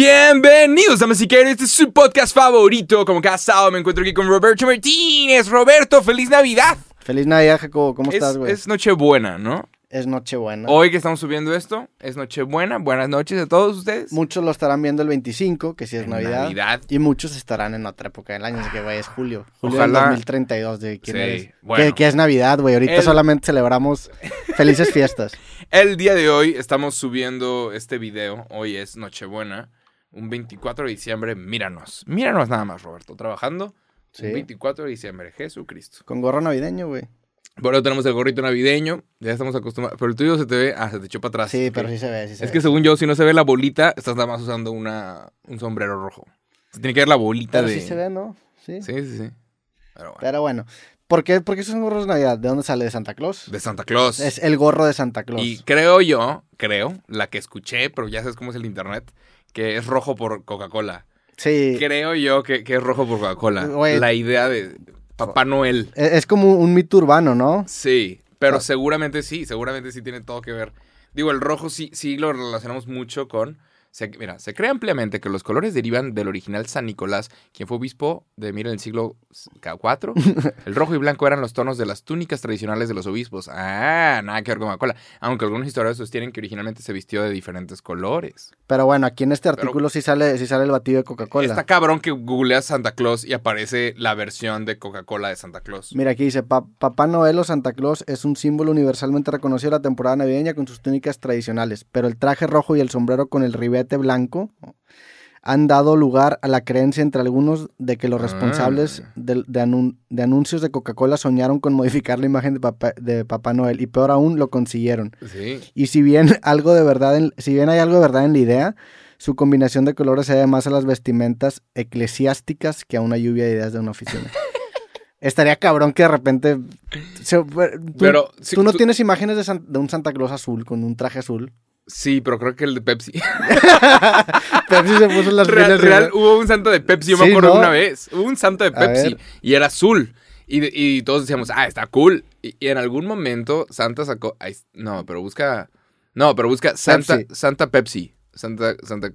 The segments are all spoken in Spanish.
Bienvenidos, damas y caballeros. Este es su podcast favorito. Como cada sábado me encuentro aquí con Roberto Martínez. Roberto, feliz Navidad. Feliz Navidad, Jacobo. ¿Cómo Es, estás, güey? es Nochebuena, ¿no? Es Nochebuena. Hoy que estamos subiendo esto, es Nochebuena. Buenas noches a todos ustedes. Muchos lo estarán viendo el 25, que sí es En Navidad. Navidad. Y muchos estarán en otra época del año, así que, güey, es julio. Julio Ojalá- del 2032, de quién Sí, eres. bueno. Que, que es Navidad, güey. Ahorita El- solamente celebramos felices fiestas. El día de hoy estamos subiendo este video. Hoy es Nochebuena. Un 24 de diciembre. Míranos. Míranos nada más, Roberto. Trabajando. Sí. Un 24 de diciembre. Jesucristo. Con gorro navideño, güey. Bueno, tenemos el gorrito navideño. Ya estamos acostumbrados. Pero el tuyo se te ve. Ah, se te echó para atrás. Sí, pero sí se ve, sí se Es ve. que según yo, si no se ve la bolita, estás nada más usando una, un sombrero rojo. Se tiene que ver la bolita Pero de. sí se ve, ¿no? Sí. Sí, sí, sí. Pero bueno. Pero bueno. ¿Por qué, ¿Por qué son gorros de Navidad? ¿De dónde sale? ¿De Santa Claus? De Santa Claus. Es el gorro de Santa Claus. Y creo yo, creo, la que escuché, pero ya sabes cómo es el internet, que es rojo por Coca-Cola. Sí. Creo yo que, que es rojo por Coca-Cola. La idea de Papá Noel. Es, es como un mito urbano, ¿no? Sí, pero Ah. seguramente sí, seguramente sí tiene todo que ver. Digo, el rojo sí, sí lo relacionamos mucho con... se- mira, se cree ampliamente que los colores derivan del original San Nicolás, quien fue obispo de, mira, el siglo IV. El rojo y blanco eran los tonos de las túnicas tradicionales de los obispos. Ah, nada que ver con Coca-Cola. Aunque algunos historiadores sostienen que originalmente se vistió de diferentes colores. Pero bueno, aquí en este artículo sí sale, sí sale el batido de Coca-Cola. Está cabrón que googleas Santa Claus y aparece la versión de Coca-Cola de Santa Claus. Mira, aquí dice, "Pa- Papá Noel o Santa Claus es un símbolo universalmente reconocido de la temporada navideña con sus túnicas tradicionales, pero el traje rojo y el sombrero con el ribete blanco han dado lugar a la creencia entre algunos de que los responsables Ah. de, de anun- de anuncios de Coca-Cola soñaron con modificar la imagen de papá, de Papá Noel y peor aún lo consiguieron. Sí. Y si bien algo de verdad, en- si bien hay algo de verdad en la idea, su combinación de colores se debe más a las vestimentas eclesiásticas que a una lluvia de ideas de una oficina. Estaría cabrón que de repente... se- tú, Pero, tú no tú- tienes imágenes de, San- de un Santa Claus azul con un traje azul. Sí, pero creo que el de Pepsi. Pepsi se puso las real, real, hubo un santo de Pepsi, yo me acuerdo ¿no? una vez. Hubo un santo de Pepsi y era azul. Y, todos decíamos, ah, está cool. Y, y en algún momento Santa sacó. ay, no, pero busca. No, pero busca Santa Pepsi. Santa Pepsi. Santa. Santa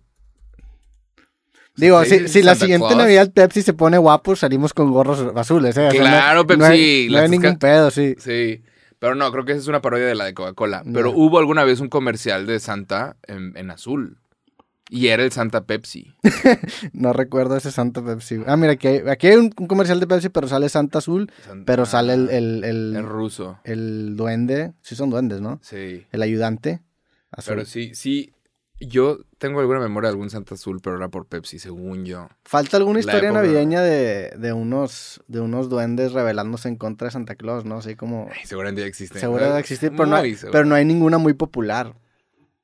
Digo, ¿se si, si la siguiente Claus? Navidad Pepsi se pone guapo, salimos con gorros azules, ¿eh? O sea, no- Claro, no hay- Pepsi, No hay, ningún pedo, sí. Sí. Pero no, creo que esa es una parodia de la de Coca-Cola. No. Pero hubo alguna vez un comercial de Santa en, en azul. Y era el Santa Pepsi. No recuerdo ese Santa Pepsi. Ah, mira, aquí hay, aquí hay un, un comercial de Pepsi, pero sale Santa Azul, Santa- pero sale el, el, el, El ruso. el duende. Sí son duendes, ¿no? Sí. El ayudante. Azul. Pero sí, sí. Yo tengo alguna memoria de algún Santa Azul, pero era por Pepsi, según yo. Falta alguna historia época- navideña de, de unos de unos duendes rebelándose en contra de Santa Claus, ¿no? Así como... Ay, seguramente ya existe. Seguro debe existir, pero no, hay, pero no hay ninguna muy popular.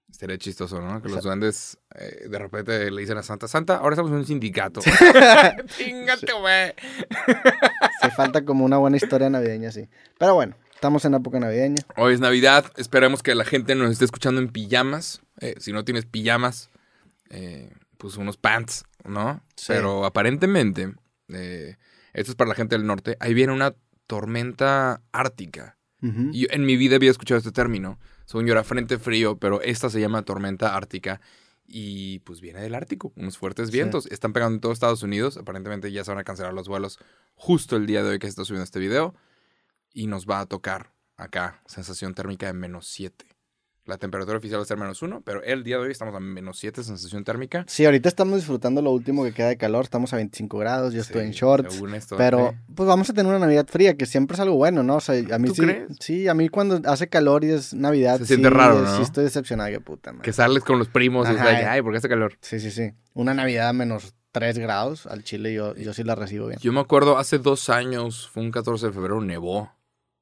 Sería chistoso, ¿no? Que O los duendes eh, de repente le dicen a Santa, Santa, ahora estamos en un sindicato. Chingate, güey. Se falta como una buena historia navideña, sí. Pero bueno, estamos en época navideña. Hoy es Navidad. Esperemos que la gente nos esté escuchando en pijamas. Eh, si no tienes pijamas, eh, pues unos pants, ¿no? Sí. Pero aparentemente, eh, esto es para la gente del norte, ahí viene una tormenta ártica. Y en mi vida había escuchado este término. Según yo era frente frío, pero esta se llama tormenta ártica. Y pues viene del Ártico, unos fuertes Sí. vientos. Están pegando en todo Estados Unidos. Aparentemente ya se van a cancelar los vuelos justo el día de hoy que se está subiendo este video. Y nos va a tocar acá, sensación térmica de menos 7. La temperatura oficial va a ser menos 1, pero el día de hoy estamos a menos 7, sensación térmica. Sí, ahorita estamos disfrutando lo último que queda de calor. Estamos a 25 grados, yo estoy en shorts. Según esto, Pero pues vamos a tener una Navidad fría, que siempre es algo bueno, ¿no? O sea, a mí ¿Tú sí. crees? Sí, a mí cuando hace calor y es Navidad. Se siente sí, raro, eh, ¿no? Sí, estoy decepcionado, que puta madre. Que sales con los primos y es like, ay, ¿por qué hace calor? Sí, sí, sí. Una Navidad a menos 3 grados al chile, yo, yo sí la recibo bien. Yo me acuerdo hace dos años, fue un 14 de febrero, nevó.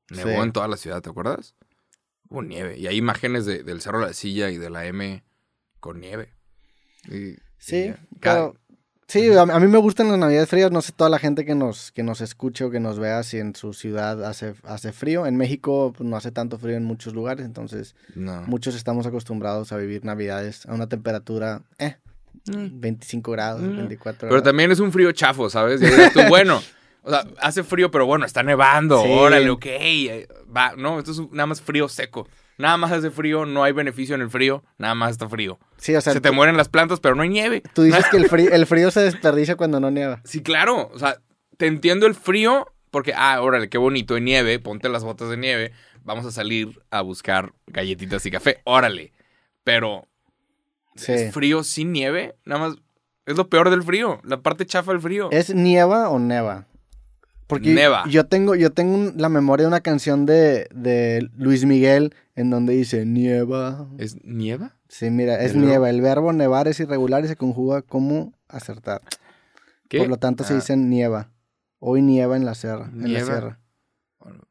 Nevó Sí. en toda la ciudad, ¿te acuerdas? Hubo nieve. Y hay imágenes de- del Cerro de la Silla y de la M con nieve. Y- Sí, y ya. Cada- pero... Sí, a, a mí me gustan las navidades frías, no sé toda la gente que nos, que nos escuche o que nos vea si en su ciudad hace, hace frío. En México pues, no hace tanto frío en muchos lugares, entonces no. muchos estamos acostumbrados a vivir navidades a una temperatura, eh, Mm. 25 grados, Mm. 24 Pero grados. también es un frío chafo, ¿sabes? Y dices tú, bueno, o sea, hace frío, pero bueno, está nevando, Sí. órale, ok. Va, no, esto es nada más frío seco. nada más hace frío, no hay beneficio en el frío, nada más está frío. Sí, o sea, se te tú, mueren las plantas, pero no hay nieve. tú dices que el frío, el frío se desperdicia cuando no nieva. Sí, claro. O sea, te entiendo el frío porque, ah, órale, qué bonito, hay nieve, ponte las botas de nieve, vamos a salir a buscar galletitas y café, órale. Pero Sí. es frío sin nieve, nada más es lo peor del frío, la parte chafa del frío. ¿Es nieva o neva? Porque Neva. yo tengo, yo tengo la memoria de una canción de, de Luis Miguel en donde dice nieva. ¿Es nieva? Sí, mira, es nieva. El verbo nevar es irregular y se conjuga como acertar. ¿Qué? Por lo tanto se Ah, dice nieva. Hoy nieva en la sierra. En la sierra.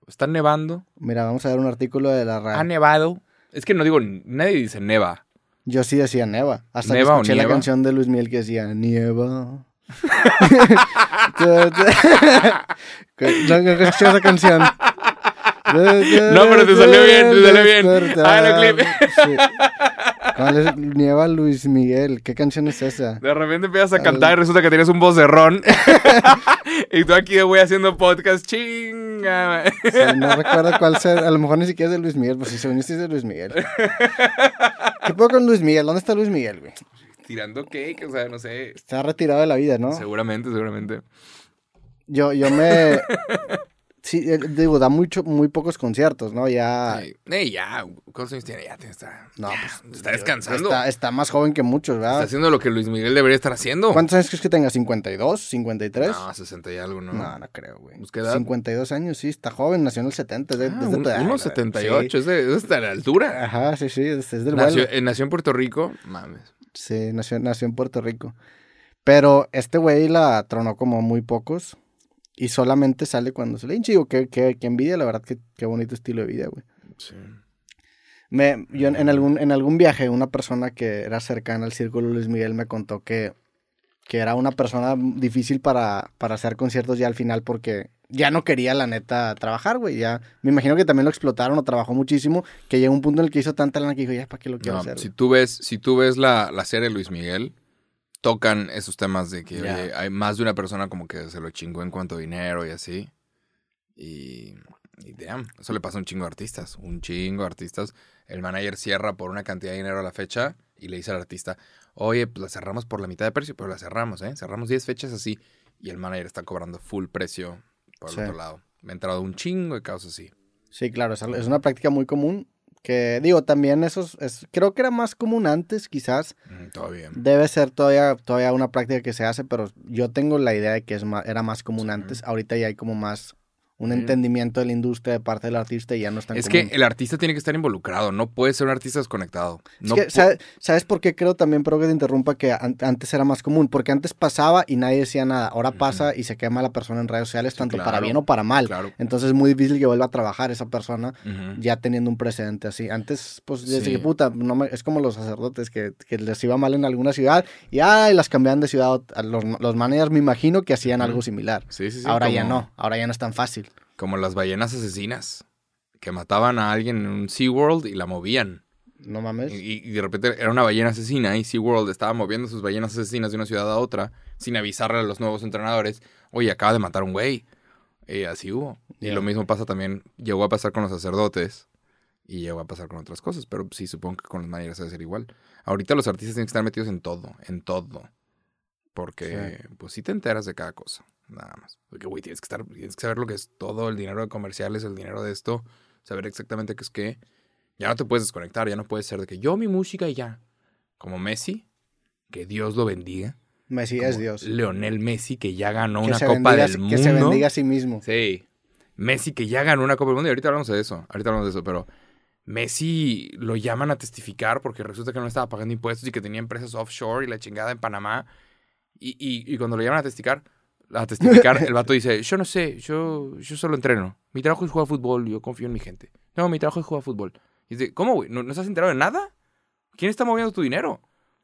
Está nevando. Mira, vamos a ver un artículo de la Ha RAE. nevado. Es que no digo, nadie dice neva. Yo sí decía neva. Hasta ¿Neva o que escuché la canción de Luis Miguel que decía nieva. No, no esa canción. No, pero te salió bien, te salió bien. Hágalo, clip. Sí. ¿Cuál es Nieva Luis Miguel? ¿Qué canción es esa? De repente empiezas a cantar y resulta que tienes un vocerrón. y tú aquí voy haciendo podcast. Chinga. Sí, no recuerdo cuál sea. A lo mejor ni siquiera es de Luis Miguel, pues si sí es de Luis Miguel. ¿Qué puedo con Luis Miguel? ¿Dónde está Luis Miguel, güey? Tirando cake, o sea, no sé. Está retirado de la vida, ¿no? Seguramente, seguramente. Yo, yo me. Sí, eh, digo, da mucho, muy pocos conciertos, ¿no? Ya. Ey, ya, ¿cuántos años tiene? Ya está. No, ya, pues. Está descansando. Está, está más joven que muchos, Está ¿verdad? haciendo lo que Luis Miguel debería estar haciendo. ¿Cuántos años crees que tenga? ¿52? ¿53? No, 60 y algo, ¿no? No, no creo, güey. Pues, ¿qué edad? 52 años, sí, está joven, nació en el 70. Es de, Ah, es de un- tu edad, unos güey. 78, es, de, es de la altura. Sí. Ajá, sí, sí, es, es del Nació, eh, nació en Puerto Rico. Mames. Sí, nació, nació en Puerto Rico. Pero este güey la tronó como muy pocos. Y solamente sale cuando se le hincha. Digo, qué, qué, qué envidia, la verdad, qué, qué bonito estilo de vida, güey. Sí. Me, yo en, en algún, en algún viaje, una persona que era cercana al círculo Luis Miguel me contó que, que era una persona difícil para, para hacer conciertos ya al final porque ya no quería, la neta, trabajar, güey. Ya, me imagino que también lo explotaron o trabajó muchísimo, que llegó un punto en el que hizo tanta lana que dijo, ya, ¿para qué lo quiero No, hacer? si güey?". tú ves, si tú ves la, la serie Luis Miguel, tocan esos temas de que oye, hay más de una persona como que se lo chingó en cuanto a dinero y así. Y, y damn, eso le pasa a un chingo de artistas. Un chingo de artistas. El manager cierra por una cantidad de dinero a la fecha y le dice al artista, oye, pues la cerramos por la mitad de precio, pero la cerramos, ¿eh? Cerramos 10 fechas así. Y el manager está cobrando full precio por el Sí. otro lado. Me ha entrado un chingo de casos así. Sí, claro, es, una práctica muy común. Que digo, también es, creo que era más común antes, quizás. Mm, Todavía. Debe ser todavía, todavía una práctica que se hace, pero yo tengo la idea de que es más, era más común Sí. antes. Ahorita ya hay como más un entendimiento de la industria de parte del artista y ya no es tan Es común. que el artista tiene que estar involucrado, no puede ser un artista desconectado. Es No que, pu- ¿sabe- ¿sabes, por qué creo también, pero que te interrumpa, que an- antes era más común? Porque antes pasaba y nadie decía nada. Ahora pasa y se quema la persona en redes sociales, Sí, tanto para bien o para mal. Claro. Entonces es muy difícil que vuelva a trabajar esa persona ya teniendo un precedente así. Antes, pues, desde Sí. que puta, no me- es como los sacerdotes que, que les iba mal en alguna ciudad y ay, las cambiaban de ciudad. Los, los managers me imagino que hacían algo similar. Sí, sí, sí. ahora ya no, ahora ya no es tan fácil. Como las ballenas asesinas, que mataban a alguien en un SeaWorld y la movían. No mames. Y, y de repente era una ballena asesina y SeaWorld estaba moviendo sus ballenas asesinas de una ciudad a otra sin avisarle a los nuevos entrenadores. Oye, acaba de matar un güey. Y así hubo. Y lo mismo pasa también, llegó a pasar con los sacerdotes y llegó a pasar con otras cosas, pero sí supongo que con los managers debe ser igual. Ahorita los artistas tienen que estar metidos en todo, en todo. Porque, pues sí te enteras de cada cosa, nada más. Porque, güey, tienes que estar, tienes que saber lo que es todo, el dinero de comerciales, el dinero de esto, saber exactamente qué es qué. Ya no te puedes desconectar, ya no puedes ser de que yo mi música y ya. Como Messi, que Dios lo bendiga. Messi Como es Dios. Leonel Messi, que ya ganó Que una Copa bendiga, del Mundo. que se bendiga a sí mismo. Sí. Messi que ya ganó una Copa del Mundo y ahorita hablamos de eso. Ahorita hablamos de eso, pero Messi lo llaman a testificar porque resulta que no estaba pagando impuestos y que tenía empresas offshore y la chingada en Panamá. Y, y, y cuando lo llaman a testificar, a testificar, el vato dice, yo no sé, yo, yo solo entreno. Mi trabajo es jugar fútbol, yo confío en mi gente. No, mi trabajo es jugar fútbol. Y dice, ¿cómo, güey? ¿No, ¿No estás enterado de nada? ¿Quién está moviendo tu dinero?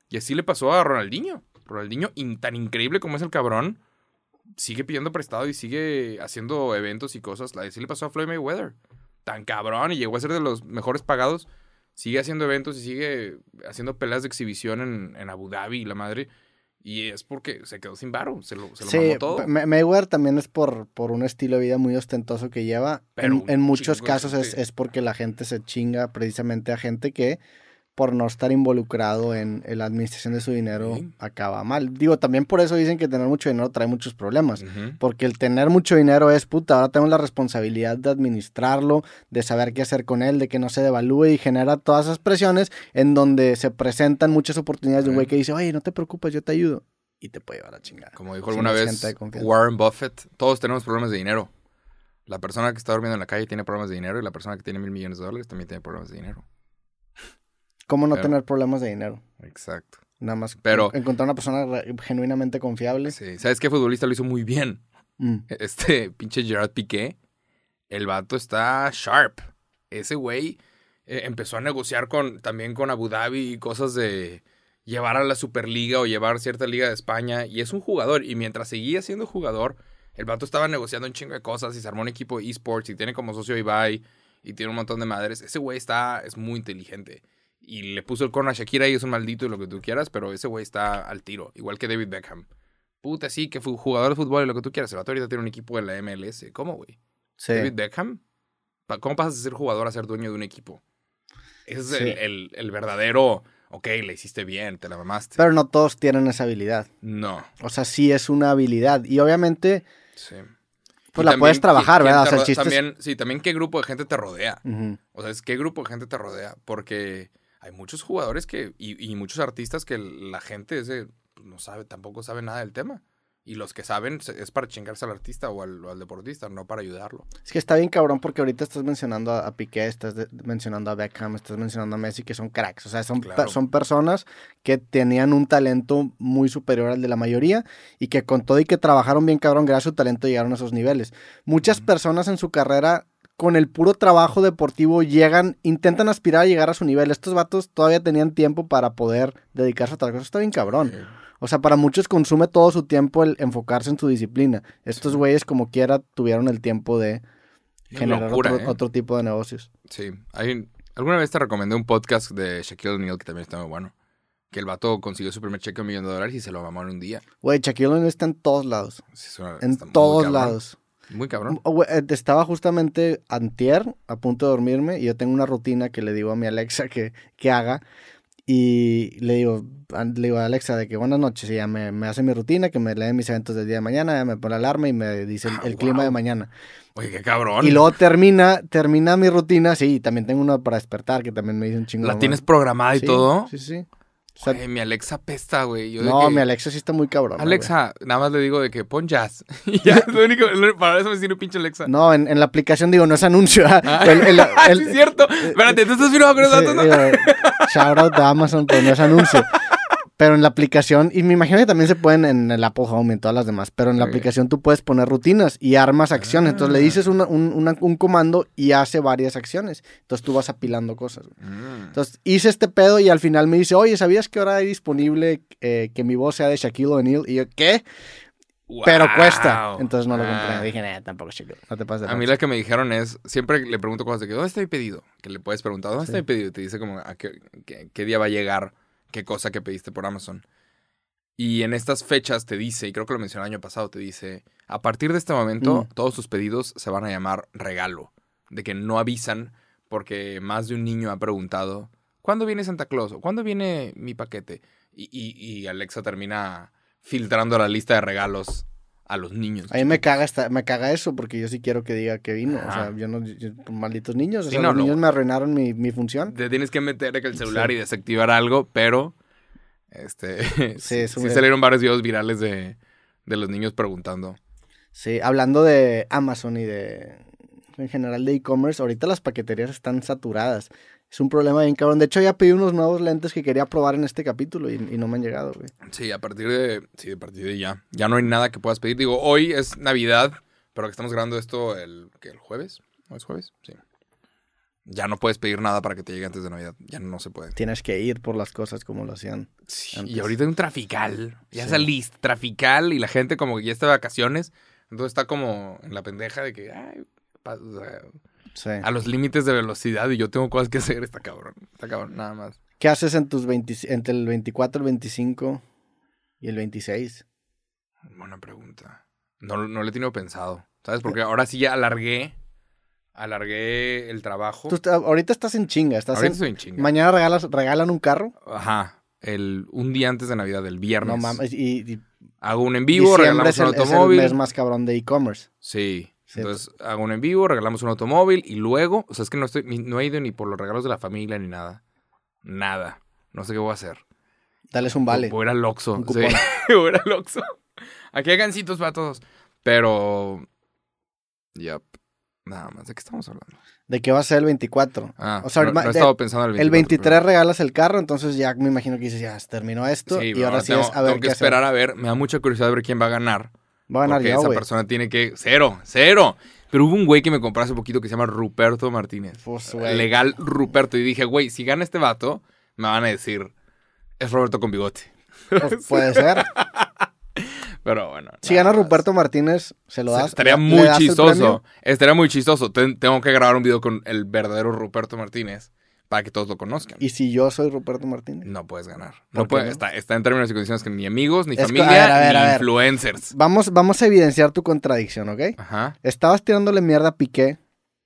Y así le pasó a Ronaldinho. Ronaldinho, in- tan increíble como es el cabrón, sigue pidiendo prestado y sigue haciendo eventos y cosas. Así le pasó a Floyd Mayweather. Tan cabrón y llegó a ser de los mejores pagados. Sigue haciendo eventos y sigue haciendo peleas de exhibición en, en Abu Dhabi y la madre. Y es porque se quedó sin varo, se lo, se lo Sí, mamó todo. Ma- Mayweather también es por, por un estilo de vida muy ostentoso que lleva. Pero en, en muchos casos es, es porque la gente se chinga precisamente a gente que por no estar involucrado en, en la administración de su dinero Sí. acaba mal. Digo, también por eso dicen que tener mucho dinero trae muchos problemas. Porque el tener mucho dinero es, puta, ahora tengo la responsabilidad de administrarlo, de saber qué hacer con él, de que no se devalúe y genera todas esas presiones en donde se presentan muchas oportunidades de un güey que dice, oye, no te preocupes, yo te ayudo. Y te puede llevar a chingada. Como dijo alguna vez. Warren Buffett, todos tenemos problemas de dinero. La persona que está durmiendo en la calle tiene problemas de dinero y la persona que tiene mil millones de dólares también tiene problemas de dinero. ¿Cómo no Pero- tener problemas de dinero? Exacto. Nada más Pero- en- encontrar una persona genuinamente confiable. Sí. ¿Sabes qué futbolista lo hizo muy bien? Mm. Este pinche Gerard Piqué. El vato está sharp. Ese güey eh, empezó a negociar con, también con Abu Dhabi y cosas de llevar a la Superliga o llevar cierta liga de España. Y es un jugador. Y mientras seguía siendo jugador, el vato estaba negociando un chingo de cosas y se armó un equipo de esports y tiene como socio Ibai y tiene un montón de madres. Ese güey está, es muy inteligente. Y le puso el corno a Shakira y es un maldito y lo que tú quieras, pero ese güey está al tiro. Igual que David Beckham. Puta, sí, que fue jugador de fútbol y lo que tú quieras. El vato ahorita tiene un equipo de la MLS. ¿Cómo, güey? Sí. David Beckham. ¿Cómo pasas de ser jugador a ser dueño de un equipo? Ese es Sí. el, el- el verdadero. Ok, le hiciste bien, te la mamaste. Pero no todos tienen esa habilidad. no. O sea, sí es una habilidad. Y obviamente, Sí. pues Y la también, puedes trabajar, ¿quién- quién ¿verdad? O sea, el es- también, Sí, también qué grupo de gente te rodea. O sea, es qué grupo de gente te rodea. Porque hay muchos jugadores que y, y muchos artistas que la gente ese no sabe, tampoco sabe nada del tema. Y los que saben es para chingarse al artista o al, o al deportista, no para ayudarlo. Es que está bien cabrón porque ahorita estás mencionando a, a Piqué, estás de- mencionando a Beckham, estás mencionando a Messi, que son cracks. O sea, son, Claro. son personas que tenían un talento muy superior al de la mayoría y que con todo y que trabajaron bien cabrón, gracias a su talento llegaron a esos niveles. Muchas personas en su carrera con el puro trabajo deportivo llegan, intentan aspirar a llegar a su nivel. Estos vatos todavía tenían tiempo para poder dedicarse a otra cosa. Está bien cabrón. O sea, para muchos consume todo su tiempo el enfocarse en su disciplina. Estos Sí. güeyes, como quiera, tuvieron el tiempo de generar locura, otro, ¿eh? otro tipo de negocios. Sí, hay, alguna vez te recomendé un podcast de Shaquille O'Neal que también está muy bueno. Que el vato consiguió su primer cheque de un millón de dólares y se lo mamó en un día. Güey, Shaquille O'Neal está en todos lados. Sí, una- En todos lados. Muy cabrón. Oh, eh, Estaba justamente antier, a punto de dormirme, y yo tengo una rutina que le digo a mi Alexa que, que haga. Y le digo, a- le digo a Alexa de que buenas noches, y ella me, me hace mi rutina, que me lee mis eventos del día de mañana, ella me pone la alarma y me dice el, Ah, el clima de wow. mañana. Oye, qué cabrón. Y luego termina, termina mi rutina, sí, también tengo una para despertar, que también me dice un chingo. ¿La tienes programada y Sí, todo? Sí, sí. O sea, Güey, mi Alexa pesta, güey. Yo no, que, mi Alexa sí está muy cabrón. Alexa, nada más le digo de que pon jazz. y ya, es lo único. lo- Para eso me sirve pinche Alexa. No, en, en la aplicación digo, no es anuncio. ¿ah? Ah, El- el- el- sí, es cierto. Espérate, ¿tú estás firmado con esos Sí, datos? No? digo, shout out a Amazon, pero no es anuncio. Pero en la aplicación, y me imagino que también se pueden en el Apple Home y en todas las demás, pero en la aplicación tú puedes poner rutinas y armas acciones. Entonces le Ah. dices una- un, una- un comando y hace varias acciones. Entonces tú vas apilando cosas. Mm. Entonces hice este pedo y al final me dice, oye, ¿sabías que ahora hay disponible eh, que mi voz sea de Shaquille O'Neal? Y yo, ¿qué? Pero cuesta. Entonces no lo Ah. compré. Dije, nah, tampoco Shaquille. No te pases de A mí lanza". la que me dijeron es, siempre le pregunto cosas de que, ¿dónde está mi pedido? Que le puedes preguntar, ¿dónde Sí. está mi pedido? Y te dice como, ¿a qué, qué- qué día va a llegar? ¿Qué cosa que pediste por Amazon? Y en estas fechas te dice, y creo que lo mencioné el año pasado, te dice, a partir de este momento, Mm. todos tus pedidos se van a llamar regalo. De que no avisan porque más de un niño ha preguntado, ¿cuándo viene Santa Claus? ¿O ¿Cuándo viene mi paquete? Y, y- y Alexa termina filtrando la lista de regalos a los niños. A mí me caga, esta- me caga eso porque yo sí quiero que diga que vino. O sea, yo no, yo- malditos niños. O Sí, sea, no, los lo- niños me arruinaron mi, mi función. Te tienes que meter en el celular Sí. y desactivar algo, pero este sí, sí me- salieron varios videos virales de, de los niños preguntando. Sí, hablando de Amazon y de en general de e-commerce, ahorita las paqueterías están saturadas. Es un problema bien cabrón. De hecho, ya pedí unos nuevos lentes que quería probar en este capítulo y, y no me han llegado, güey. Sí, a partir de sí, a partir de ya. Ya no hay nada que puedas pedir. Digo, hoy es Navidad, pero que estamos grabando esto el ¿qué, el jueves? ¿No es jueves? Sí. Ya no puedes pedir nada para que te llegue antes de Navidad. Ya no se puede. Tienes que ir por las cosas como lo hacían. Sí, Antes. y ahorita hay un trafical. Ya Sí. saliste, trafical, y la gente como que ya está de vacaciones. Entonces está como en la pendeja de que, ay, pa- o sea, Sí. a los límites de velocidad y yo tengo cosas que hacer. Está cabrón, está cabrón, nada más. ¿Qué haces en tus 20 entre el 24 y el 25? ¿Y el 26? Buena pregunta. No, no lo he tenido pensado. ¿Sabes? Porque ahora sí ya alargué. Alargué el trabajo. Tú está- ahorita estás en chinga. Estás Ahorita en- estoy en chinga. Mañana regalas, regalan un carro. Ajá. El, un día antes de Navidad, el viernes. No mames. Y, y Hago un en vivo, regalamos es un el, es el automóvil. mes más cabrón de e-commerce. Sí. Entonces hago un en vivo, regalamos un automóvil y luego, o sea, es que no estoy, no he ido ni por los regalos de la familia ni nada. Nada. No sé qué voy a hacer. Dales un vale. Voy a ir al Oxxo. Sí. cupón. Voy a ir al Oxxo. Aquí hay gancitos para todos. Pero. Yep. Nada más. ¿De qué estamos hablando? ¿De qué va a ser el 24? Ah, O sea, no, he estado pensando en el 24. el 23 pero- regalas el carro, entonces ya me imagino que dices, ya terminó esto. Sí, y ahora sí es a ver tengo que qué esperar hacer. a ver. Me da mucha curiosidad ver quién va a ganar. Va a ganar porque esa persona tiene que. Cero, cero. Pero hubo un güey que me compró hace poquito que se llama Ruperto Martínez. Pues, güey. Legal Ruperto. Y dije, güey, si gana este vato, me van a decir, es Roberto con bigote. Pues puede ser. Pero bueno. Si gana. Ruperto Martínez, se lo das. Estaría muy das chistoso. Estaría muy chistoso. Ten- tengo que grabar un video con el verdadero Ruperto Martínez para que todos lo conozcan. Y si yo soy Ruperto Martínez. No puedes ganar. ¿Por No puede, no? Está, está en términos y condiciones que ni amigos, ni Es familia, a ver, a ver, ni a ver. influencers. Vamos, vamos a evidenciar tu contradicción, ¿ok? Ajá. Estabas tirándole mierda a Piqué.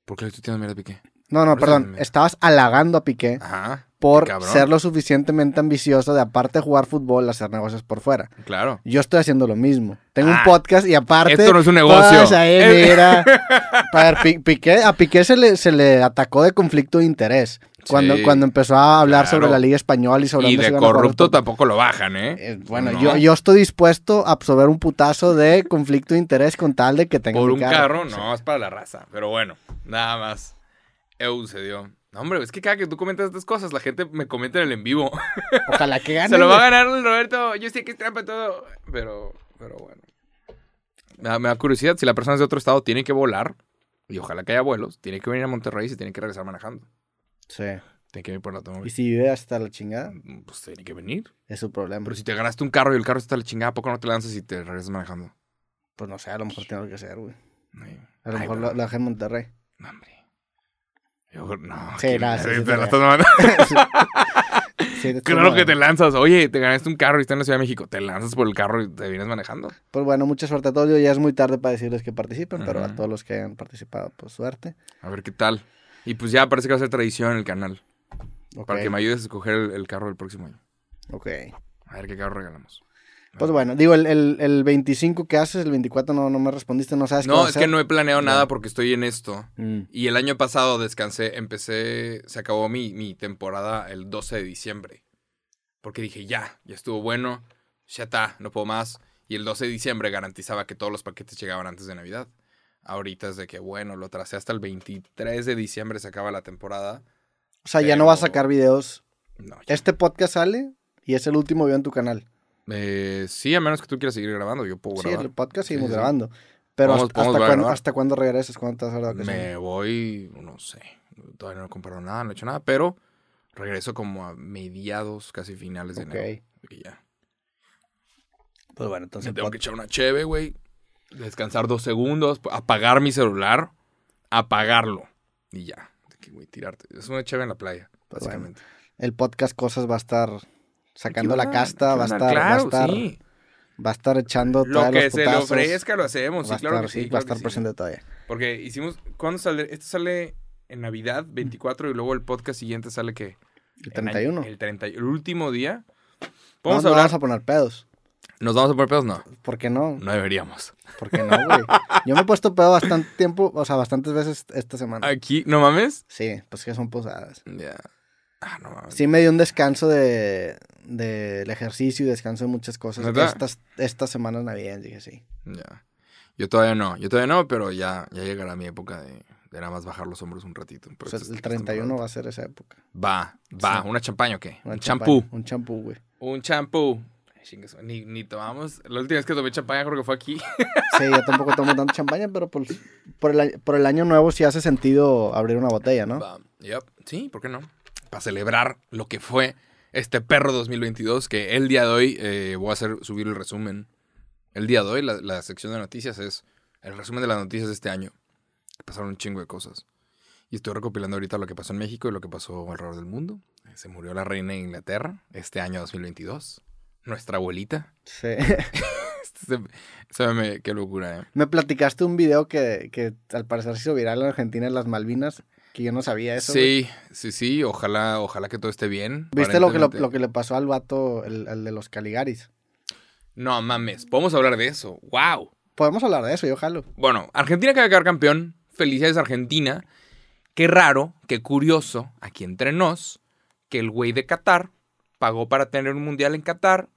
¿Por qué le estoy tirando mierda a Piqué? No, no, perdón. Estabas halagando a Piqué Ajá. por cabrón. ser lo suficientemente ambicioso de, aparte de jugar fútbol, hacer negocios por fuera. Claro. Yo estoy haciendo lo mismo. Tengo Ah, un podcast y aparte. esto no es un negocio. Pues ahí, mira. Piqué, a Piqué se le, se le atacó de conflicto de interés. Cuando, Sí, cuando empezó a hablar claro. sobre la Liga Española y sobre Y de corrupto tampoco lo bajan, ¿eh? Eh, bueno, No. yo, yo estoy dispuesto a absorber un putazo de conflicto de interés con tal de que tenga Por un carro, no, es para la raza. Pero bueno, nada más. Eu se dio. No, hombre, es que cada que tú comentas estas cosas, la gente me comenta en el en vivo. Ojalá que gane. Se lo va a ganar el Roberto. Yo sé que es trampa todo. Pero, pero bueno. Me da, me da curiosidad. Si la persona es de otro estado, tiene que volar. Y ojalá que haya vuelos. Tiene que venir a Monterrey y se tiene que regresar manejando. Sí. Tiene que venir por la Y automóvil. si vive hasta la chingada, Pues tiene que venir. es su problema. Pero si te ganaste un carro y el carro está a la chingada, ¿a poco no te lanzas y te regresas manejando? Pues no sé, a lo mejor tiene algo que hacer, güey. A lo ay, mejor pero- lo, lo dejé en Monterrey. No, hombre. Yo, no. Sí, nada, sí, sí, te la estás Claro que te lanzas. Oye, te ganaste un carro y está en la Ciudad de México. Te lanzas por el carro y te vienes manejando. Pues bueno, mucha suerte a todos. Yo ya es muy tarde para decirles que participen, pero a todos los que hayan participado, pues suerte. A ver qué tal. Y pues ya parece que va a ser tradición en el canal. Ok. Para que me ayudes a escoger el, el carro del próximo año. ok. A ver qué carro regalamos. Pues bueno, digo, el, el, el 25 que haces, el 24 no, no me respondiste, no sabes qué No, vas a es que no he planeado No. nada porque estoy en esto. Mm, Y el año pasado descansé, empecé, se acabó mi, mi temporada el 12 de diciembre. Porque dije, ya, ya estuvo bueno, ya está, no puedo más. Y el 12 de diciembre garantizaba que todos los paquetes llegaban antes de Navidad. Ahorita es de que, bueno, lo tracé hasta el 23 de diciembre, se acaba la temporada. O sea, ya no vas a sacar videos. No, ya. Este podcast sale y es el último video en tu canal. Eh, sí, a menos que tú quieras seguir grabando, yo puedo Sí, grabar. el podcast Sí, seguimos sí, sí. grabando. Pero Podemos- hasta, podemos hasta, grabar. cuándo, ¿hasta cuándo regresas? ¿Cuándo te vas a la vacaciones? Me voy, no sé, todavía no he comprado nada, no he hecho nada, pero regreso como a mediados, casi finales de Ok. enero. Y ya. Pues bueno, entonces... Me tengo pod- que echar una cheve, güey. Descansar dos segundos, apagar mi celular, apagarlo. Y ya. Güey, tirarte. Es una cheve en la playa, Pues básicamente. el podcast Cosas va a estar sacando la casta, va a estar, ganar. va a Claro, estar, sí. va a estar echando Lo que los se le ofrezca lo hacemos. va a Sí, claro estar, que sí. sí, va a claro estar sí. presente todavía. Porque hicimos. ¿Cuándo sale? Esto sale en Navidad, 24, y luego el podcast siguiente sale que. El en año- 31. El 30. El último día. Vamos no a hablar. vamos a poner pedos. ¿Nos vamos a poner pedos? No. ¿Por qué no? No deberíamos. ¿Por qué no, güey? Yo me he puesto pedo bastante tiempo, o sea, bastantes veces esta semana. Aquí, ¿no mames? Sí, pues que son posadas. Ya. Ah, no mames. Sí me dio un descanso de del ejercicio y descanso de muchas cosas. ¿Neta? Estas, estas semanas navideñas, dije sí. Ya. Yo todavía no. Yo todavía no, pero ya, ya llegará mi época de, de nada más bajar los hombros un ratito. O Pero sea, esta- el esta 31 temporada. va a ser esa época. Va, va. Sí. ¿Una champaña o qué? Una un champú. Un champú, güey. Un champú. Ni, ni tomamos. La última vez que tomé champaña creo que fue aquí. Sí, yo tampoco tomo tanta champaña, pero por, por, el, por el año nuevo sí hace sentido abrir una botella, ¿no? Va. Yep. Sí, ¿por qué no? Para celebrar lo que fue este perro 2022, que el día de hoy eh, voy a hacer subir el resumen. El día de hoy, la, la sección de noticias es el resumen de las noticias de este año. Pasaron un chingo de cosas. Y estoy recopilando ahorita lo que pasó en México y lo que pasó alrededor del mundo. Se murió la reina de Inglaterra este año 2022. Nuestra abuelita. Sí. Se- se me- qué locura, ¿eh? Me platicaste un video que, que al parecer se hizo viral en Argentina en las Malvinas, que yo no sabía eso. güey. Sí, sí, sí. Ojalá, ojalá que todo esté bien. ¿Viste lo que, lo que le pasó al vato, el, el de los Caligaris? No mames, podemos hablar de eso. ¡Wow! Podemos hablar de eso, yo jalo. Bueno, Argentina acaba de quedar campeón. Felicidades, Argentina. Qué raro, qué curioso, aquí entre nos, que el güey de Qatar pagó para tener un mundial en Qatar.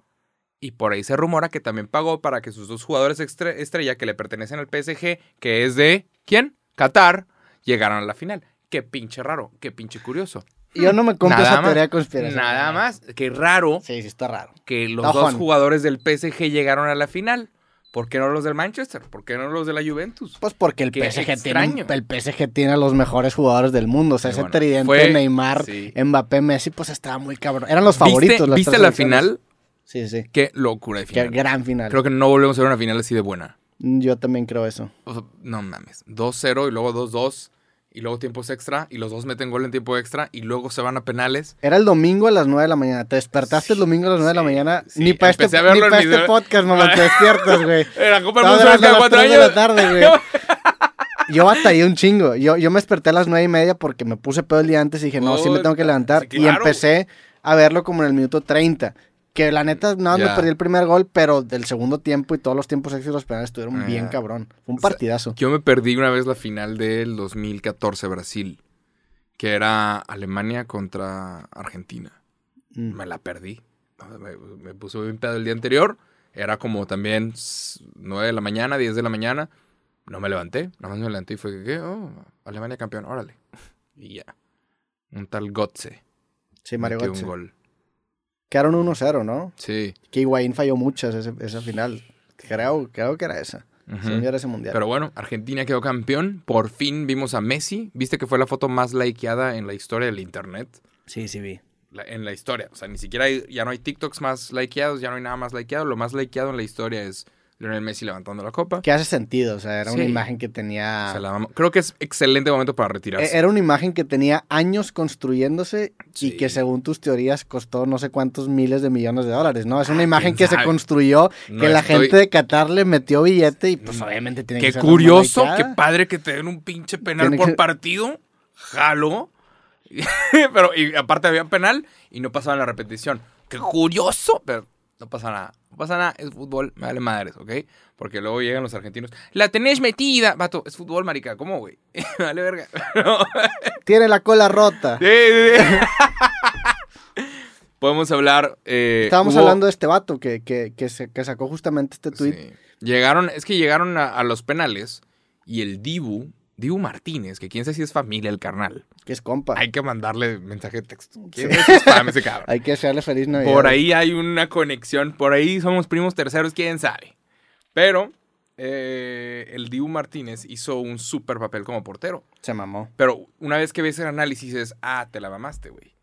Y por ahí se rumora que también pagó para que sus dos jugadores estrella que le pertenecen al PSG, que es de. ¿Quién? Qatar, llegaran a la final. Qué pinche raro, qué pinche curioso. Yo no me compro Nada esa más, teoría de conspiración. Nada más. Qué raro Sí, sí, está raro. que los dos jugadores del PSG llegaron a la final. ¿Por qué no los del Manchester? ¿Por qué no los de la Juventus? Pues porque el Qué PSG, tiene, el PSG tiene a los mejores jugadores del mundo. O sea, ese bueno, tridente fue- Neymar, sí. Mbappé, Messi, pues estaba muy cabrón. Eran los favoritos. ¿Viste, las ¿viste tres la final? Sí, sí. Qué locura de Qué final. gran final. Creo que no volvemos a ver una final así de buena. Yo también creo eso. O sea, no mames. 2-0 y luego 2-2 y luego tiempos extra y los dos meten gol en tiempo extra y luego se van a penales. Era el domingo a las 9 de la mañana. Te despertaste el domingo a las 9 de la mañana. sí. Ni para este, ni pa' este podcast, mamá, te despiertas, güey. La Copa del Estaba Mundo es grabando cada a las cuatro 3 de la años. tarde, güey. Yo batallé un chingo. Yo, yo me desperté a las nueve y media porque me puse pedo el día antes y dije, no, sí me tengo que levantar. Y empecé a verlo como en el minuto 30. Que la neta, nada, me perdí el primer gol, pero del segundo tiempo y todos los tiempos extras los penales estuvieron Ah. bien cabrón. Fue un O sea, partidazo. Yo me perdí una vez la final del 2014 Brasil, que era Alemania contra Argentina. Mm. Me la perdí. Me, me puse bien pedo el día anterior. Era como también 9 de la mañana, 10 de la mañana. No me levanté. Nada más me levanté y fue que. Oh, Alemania campeón, órale. Y ya. Un tal Gotze. Sí, Mario Götze. un gol. Quedaron 1-0, ¿no? Sí. Que Higuaín falló muchas ese- esa final. Creo, creo que era esa. Según yo era ese mundial. Pero bueno, Argentina quedó campeón. Por fin vimos a Messi. ¿Viste que fue la foto más likeada en la historia del internet? sí, sí vi. La- en la historia. O sea, ni siquiera hay, ya no hay TikToks más likeados, ya no hay nada más likeado. Lo más likeado en la historia es Lionel Messi levantando la copa. Que hace sentido, o sea, era una imagen que tenía... La Creo que es excelente momento para retirarse. E- Era una imagen que tenía años construyéndose Sí. y que según tus teorías costó no sé cuántos miles de millones de dólares, ¿no? Es una Ah, imagen que se construyó, No que la estoy- gente de Qatar le metió billete y pues Mm. obviamente tiene Qué que ser la curioso, qué padre que te den un pinche penal Tiene por que- partido. Jalo. pero y aparte había penal y no pasaba en la repetición. Qué curioso, pero no pasa nada. No pasa nada, es fútbol, me vale madres, ¿ok? Porque luego llegan los argentinos. La tenés metida, vato, es fútbol, marica. ¿Cómo, güey? me vale verga. No. Tiene la cola rota. Sí, sí, sí. Podemos hablar. eh, Estábamos hubo- hablando de este vato que, que, que, se- que sacó justamente este tweet. Llegaron, es que llegaron a, a los penales y el Dibu, Dibu Martínez, que quién sabe si es familia el carnal. que es compa. Hay que mandarle mensaje de texto. ¿Quién es spam ese cabrón? Hay que desearle feliz Navidad. Por ahí hay una conexión, por ahí somos primos terceros, quién sabe. Pero eh, el Dibu Martínez hizo un súper papel como portero. Se mamó. Pero una vez que ves el análisis es, ah, te la mamaste, güey.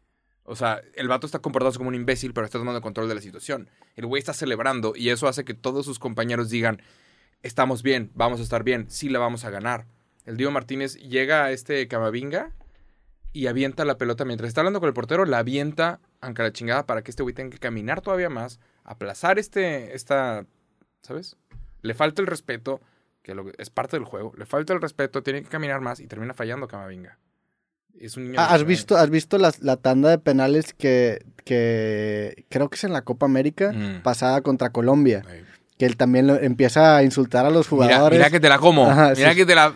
O sea, el vato está comportándose como un imbécil, pero está tomando control de la situación. El güey está celebrando y eso hace que todos sus compañeros digan, estamos bien, vamos a estar bien, sí la vamos a ganar. El Diego Martínez llega a este Camavinga y avienta la pelota mientras está hablando con el portero, la avienta aunque la chingada para que este güey tenga que caminar todavía más, aplazar este, esta, ¿sabes? Le falta el respeto, que lo- es parte del juego, le falta el respeto, tiene que caminar más y termina fallando Camavinga. Es un niño Ah, ¿Has 19. visto, has visto la, la tanda de penales que, que creo que es en la Copa América Mm. pasada contra Colombia? Ay. Que él también lo- empieza a insultar a los jugadores. mira que te la como. Ajá, mira sí. que te la.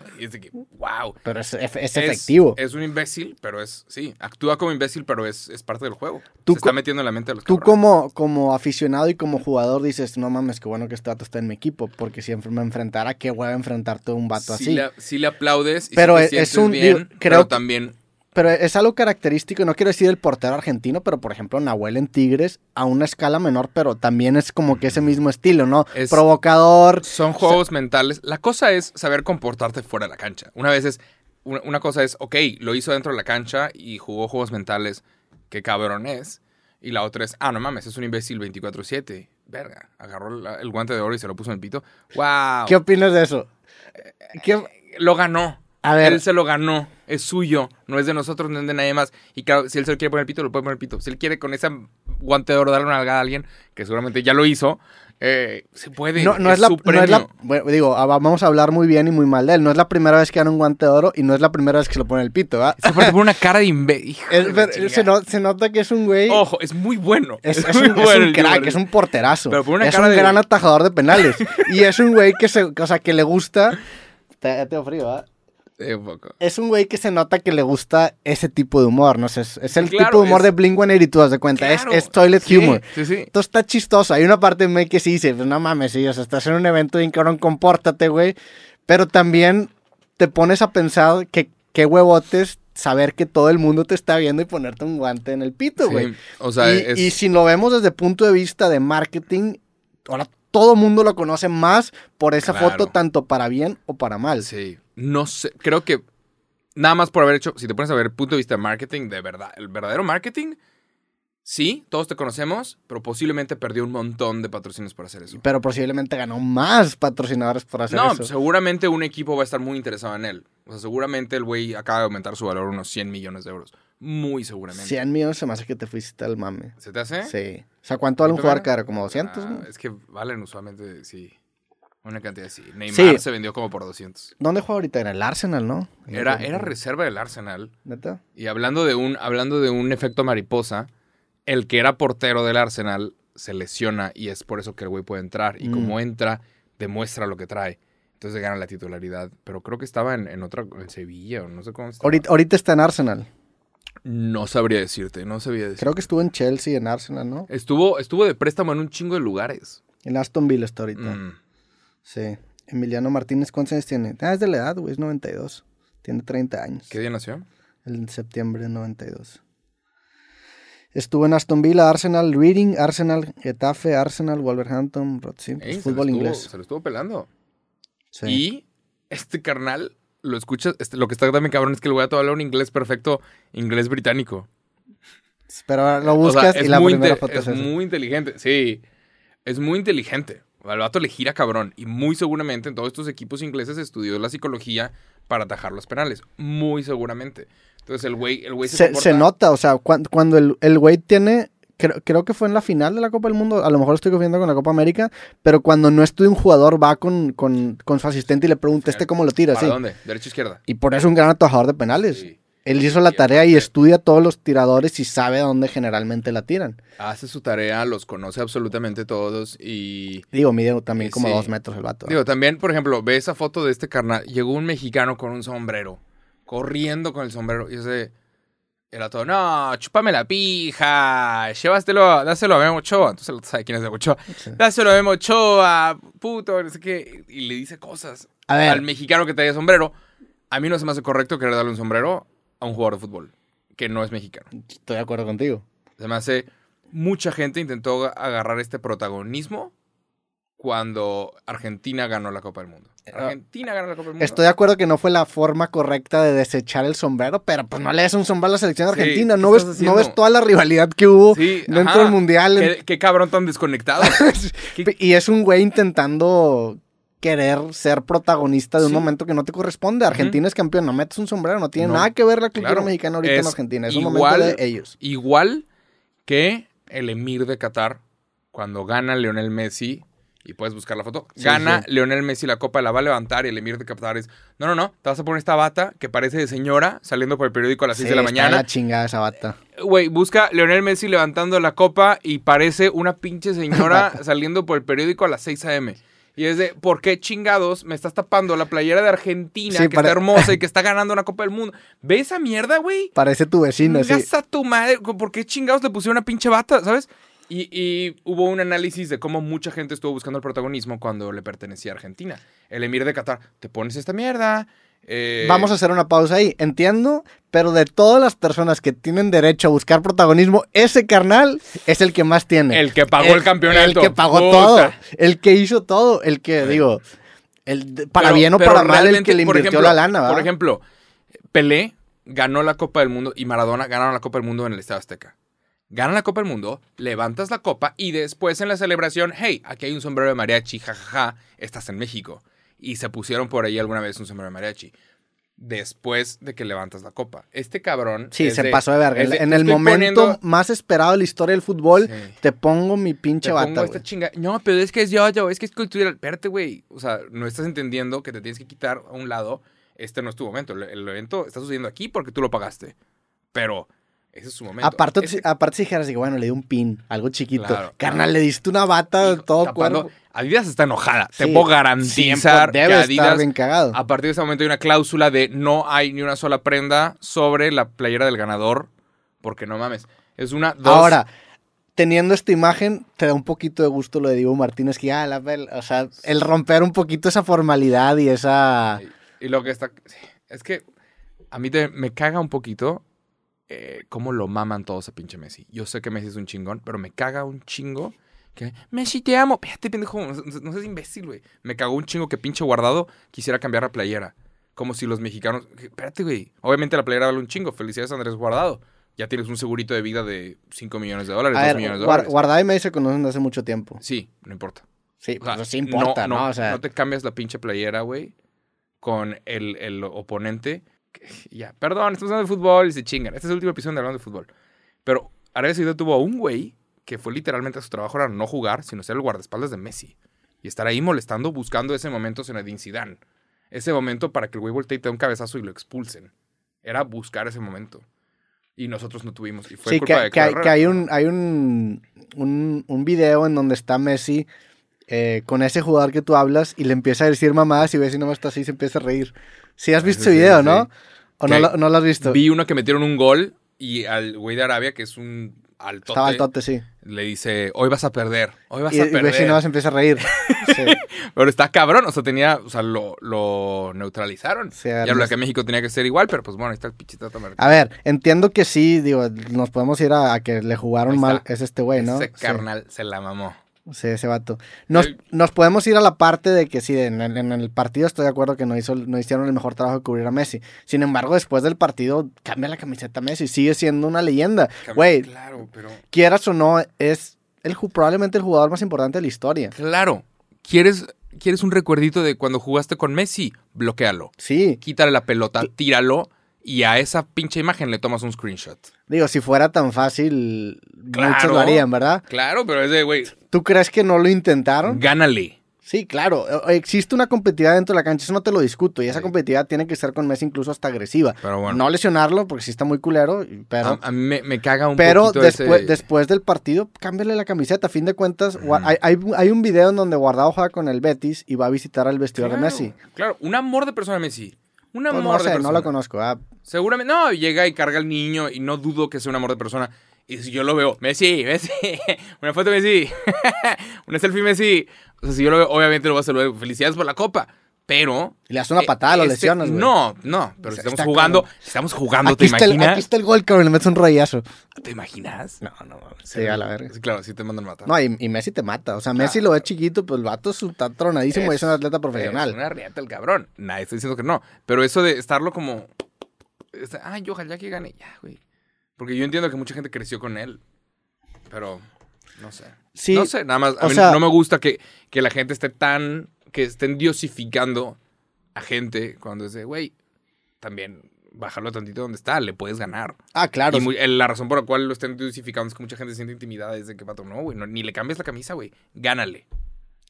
wow. Pero es, es- es efectivo. Es, un imbécil, pero es. Sí, actúa como imbécil, pero es, es parte del juego. Tú Se está metiendo en la mente de los Tú cabrones. como, como aficionado y como jugador dices, no mames, qué bueno que este vato está en mi equipo, porque si me enfrentara, qué hueva enfrentarte a un vato sí así. Le, sí le aplaudes y Pero es- te es un- bien, digo, creo pero también. Pero es algo característico, no quiero decir del portero argentino, pero por ejemplo Nahuel en Tigres, a una escala menor, pero también es como que ese mismo estilo, ¿no? Es- Provocador. Son juegos mentales. La cosa es saber comportarte fuera de la cancha. Una vez es. Una, una cosa es, ok, lo hizo dentro de la cancha y jugó juegos mentales. Qué cabrón es. Y la otra es, ah, no mames, es un imbécil 24-7. Verga. Agarró la- el guante de oro y se lo puso en el pito. ¡Wow! ¿Qué opinas de eso? ¿Qué- Lo ganó. A ver, Él se lo ganó. Es suyo. No es de nosotros, no es de nadie más. Y claro, si él se lo quiere poner el pito, lo puede poner el pito. Si él quiere con esa guante de oro, darle una nalgada a alguien, que seguramente ya lo hizo, eh, se puede. No, no es, la, su no es la- premio. bueno, digo, ah, vamos a hablar muy bien y muy mal de él. No es la primera vez que gana un guante de oro y no es la primera vez que se lo pone el pito, ¿verdad? Se pone una cara de imbécil. Se, no- se nota que es un güey. Ojo, es muy bueno. Es, es muy un, bueno crack, es un porterazo. Pero por una es cara un de- gran atajador de penales. y es un güey que se, o sea, que le gusta. Te, tengo frío, ¿verdad? Un poco. Es un güey que se nota que le gusta ese tipo de humor, no sé, es, es el Claro, tipo de humor es- de Blink 182, haz de cuenta, es- Claro, es, toilet sí, humor. Sí, sí. Esto está chistoso, hay una parte de mí que sí dice, pues no mames, sí, o sea, estás en un evento bien cabrón, compórtate, güey, pero también te pones a pensar que qué huevotes saber que todo el mundo te está viendo y ponerte un guante en el pito, Sí, güey. O sea, y, es. y si lo vemos desde el punto de vista de marketing, ahora todo el mundo lo conoce más por esa Claro. foto, tanto para bien o para mal. Sí. No sé. Creo que. Nada más por haber hecho. Si te pones a ver el punto de vista de marketing, de verdad. El verdadero marketing. Sí, todos te conocemos, pero posiblemente perdió un montón de patrocinios por hacer eso. Pero posiblemente ganó más patrocinadores por hacer No, eso. seguramente un equipo va a estar muy interesado en él. O sea, seguramente el güey acaba de aumentar su valor unos 100 millones de euros. Muy seguramente. 100 millones se me hace que te fuiste al mame. ¿Se te hace? Sí. O sea, ¿cuánto vale un ¿Cuánto jugador caro? ¿Como 200? Ah, es que valen usualmente, sí. Una cantidad así. Neymar Sí. se vendió como por 200. ¿Dónde juega ahorita? En el Arsenal, ¿no? Era, era reserva del Arsenal. ¿Neta? Y hablando de un, hablando de un efecto mariposa, el que era portero del Arsenal se lesiona y es por eso que el güey puede entrar. Y Mm. como entra, demuestra lo que trae. Entonces gana la titularidad. Pero creo que estaba en, en otra, en Sevilla o no sé cómo estaba. Ahorita, ahorita está en Arsenal. No sabría decirte, no sabría decirte. Creo que estuvo en Chelsea, en Arsenal, ¿no? Estuvo, estuvo de préstamo en un chingo de lugares. En Aston Villa está ahorita. Mm. Sí. Emiliano Martínez, ¿cuántos años tiene? Ah, es de la edad, güey, es 92. Tiene 30 años. ¿Qué día nació? En septiembre de 92. Estuvo en Aston Villa, Arsenal, Reading, Arsenal, Getafe, Arsenal, Wolverhampton, pues, lo fútbol estuvo- inglés. Se lo estuvo pelando. Sí. Y este carnal lo escuchas. este- lo que está también cabrón es que el güey habla un inglés perfecto, inglés británico. Pero ahora lo O sea, buscas es y la muy primera foto es, muy inteligente. Sí, es muy inteligente. Al vato le gira cabrón. Y muy seguramente en todos estos equipos ingleses estudió la psicología para atajar los penales. Muy seguramente. Entonces el güey, el güey se, se, se nota, o sea, cuan- cuando el, el güey tiene, creo, creo que fue en la final de la Copa del Mundo, a lo mejor estoy confiando con la Copa América, pero cuando no estudia un jugador va con, con, con su asistente y le pregunta, ¿este cómo lo tira? ¿Para Sí. dónde? ¿Derecha izquierda? Y por eso es un gran atajador de penales. Sí. Él hizo la tarea y estudia todos los tiradores y sabe dónde generalmente la tiran. Hace su tarea, los conoce absolutamente todos y... Digo, mide también como sí. dos metros el vato. Digo, también, por ejemplo, ve esa foto de este carnal. Llegó un mexicano con un sombrero, corriendo con el sombrero. Y ese era todo, no, chúpame la pija, llévastelo, dáselo a Memo Ochoa. Entonces, ¿sabe quién es Memo Ochoa? Sí. Dáselo a Memo Ochoa, puto, no sé qué. Y le dice cosas A ver, al mexicano que traía sombrero. A mí no se me hace correcto querer darle un sombrero a un jugador de fútbol que no es mexicano. estoy de acuerdo contigo. Se me hace. Mucha gente intentó agarrar este protagonismo cuando Argentina ganó la Copa del Mundo. Ah, Argentina ganó la Copa del Mundo. Estoy de acuerdo que no fue la forma correcta de desechar el sombrero, pero pues no le des un sombrero a la selección Sí, argentina. ¿qué no, ves, no ves toda la rivalidad que hubo Sí, dentro ajá. del mundial. ¿Qué, qué cabrón tan desconectado. ¿Qué- Y es un güey intentando querer ser protagonista de un Sí. momento que no te corresponde. Argentina es campeón, no metes un sombrero, no tiene No, nada que ver la cultura claro. mexicana ahorita en Argentina. Es un igual- momento de ellos. Igual que el emir de Qatar, cuando gana Lionel Messi, y puedes buscar la foto, Sí, gana sí. Lionel Messi la copa, la va a levantar y el emir de Qatar es, no, no, no, te vas a poner esta bata que parece de señora saliendo por el periódico a las 6 Sí, de la está mañana. la chingada esa bata. Güey, busca Lionel Messi levantando la copa y parece una pinche señora saliendo por el periódico a las 6 a.m. Y es de, ¿por qué chingados me estás tapando la playera de Argentina Sí, que para- está hermosa y que está ganando una Copa del Mundo? ¿Ve esa mierda, güey? Parece tu vecino, sí. A tu madre. ¿Por qué chingados le pusieron una pinche bata, sabes? Y, y hubo un análisis de cómo mucha gente estuvo buscando el protagonismo cuando le pertenecía a Argentina. El emir de Qatar, te pones esta mierda. eh, Vamos a hacer una pausa ahí. Entiendo, pero de todas las personas que tienen derecho a buscar protagonismo, ese carnal es el que más tiene. El que pagó el campeonato. El que pagó Puta. todo. El que hizo todo. El que, digo, el, para Pero- bien o para mal, el que le invirtió ejemplo- la lana, ¿verdad? Por ejemplo, Pelé ganó la Copa del Mundo y Maradona ganaron la Copa del Mundo en el Estadio Azteca. Ganan la Copa del Mundo, levantas la copa y después en la celebración, hey, aquí hay un sombrero de mariachi, jajaja, estás en México. Y se pusieron por ahí alguna vez un sombrero de mariachi. después de que levantas la copa. Este cabrón. Sí, es se de- pasó de verga. de, en el momento poniendo- más esperado de la historia del fútbol, Sí. te pongo mi pinche Te bata, pongo esta güey. chinga. No, pero es que es yo, yo, es que es cultural. Espérate, güey. O sea, no estás entendiendo que te tienes que quitar a un lado. Este no es tu momento. El, el evento está sucediendo aquí porque tú lo pagaste. Pero ese es su momento. Aparte, Ese- aparte si dijeras, bueno, le di un pin, algo chiquito. Claro. Carnal, le diste una bata de todo tapando- cuerpo. Adidas está enojada. Te puedo garantizar debe que estar Adidas bien cagado. A partir de ese momento hay una cláusula de no hay ni una sola prenda sobre la playera del ganador. Porque no mames. Es una, dos. Ahora, teniendo esta imagen, te da un poquito de gusto lo de Diego Martínez, que ya, la, o sea, el romper un poquito esa formalidad y esa... Y, y lo que está. Es que a mí te- me caga un poquito eh, cómo lo maman todos a pinche Messi. Yo sé que Messi es un chingón, pero me caga un chingo. Que, Messi, te amo. Espérate, pendejo. No, seas imbécil, güey. Me cagó un chingo que pinche guardado quisiera cambiar la playera. Como si los mexicanos. Espérate, güey. Obviamente la playera vale un chingo. Felicidades, Andrés Guardado. Ya tienes un segurito de vida de 5 millones de dólares, A 2 ver, millones de dólares. Guardado y Messi se conocen hace mucho tiempo. Sí, no importa. Sí, O sea, pues sí importa, ¿no? O sea, no te cambias la pinche playera, güey, con el, el oponente. Ya, perdón, estamos hablando de fútbol y se chingan. Este es el último episodio de hablando de fútbol. Pero Arabia Saudita tuvo a un güey que fue literalmente su trabajo era no jugar, sino ser el guardaespaldas de Messi. Y estar ahí molestando, buscando ese momento Zinedine Zidane. Ese momento para que el güey voltee y te dé un cabezazo y lo expulsen. Era buscar ese momento. Y nosotros no tuvimos. Y fue sí, culpa que, de que hay, Herrera. que hay un, hay un, un, un video en donde está Messi eh, con ese jugador que tú hablas y le empieza a decir mamadas y ves y no está así y se empieza a reír. Sí has visto Sí, video, sí. ¿no? ¿O no lo, no lo has visto? Vi uno que metieron un gol y al güey de Arabia, que es un altote, Estaba al tote, sí. le dice, hoy vas a perder, hoy vas Y, a y perder. ves y no se empieza a reír. Pero está cabrón, o sea, tenía, o sea, lo, lo neutralizaron. ya lo que México tenía que ser igual, pero pues bueno, ahí está el pichita A ver, entiendo que sí, digo, nos podemos ir a, a que le jugaron mal. Es este güey, ¿no? Ese carnal se la mamó. Sí, ese vato. Nos, El- nos podemos ir a la parte de que sí, en el, en el partido estoy de acuerdo que no, hizo, no hicieron el mejor trabajo de cubrir a Messi. Sin embargo, después del partido, cambia la camiseta a Messi. Sigue siendo una leyenda. Güey, Claro, pero... quieras o no, es el, probablemente el jugador más importante de la historia. Claro, ¿quieres, ¿quieres un recuerdito de cuando jugaste con Messi? Bloquéalo. Sí, Quítale la pelota, tíralo y a esa pinche imagen le tomas un screenshot. digo, si fuera tan fácil, muchos Claro. lo harían, ¿verdad? Claro, pero ese güey, ¿Tú crees que no lo intentaron? gánale. Sí, claro. eh, Existe una competitividad dentro de la cancha, eso no te lo discuto. Y esa Sí. competitividad tiene que ser con Messi incluso hasta agresiva. Pero bueno. No lesionarlo, porque sí está muy culero, pero... a, a mí me, me caga un Pero poquito después, ese- después del partido, cámbiale la camiseta. A fin de cuentas, hay, hay, hay un video en donde Guardado juega con el Betis y va a visitar al vestidor Claro, de Messi. Claro, un amor de persona Messi. Un Pues amor no de sé, persona. no lo conozco. ah. Seguramente, no, llega y carga al niño y no dudo que sea un amor de persona. Y si yo lo veo, Messi, Messi, una foto Messi, una selfie Messi. O sea, si yo lo veo, obviamente lo voy a saludar. Felicidades por la copa. Pero. Le das una patada, lo este- lesionas, güey. No, no, pero si Está estamos jugando, cabrón. si estamos jugando, Aquí ¿te está, el, imaginas? aquí está el gol, cabrón, le metes un rayazo. ¿Te imaginas? No, no, sí, a la verga. Sí, claro, sí te mandan matar. No, y, y Messi te mata. O sea, Messi lo ve chiquito, pues el vato es- está tronadísimo y es un atleta profesional. Es una riata el cabrón. Nadie está diciendo que no. Pero eso de estarlo como. Ay, ojalá que gane. Ya, güey. Porque yo entiendo que mucha gente creció con él. Pero. No sé. Sí, no sé, nada más. A o mí sea- no me gusta que, que la gente esté tan. Que estén diosificando a gente cuando es de, güey, también bájalo tantito donde está, le puedes ganar. Ah, claro. Y muy- el- la razón por la cual lo estén diosificando es que mucha gente se siente intimidada desde que pato, no, güey, no, ni le cambies la camisa, güey. Gánale.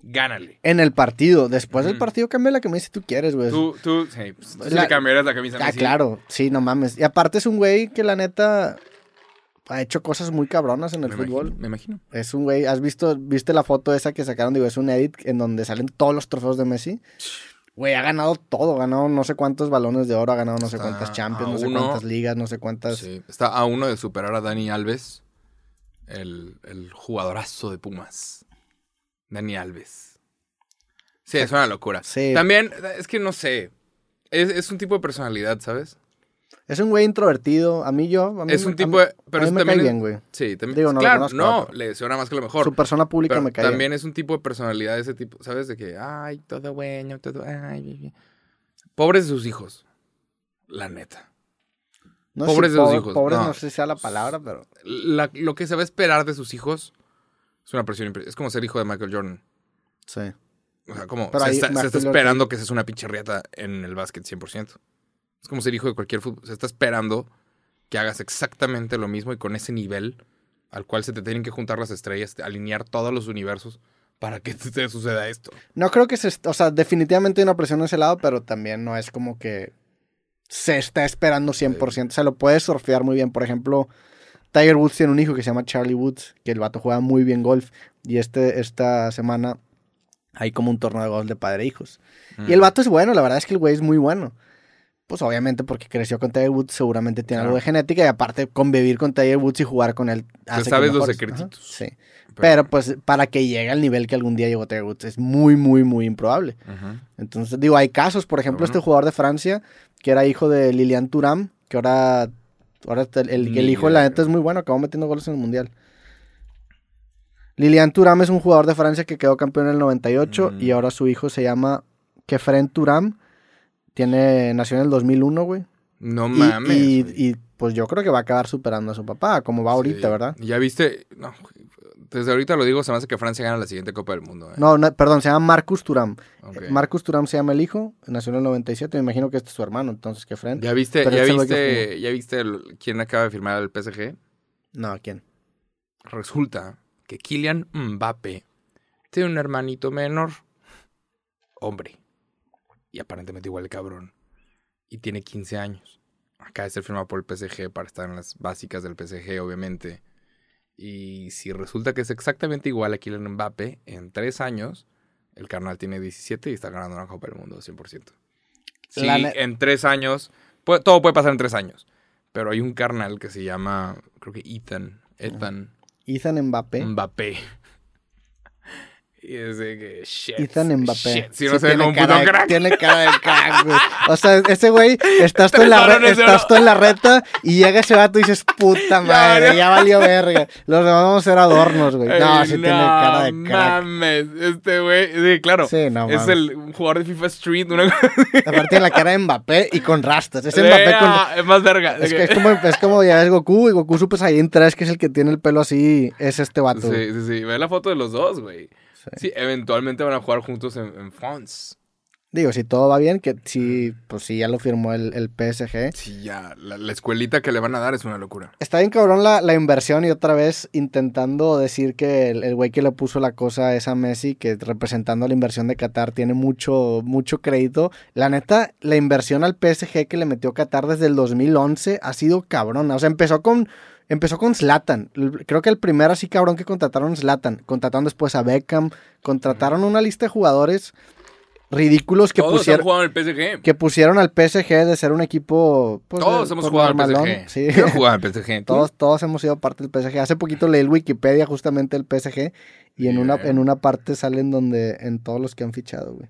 Gánale. En el partido, después del partido, cambia la camisa si tú quieres, güey. Tú, tú, sí, pues, La- le cambiarías la camisa. a Ah, claro, sí, no mames. Y aparte es un güey que la neta ha hecho cosas muy cabronas en el Me fútbol. imagino, me imagino. Es un güey, ¿has visto, viste la foto esa que sacaron? Digo, es un edit en donde salen todos los trofeos de Messi. Güey, ha ganado todo, ha ganado no sé cuántos balones de oro, ha ganado no sé cuántas Champions, no sé uno. cuántas ligas, no sé cuántas... Sí, Está a uno de superar a Dani Alves, el, el jugadorazo de Pumas. Dani Alves. Sí, es una locura. Sí. También, es que no sé. Es, es un tipo de personalidad, ¿sabes? Es un güey introvertido, a mí yo... A mí Es un tipo de. Pero a mí es me también. cae bien, güey. Sí, también. Digo, no lo claro, conozco, no, pero- le suena más que lo mejor. Su persona pública Pero me cae bien. también es un tipo de personalidad ese tipo, ¿sabes? De que, ay, todo bueno, todo. Ay, bien, bien". Pobres de sus hijos. La neta. No si pobres de pobre- hijos, Pobres no. no. sé si sea la palabra, pero... La- lo que se va a esperar de sus hijos es una presión Es como ser hijo de Michael Jordan. Sí. O sea, como Pero se, ahí está, se esperando que seas una pinche riata en el básquet 100%. Es como ser hijo de cualquier fútbol. Se está esperando que hagas exactamente lo mismo y con ese nivel al cual se te tienen que juntar las estrellas, alinear todos los universos para que te suceda esto. No creo que se, o sea, definitivamente hay una presión en ese lado, pero también no es como que se está esperando 100%. O sea, lo puedes surfear muy bien. Por ejemplo, Tiger Woods tiene un hijo que se llama Charlie Woods, que el vato juega muy bien golf. Y este, esta semana hay como un torneo de golf de padre e hijos. Y el vato es bueno, la verdad es que el güey es muy bueno. Pues obviamente porque creció con Tiger Woods, seguramente tiene algo de genética. Y aparte, convivir con Tiger Woods y jugar con él. Hace sabes los secretitos. sí. Pero, pues para que llegue al nivel que algún día llegó Tiger Woods es muy, muy, muy improbable. Entonces, digo, hay casos. Por ejemplo, este jugador de Francia, que era hijo de Lilian Thuram, que ahora, ahora el, el, hijo de la neta es muy bueno, acabó metiendo goles en el Mundial. Lilian Thuram es un jugador de Francia que quedó campeón en el 98 y mm. ahora su hijo se llama Kefren Thuram. Tiene, nació en el 2001, güey. No mames. Y, pues yo creo que va a acabar superando a su papá, como va ahorita, ¿verdad? Ya viste, no, desde ahorita lo digo, se me hace que Francia gana la siguiente Copa del Mundo. ¿eh? No, perdón, se llama Marcus Thuram. Marcus Thuram se llama el hijo, nació en el 97, me imagino que este es su hermano, entonces qué frente. ¿Ya viste, ya viste, ¿ya viste quién acaba de firmar el PSG? No, ¿quién? Resulta que Kylian Mbappé tiene un hermanito menor, hombre, y aparentemente igual de cabrón, y tiene 15 años. Acaba de ser firmado por el PSG para estar en las básicas del PSG, obviamente. Y si resulta que es exactamente igual a Kylian Mbappé, en tres años, el carnal tiene 17 y está ganando una Copa del Mundo 100%. Sí, en tres años, todo puede pasar en tres años. Pero hay un carnal que se llama, creo que Ethan. Ethan. Ethan Mbappé. Mbappé. Y es de que, shit. Ethan Mbappé. Si no se ve como un puto crack. Tiene cara de crack, güey. O sea, ese güey, estás tú en la, estás tú en la reta y llega ese vato y dices, puta madre, ya valió verga. Los demás vamos a ser adornos, güey. No, sí tiene cara de crack. mames. Este güey, sí, claro. Sí, no Es el jugador de FIFA Street. Una... Aparte tiene la cara de Mbappé y con rastas. Es Mbappé con... Es más verga. Es, que es, como, es como ya es Goku y Goku Super Saiyan 3, que es el que tiene el pelo así, es este vato. Sí, sí, sí. Ve la foto de los dos, güey. Sí. eventualmente van a jugar juntos en, en France. Digo, si todo va bien, que sí, pues sí, ya lo firmó el, el PSG. Sí, ya, la, escuelita que le van a dar es una locura. Está bien cabrón la, la inversión y otra vez intentando decir que el güey que le puso la cosa es a Messi, que representando la inversión de Qatar tiene mucho, mucho crédito. La neta, la inversión al PSG que le metió Qatar desde el 2011 ha sido cabrona. O sea, empezó con Empezó con Slatan. Creo que el primer así cabrón que contrataron Slatan. Contrataron después a Beckham. Contrataron una lista de jugadores ridículos que pusieron. el PSG. Que pusieron al PSG de ser un equipo. Pues, todos hemos jugado al PSG. Sí. al PSG. Todos, todos hemos sido parte del PSG. Hace poquito leí el Wikipedia justamente el PSG. Y en una, en una parte salen donde. En todos los que han fichado, güey.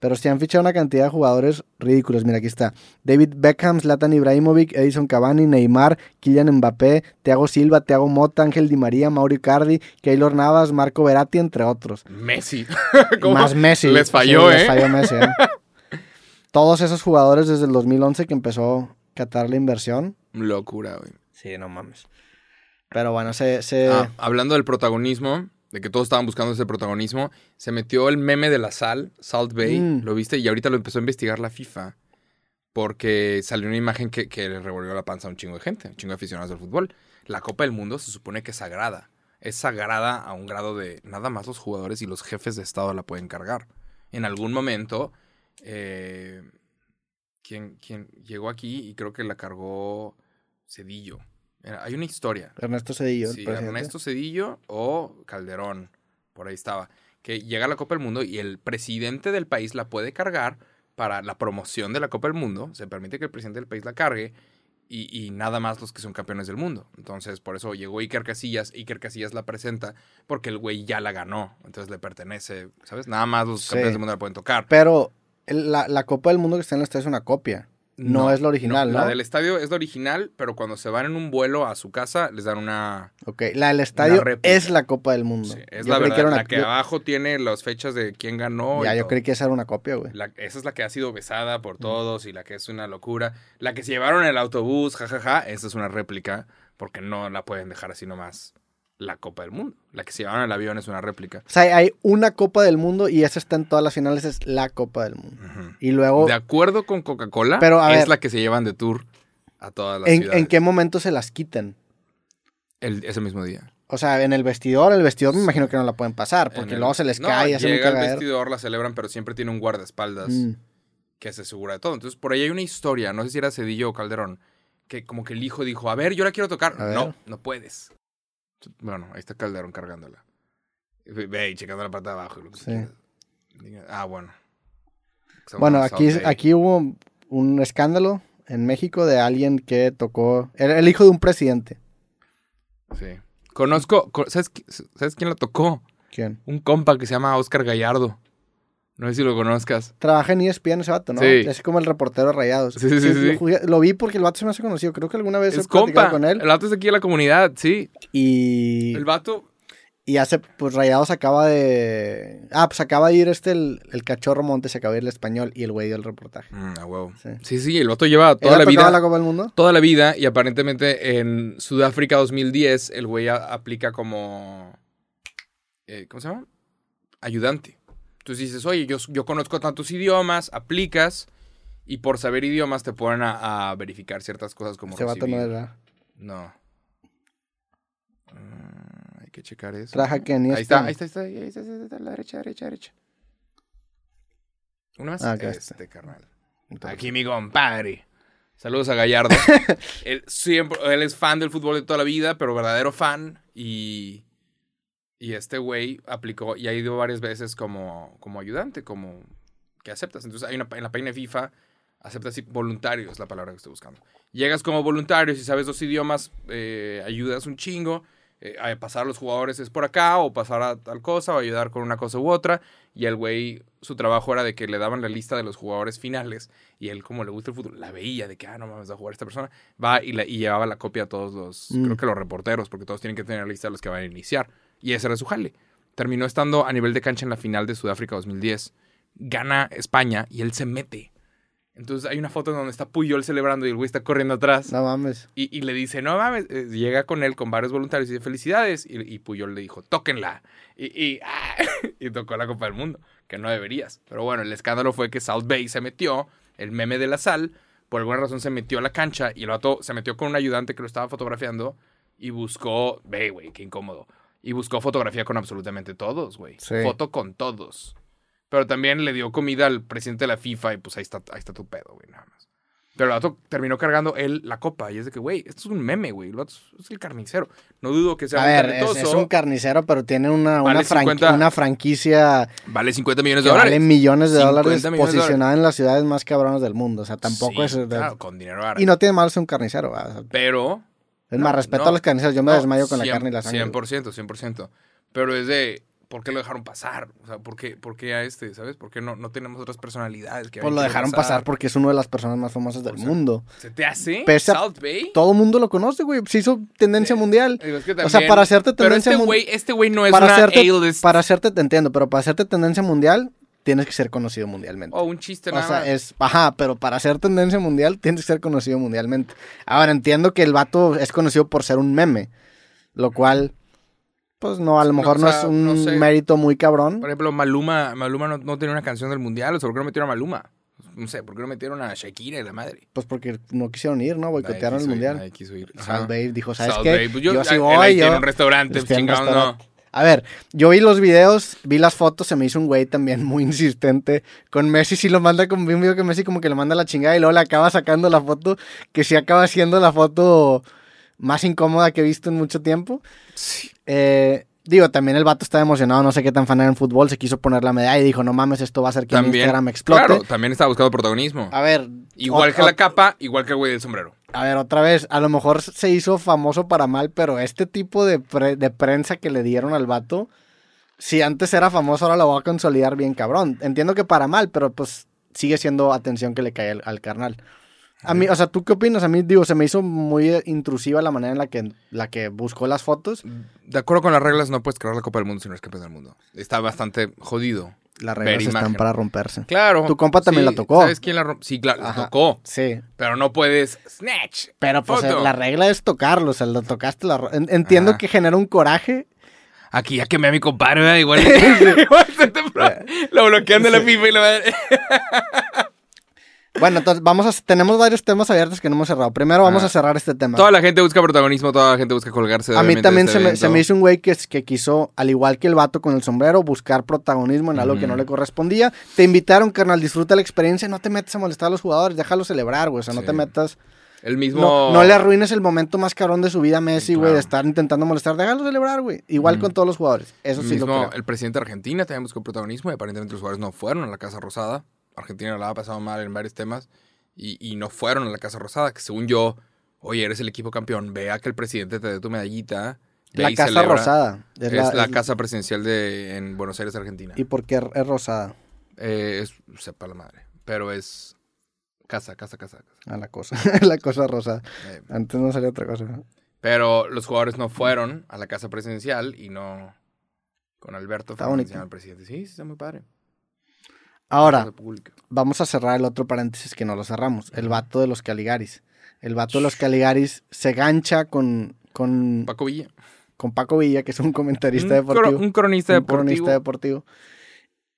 Pero se han fichado una cantidad de jugadores ridículos. Mira, aquí está. David Beckham, Zlatan Ibrahimovic, Edison Cavani, Neymar, Kylian Mbappé, Thiago Silva, Thiago Mota, Ángel Di María, Mauri Cardi, Keylor Navas, Marco Veratti, entre otros. Messi. Más Messi. Les falló, ¿eh? Les falló Messi, ¿eh? Todos esos jugadores desde el 2011 que empezó a catar la inversión. Locura, güey. Sí, no mames. Pero bueno, se... se... Ah, hablando del protagonismo, de que todos estaban buscando ese protagonismo, se metió el meme de la sal, Salt Bay, mm. ¿lo viste? Y ahorita lo empezó a investigar la FIFA porque salió una imagen que, que, le revolvió la panza a un chingo de gente, un chingo de aficionados del fútbol. La Copa del Mundo se supone que es sagrada. Es sagrada a un grado de nada más los jugadores y los jefes de Estado la pueden cargar. En algún momento, eh, quien, quien llegó aquí y creo que la cargó Cedillo hay una historia. Ernesto Cedillo. Sí, Ernesto Cedillo o Calderón, por ahí estaba. Que llega a la Copa del Mundo y el presidente del país la puede cargar para la promoción de la Copa del Mundo. Se permite que el presidente del país la cargue y, nada más los que son campeones del mundo. Entonces, por eso llegó Iker Casillas. Iker Casillas la presenta porque el güey ya la ganó. Entonces le pertenece, ¿sabes? Nada más los campeones del mundo la pueden tocar. Pero la, la Copa del Mundo que está en la estadio es una copia. No, es la original, no, La del estadio es la original, pero cuando se van en un vuelo a su casa, les dan una. Ok, la del estadio es la Copa del Mundo. Sí, es la verdad, la que abajo tiene las fechas de quién ganó. Ya, yo creí que esa era una copia, güey. esa es la que ha sido besada por todos y la que es una locura. La que se llevaron en el autobús, jajaja, esa es una réplica, porque no la pueden dejar así nomás la Copa del Mundo. La que se llevaron el avión es una réplica. O sea, hay una Copa del Mundo y esa está en todas las finales, es la Copa del Mundo. Y luego, De acuerdo con Coca-Cola, es ver. la que se llevan de tour a todas las ¿en, ciudades. ¿en qué momento se las quitan? El- ese mismo día. O sea, en el vestidor, el vestidor me imagino que no la pueden pasar, porque el- luego se les No, cae y hacen llega cagadero. vestidor, la celebran, pero siempre tiene un guardaespaldas Mm. que se asegura de todo. Entonces, por ahí hay una historia, no sé si era Cedillo o Calderón, que como que el hijo dijo, a ver, yo la quiero tocar. No, no puedes. Bueno, ahí está Calderón cargándola. Ve- y checando la parte de abajo. lo que Sí. Ah, bueno. Estamos Bueno, en aquí, aquí hubo un escándalo en México de alguien que tocó, el, el hijo de un presidente. Sí. Conozco, co- ¿sabes, ¿sabes quién la tocó? ¿Quién? Un compa que se llama Oscar Gallardo. No sé si lo conozcas. Trabaja en ESPN ese vato, ¿no? Sí. Es como el reportero de Rayados. Sí, sí, sí, sí. Lo, vi porque el vato se me hace conocido. Creo que alguna vez he Es compa. con él. El vato es de aquí de la comunidad, sí. Y, El vato. y hace, pues Rayados acaba de... Ah, pues acaba de ir este, el, el cachorro Montes, acaba de ir el español y el güey dio el reportaje. Mm, a huevo. Sí. Sí, sí, el vato lleva toda ¿Él la vida. la Copa del Mundo? Toda la vida y aparentemente en Sudáfrica 2010 el güey aplica como... eh, ¿Cómo se llama? Ayudante. Entonces dices, oye, yo, yo conozco tantos idiomas, aplicas y por saber idiomas te ponen a, a verificar ciertas cosas como vato no recibir- era. No. Mm, hay que checar eso. Trabaja que en Ahí está, ahí está, ahí está, ahí está, ahí está, está, a la derecha, derecha, derecha. Una más. Ah, este, carnal. Entonces, Aquí mi compadre. Saludos a Gallardo. él, siempre, él es fan del fútbol de toda la vida, pero verdadero fan. Y, y este güey aplicó y ha ido varias veces como, como ayudante, como que aceptas. Entonces hay una, en la página de FIFA, aceptas sí, voluntario, es la palabra que estoy buscando. Llegas como voluntario, si sabes dos idiomas, eh, ayudas un chingo. eh, a pasar a los jugadores es por acá, o pasar a tal cosa, o ayudar con una cosa u otra. Y el güey, su trabajo era de que le daban la lista de los jugadores finales. Y él, como le gusta el fútbol, la veía de que, ah, no mames, va a jugar esta persona. Va y, la- y llevaba la copia a todos los, Mm. creo que los reporteros, porque todos tienen que tener la lista de los que van a iniciar. Y ese era su jale. Terminó estando a nivel de cancha en la final de Sudáfrica 2010. Gana España y él se mete. Entonces hay una foto donde está Puyol celebrando y el güey está corriendo atrás. No mames. Y, y le dice, no mames, eh, llega con él con varios voluntarios y dice, felicidades. Y, y Puyol le dijo, tóquenla. Y, y, ah, y tocó la Copa del Mundo, que no deberías. Pero bueno, el escándalo fue que South Bay se metió, el meme de la sal, por alguna razón se metió a la cancha y el vato se metió con un ayudante que lo estaba fotografiando y buscó, ve, güey, qué incómodo. Y buscó fotografía con absolutamente todos, güey. Sí. Foto con todos. Pero también le dio comida al presidente de la FIFA y pues ahí está, ahí está tu pedo, güey, nada más. Pero el vato terminó cargando él la copa y es de que, güey, esto es un meme, güey. El vato es- el carnicero. No dudo que sea A un ver, es, es un carnicero, pero tiene una, Vale una, franqui- 50 una franquicia Vale 50 millones de dólares. vale millones de 50 dólares millones de posicionada en las ciudades más cabronas del mundo. O sea, tampoco Sí, es... Claro, con dinero árabe. Y no tiene malo ser un carnicero. O sea, Pero. Es No, más, respeto no. a los carniceros. Yo me no, desmayo con la 100, carne y la sangre. 100%, 100%. Pero es de. ¿Por qué lo dejaron pasar? O sea, ¿por qué, por qué a este, sabes? ¿Por qué no, no tenemos otras personalidades que Pues lo dejaron pasar porque es una de las personas más famosas del Por ser- mundo. ¿Se te hace? Pese a- ¿South Bay? Todo el mundo lo conoce, güey. Se hizo tendencia mundial. Digo, es que O sea, también- para hacerte tendencia este mun- güey, este güey no es para una hacerte, para hacerte, te entiendo, pero para hacerte tendencia mundial tienes que ser conocido mundialmente. o un chiste O nada sea, más. es, ajá, pero para ser tendencia mundial tienes que ser conocido mundialmente. Ahora entiendo que el vato es conocido por ser un meme, lo cual, pues no, a lo No, mejor o no, sea, es un no sé. mérito muy cabrón. Por ejemplo, Maluma, Maluma no, no tiene una canción del mundial. O sea, ¿por qué no metieron a Maluma? No sé, ¿por qué no metieron a Shakira y la madre? Pues porque no quisieron ir, ¿no? Boicotearon el ir, mundial. nadie quiso ir. Bay dijo, ¿sabes qué? Pues yo, yo, sí voy, yo... tiene un restaurante, Pues no. A ver, yo vi los videos, vi las fotos, se me hizo un güey también muy insistente. Con Messi sí lo manda, como vi un video que Messi como que le manda la chingada y luego le acaba sacando la foto, que sí acaba siendo la foto más incómoda que he visto en mucho tiempo. Sí. Eh, digo, también el vato estaba emocionado, no sé qué tan fan era en fútbol, se quiso poner la medalla y dijo, no mames, esto va a hacer que mi También, Instagram explote. claro, también estaba buscando protagonismo. A ver, igual o- que o- la capa, igual que el güey del sombrero. A ver, otra vez, a lo mejor se hizo famoso para mal, pero este tipo de, pre- de prensa que le dieron al vato, si antes era famoso, ahora lo va a consolidar bien cabrón. Entiendo que para mal, pero pues sigue siendo atención que le cae al, al carnal. A mí, o sea, ¿tú qué opinas? A mí, digo, se me hizo muy intrusiva la manera en la que, la que buscó las fotos. De acuerdo con las reglas, no puedes crear la Copa del Mundo si no eres campeón del mundo. Está bastante jodido. Las reglas están imagen. para romperse. Claro. Tu compa también sí, la tocó. ¿Sabes quién la rompió? Sí, claro, la tocó. Sí, Pero no puedes snatch. pero pues Foto. la regla es tocarlo, o sea, lo tocaste, la Entiendo Ajá. que genera un coraje Aquí ya quemé a mi compadre, ¿verdad? igual. lo bloquean de la FIFA y la madre. Bueno, entonces vamos a, tenemos varios temas abiertos que no hemos cerrado. Primero vamos Ah. a cerrar este tema. Toda la gente busca protagonismo, toda la gente busca colgarse. A mí también de se, este me, se me hizo un güey que, que quiso, al igual que el vato con el sombrero, buscar protagonismo en algo que no le correspondía. Te invitaron, carnal, disfruta la experiencia, no te metas a molestar a los jugadores, déjalo celebrar, güey. O sea, no te metas. El mismo. No, no le arruines el momento más cabrón de su vida a Messi, güey, Claro. de estar intentando molestar. Déjalo celebrar, güey. Igual con todos los jugadores. Eso el sí lo mismo, creo. el presidente de Argentina también buscó protagonismo y aparentemente los jugadores no fueron a la Casa Rosada. Argentina la ha pasado mal en varios temas y, y no fueron a la Casa Rosada, que según yo, oye, eres el equipo campeón, vea que el presidente te dé tu medallita. La Casa celebra. Rosada. Es, la, casa presidencial de en Buenos Aires, Argentina. ¿Y por qué es rosada? Eh, es, sepa la madre, pero es casa, casa, casa. casa. A la cosa. la cosa rosada. Eh, Antes no salía otra cosa. ¿no? pero los jugadores no fueron a la casa presidencial y no con Alberto Fernández, el presidente. Sí, sí, está muy padre. Ahora, vamos a cerrar el otro paréntesis que no lo cerramos. El vato de los Caligaris. El vato de los Caligaris se gancha con, con, Paco Villa. con Paco Villa, que es un comentarista un, deportivo. un cronista un deportivo. cronista deportivo.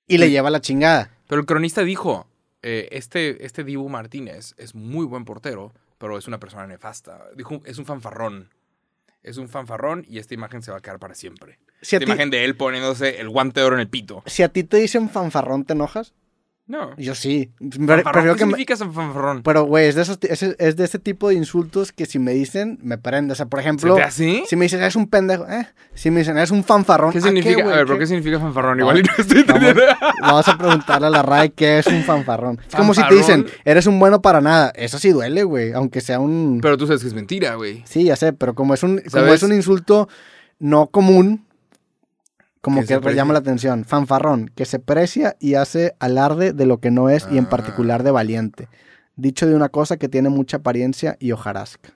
Y le lleva la chingada. Pero el cronista dijo, eh, este, este Dibu Martínez es muy buen portero, pero es una persona nefasta. Dijo, es un fanfarrón. Es un fanfarrón y esta imagen se va a quedar para siempre. Si Esta ti, imagen de él poniéndose el guante de oro en el pito. si a ti te dicen fanfarrón, ¿te enojas? No. Yo sí. Prefiero ¿Qué que me- significa ese fanfarrón? Pero, güey, es de, esos, es, es de ese tipo de insultos que si me dicen, me prende. O sea, por ¿Se ejemplo, hace? si me dicen, eres un pendejo, ¿eh? Si me dicen, eres un fanfarrón, ¿Qué ¿a significa? a ver, ¿pero ¿Qué? qué significa fanfarrón? No, Igual y no estoy Vamos, entendiendo. vamos a preguntarle a la RAE qué es un fanfarrón. Es como si te dicen, eres un bueno para nada. Eso sí duele, güey. Aunque sea un. Pero tú sabes que es mentira, güey. Sí, ya sé, pero como es un, como es un insulto no común, como Que llama la atención. Fanfarrón, que se precia y hace alarde de lo que no es y en Ah. particular de valiente. Dicho de una cosa que tiene mucha apariencia y hojarasca.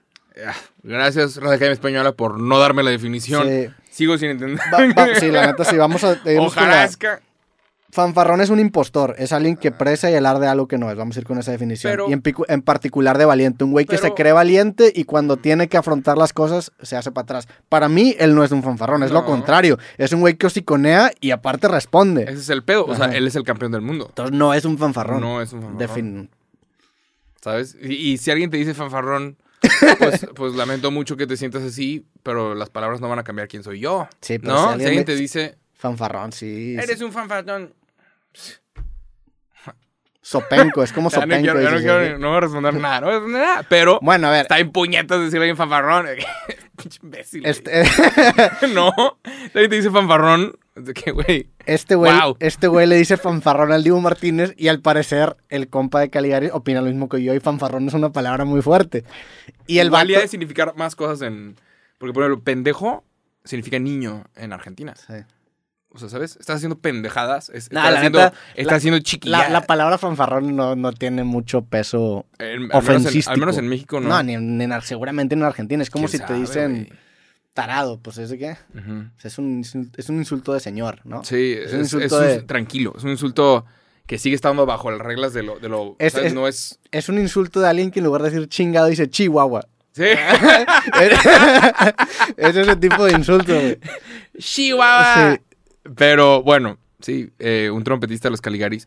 Ah, Gracias, Radio Academia Española, por no darme la definición. Sí, Sigo sin entender. Va- va- sí, la neta, sí, vamos a... Hojarasca. Fanfarrón es un impostor, es alguien que precia y alarde algo que no es. Vamos a ir con esa definición. Pero- y en, picu- en particular de valiente, un güey que se cree valiente y cuando tiene que afrontar las cosas se hace para atrás. Para mí, él no es un fanfarrón, es lo contrario. Es un güey que hociconea y aparte responde. Ese es el pedo. O sea, Ajá. él es el campeón del mundo. Entonces no es un fanfarrón. No es un fanfarrón. Defin- ¿Sabes? Y, y si alguien te dice fanfarrón, pues, pues lamento mucho que te sientas así, pero las palabras no van a cambiar quién soy yo. Sí, pero ¿No? si Si alguien te dice, Fanfarrón, sí. eres un fanfarrón. Sopenco, es como sopenco. quiero, no, dices, quiero- no voy a responder nada, no voy a responder nada. Pero Bueno, a ver. está en puñetas decirle a alguien fanfarrón. Pinche imbécil. Este, no. Alguien te dice fanfarrón, que, güey. este güey Wow. este güey le dice fanfarrón al Dibu Martínez y al parecer el compa de Caligari opina lo mismo que yo y fanfarrón es una palabra muy fuerte. Y el igual vato... de significar más cosas en. Porque, por ejemplo, pendejo significa niño en Argentina. Sí. O sea, ¿sabes? Estás haciendo pendejadas. es- Nah, estás haciendo, neta, estás la- haciendo chiquilla. La, la palabra fanfarrón no, no tiene mucho peso En- al, menos en, ofensístico. al menos en México no. No, ni en, en seguramente en Argentina. Es como ¿Quién si te dicen tarado. Pues es de qué? Ujú. O sea, es, un, es un insulto de señor, ¿no? Sí, Es es, un insulto de- tranquilo. Es un insulto que sigue estando bajo las reglas de lo. De lo No es. Es un insulto de alguien que en lugar de decir chingado dice chihuahua. Sí. es ese tipo de insulto, güey. Chihuahua. Sí. Pero bueno, sí, eh, un trompetista de los Caligaris.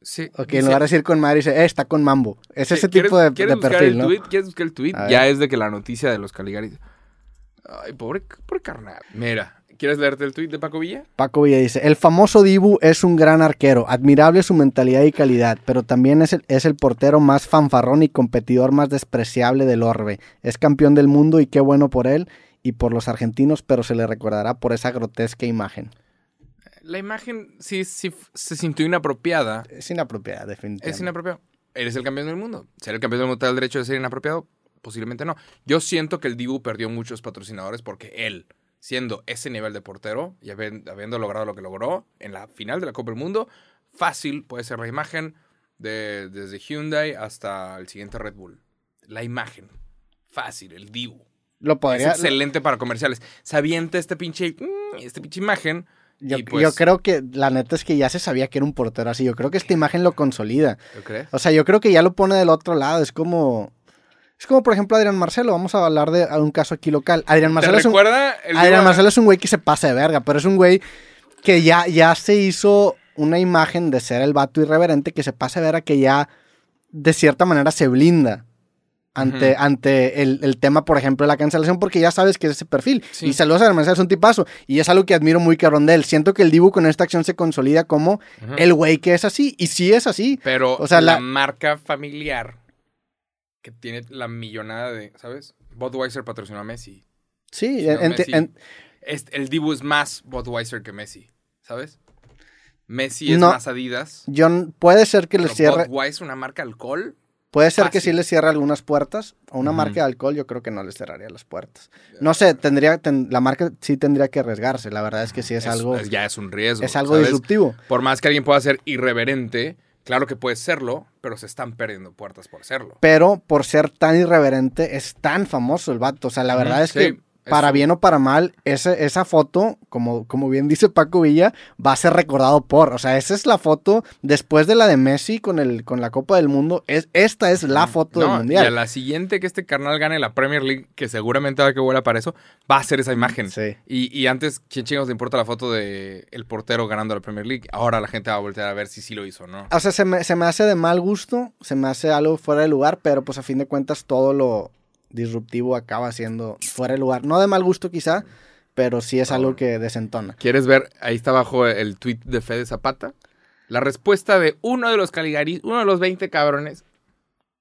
Sí, Ok, dice- en lugar de decir con madre dice, eh, está con mambo. Es ese ¿Quieres- tipo de, ¿quieres de buscar perfil, el ¿no? tweet? ¿Quieres buscar el tweet? A Ya es de que la noticia de los Caligaris. Ay, pobre, pobre carnal. Mira, ¿quieres leerte el tweet de Paco Villa? Paco Villa dice, el famoso Dibu es un gran arquero, admirable su mentalidad y calidad, pero también es el, es el portero más fanfarrón y competidor más despreciable del orbe. Es campeón del mundo y qué bueno por él y por los argentinos, pero se le recordará por esa grotesca imagen. La imagen sí, sí se sintió inapropiada. Es inapropiada, definitivamente. Es inapropiado. Eres el campeón del mundo. ¿Ser el campeón del mundo te da el derecho de ser inapropiado? Posiblemente no. Yo siento que el Dibu perdió muchos patrocinadores porque él, siendo ese nivel de portero y habi- habiendo logrado lo que logró en la final de la Copa del Mundo, fácil puede ser la imagen de, desde Hyundai hasta el siguiente Red Bull. La imagen. Fácil, el Dibu. Lo podría... es excelente para comerciales. Se avienta este pinche, mm, este pinche imagen. Yo, pues- yo creo que la neta es que ya se sabía que era un portero así. Yo creo que esta imagen lo consolida. ¿Lo crees? O sea, yo creo que ya lo pone del otro lado. Es como. Es como, por ejemplo, Adrián Marcelo. Vamos a hablar de un caso aquí local. Adrián ¿Te Marcelo, es un, recuerda? el Adrián Marcelo es un güey que se pasa de verga, pero es un güey que ya, ya se hizo una imagen de ser el vato irreverente que se pasa de verga, que ya de cierta manera se blinda ante, ante el, el tema, por ejemplo, de la cancelación, porque ya sabes que es ese perfil. Sí. Y saludos a Marcelo, es un tipazo. Y es algo que admiro muy cabrón de él. Siento que el Dibu con esta acción se consolida como el güey que es así. Y sí es así. Pero o sea, la, la- marca familiar que tiene la millonada de, ¿sabes? Budweiser patrocinó a Messi. Sí, No, enti- Messi. en- Es- el Dibu es más Budweiser que Messi, ¿sabes? Messi es No. más Adidas. yo n- puede ser que le cierre. Budweiser, una marca alcohol. Puede ser que sí le cierre algunas puertas. A una marca de alcohol yo creo que no le cerraría las puertas. No sé, tendría, ten- la marca sí tendría que arriesgarse. La verdad es que sí es, algo, es- ya es un riesgo. es algo ¿sabes? disruptivo. Por más que alguien pueda ser irreverente, claro que puede serlo, pero se están perdiendo puertas por serlo. Pero por ser tan irreverente, es tan famoso el vato. O sea, la verdad es sí, que para bien o para mal, ese- esa foto, como, como bien dice Paco Villa, va a ser recordado por. O sea, esa es la foto después de la de Messi con, el, con la Copa del Mundo. Es, esta es la foto del Mundial. Y a la siguiente que este carnal gane la Premier League, que seguramente va a que vuela para eso, va a ser esa imagen. Sí. Y, y antes, ¿quién chingados le importa la foto de el portero ganando la Premier League? Ahora la gente va a voltear a ver si sí lo hizo o no. O sea, se me, se me hace de mal gusto, se me hace algo fuera de lugar, pero pues a fin de cuentas todo lo disruptivo acaba siendo fuera de lugar. No de mal gusto quizá, pero sí es algo que desentona. ¿Quieres ver? Ahí está abajo el tweet de Fede Zapata. La respuesta de uno de los Caligaris, uno de los 20 cabrones.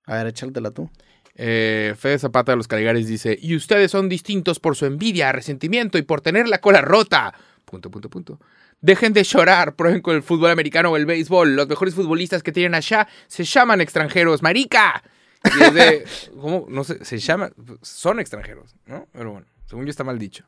A ver, échatela tú. Eh, Fede Zapata de los Caligaris dice: Y ustedes son distintos por su envidia, resentimiento y por tener la cola rota. Punto, punto, punto. Dejen de llorar, prueben con el fútbol americano o el béisbol. Los mejores futbolistas que tienen allá se llaman extranjeros, marica. Y es de, ¿Cómo? No sé, se llaman, son extranjeros, ¿no? Pero bueno, según yo está mal dicho.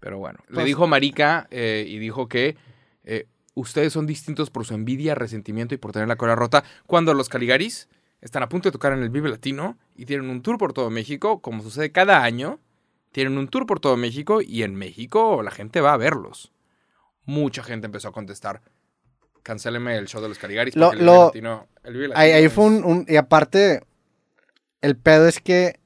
Pero bueno, le Pues- dijo marica eh, y dijo que eh, ustedes son distintos por su envidia, resentimiento y por tener la cola rota. Cuando los Caligaris están a punto de tocar en el Vive Latino y tienen un tour por todo México, como sucede cada año. Tienen un tour por todo México y en México la gente va a verlos. Mucha gente empezó a contestar. Cancéleme el show de los Caligaris. Lo- porque el lo- Vive Latino, el Vive Latino ahí fue un, un- Y aparte, el pedo es que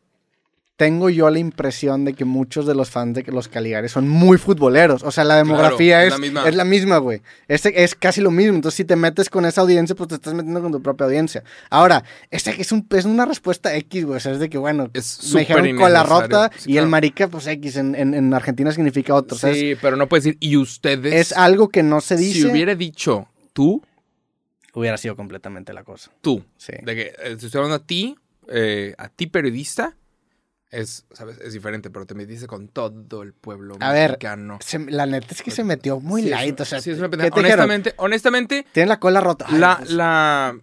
tengo yo la impresión de que muchos de los fans de los Caligares son muy futboleros. O sea, la demografía es es, la misma. es la misma, güey. Es, es casi lo mismo. Entonces, si te metes con esa audiencia, pues te estás metiendo con tu propia audiencia. Ahora, esta es, un, es una respuesta X, güey. O sea, es de que, bueno, Es me dijeron con la rota Sí, y claro. el marica, pues X. En, en- en Argentina significa otro. Sí, pero no puedes decir, y ustedes. es, algo que no se dice. Si hubiera dicho tú, Hubiera sido completamente la cosa. tú. Sí. De que eh, te estoy hablando a ti, eh, a ti periodista, es, ¿sabes? Es diferente, pero te metiste con todo el pueblo A ver, mexicano. Se- la neta es que se metió muy Sí, light. o sea, sí, es una honestamente, honestamente, Tiene la cola rota. Ay, la, pues, la,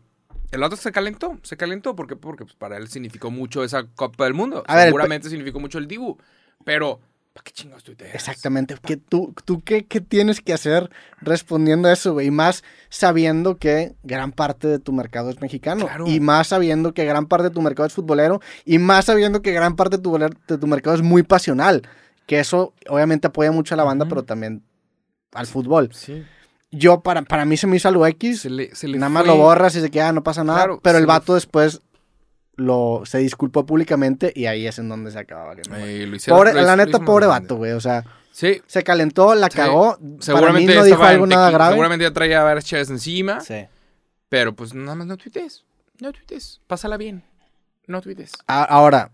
el otro se calentó, se calentó porque, porque pues, para él significó mucho esa Copa del Mundo. A ver, Seguramente significó mucho el Dibu, pero ¿para qué chingados tuiteas? Exactamente. ¿Qué, ¿Tú, tú qué, qué tienes que hacer respondiendo a eso, güey? Y más sabiendo que gran parte de tu mercado es mexicano. Claro. Y más sabiendo que gran parte de tu mercado es futbolero. Y más sabiendo que gran parte de tu, de tu mercado es muy pasional. Que eso obviamente apoya mucho a la banda, Ujú. pero también al fútbol. Sí. Yo, para, para mí se me hizo algo X. Se le, se le Nada más lo borras y se queda, no pasa nada. Claro, pero el vato después lo, se disculpó públicamente y ahí es en donde se acaba valiendo. madre. Eh, lo hicieron- Pobre, lo la neta, pobre vato, güey. O sea, Sí, se calentó, la Sí. cagó. Para mí seguramente no dijo algo en nada grave. Seguramente ya traía varias chaves encima. Sí. Pero pues nada más no tuites. No tuites. Pásala bien. No tuites. Ahora,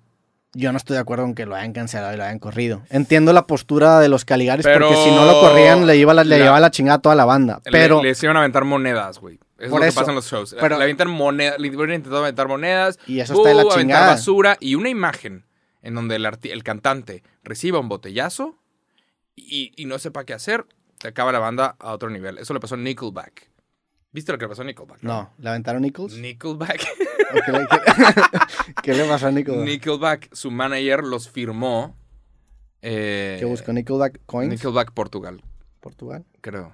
yo no estoy de acuerdo con que lo hayan cancelado y lo hayan corrido. Entiendo la postura de los Caligaris Pero porque si no lo corrían le iba la, le la- llevaba la chingada a toda la banda. Pero Le- les iban a aventar monedas, güey. Es Por lo eso, que pasa en los shows. pero- le aventan monedas, le intentado aventar monedas. Y eso está de la chingada. basura y una imagen en donde el, el cantante reciba un botellazo y, y no sepa qué hacer, te acaba la banda a otro nivel. Eso le pasó a Nickelback. ¿Viste lo que le pasó a Nickelback? no, ¿le aventaron Nichols? Nickelback. ¿O qué, le, qué- qué le pasó a Nichols? Nickelback, su manager los firmó. eh, ¿Qué buscó Nickelback Coins? Nickelback Portugal, Portugal. creo.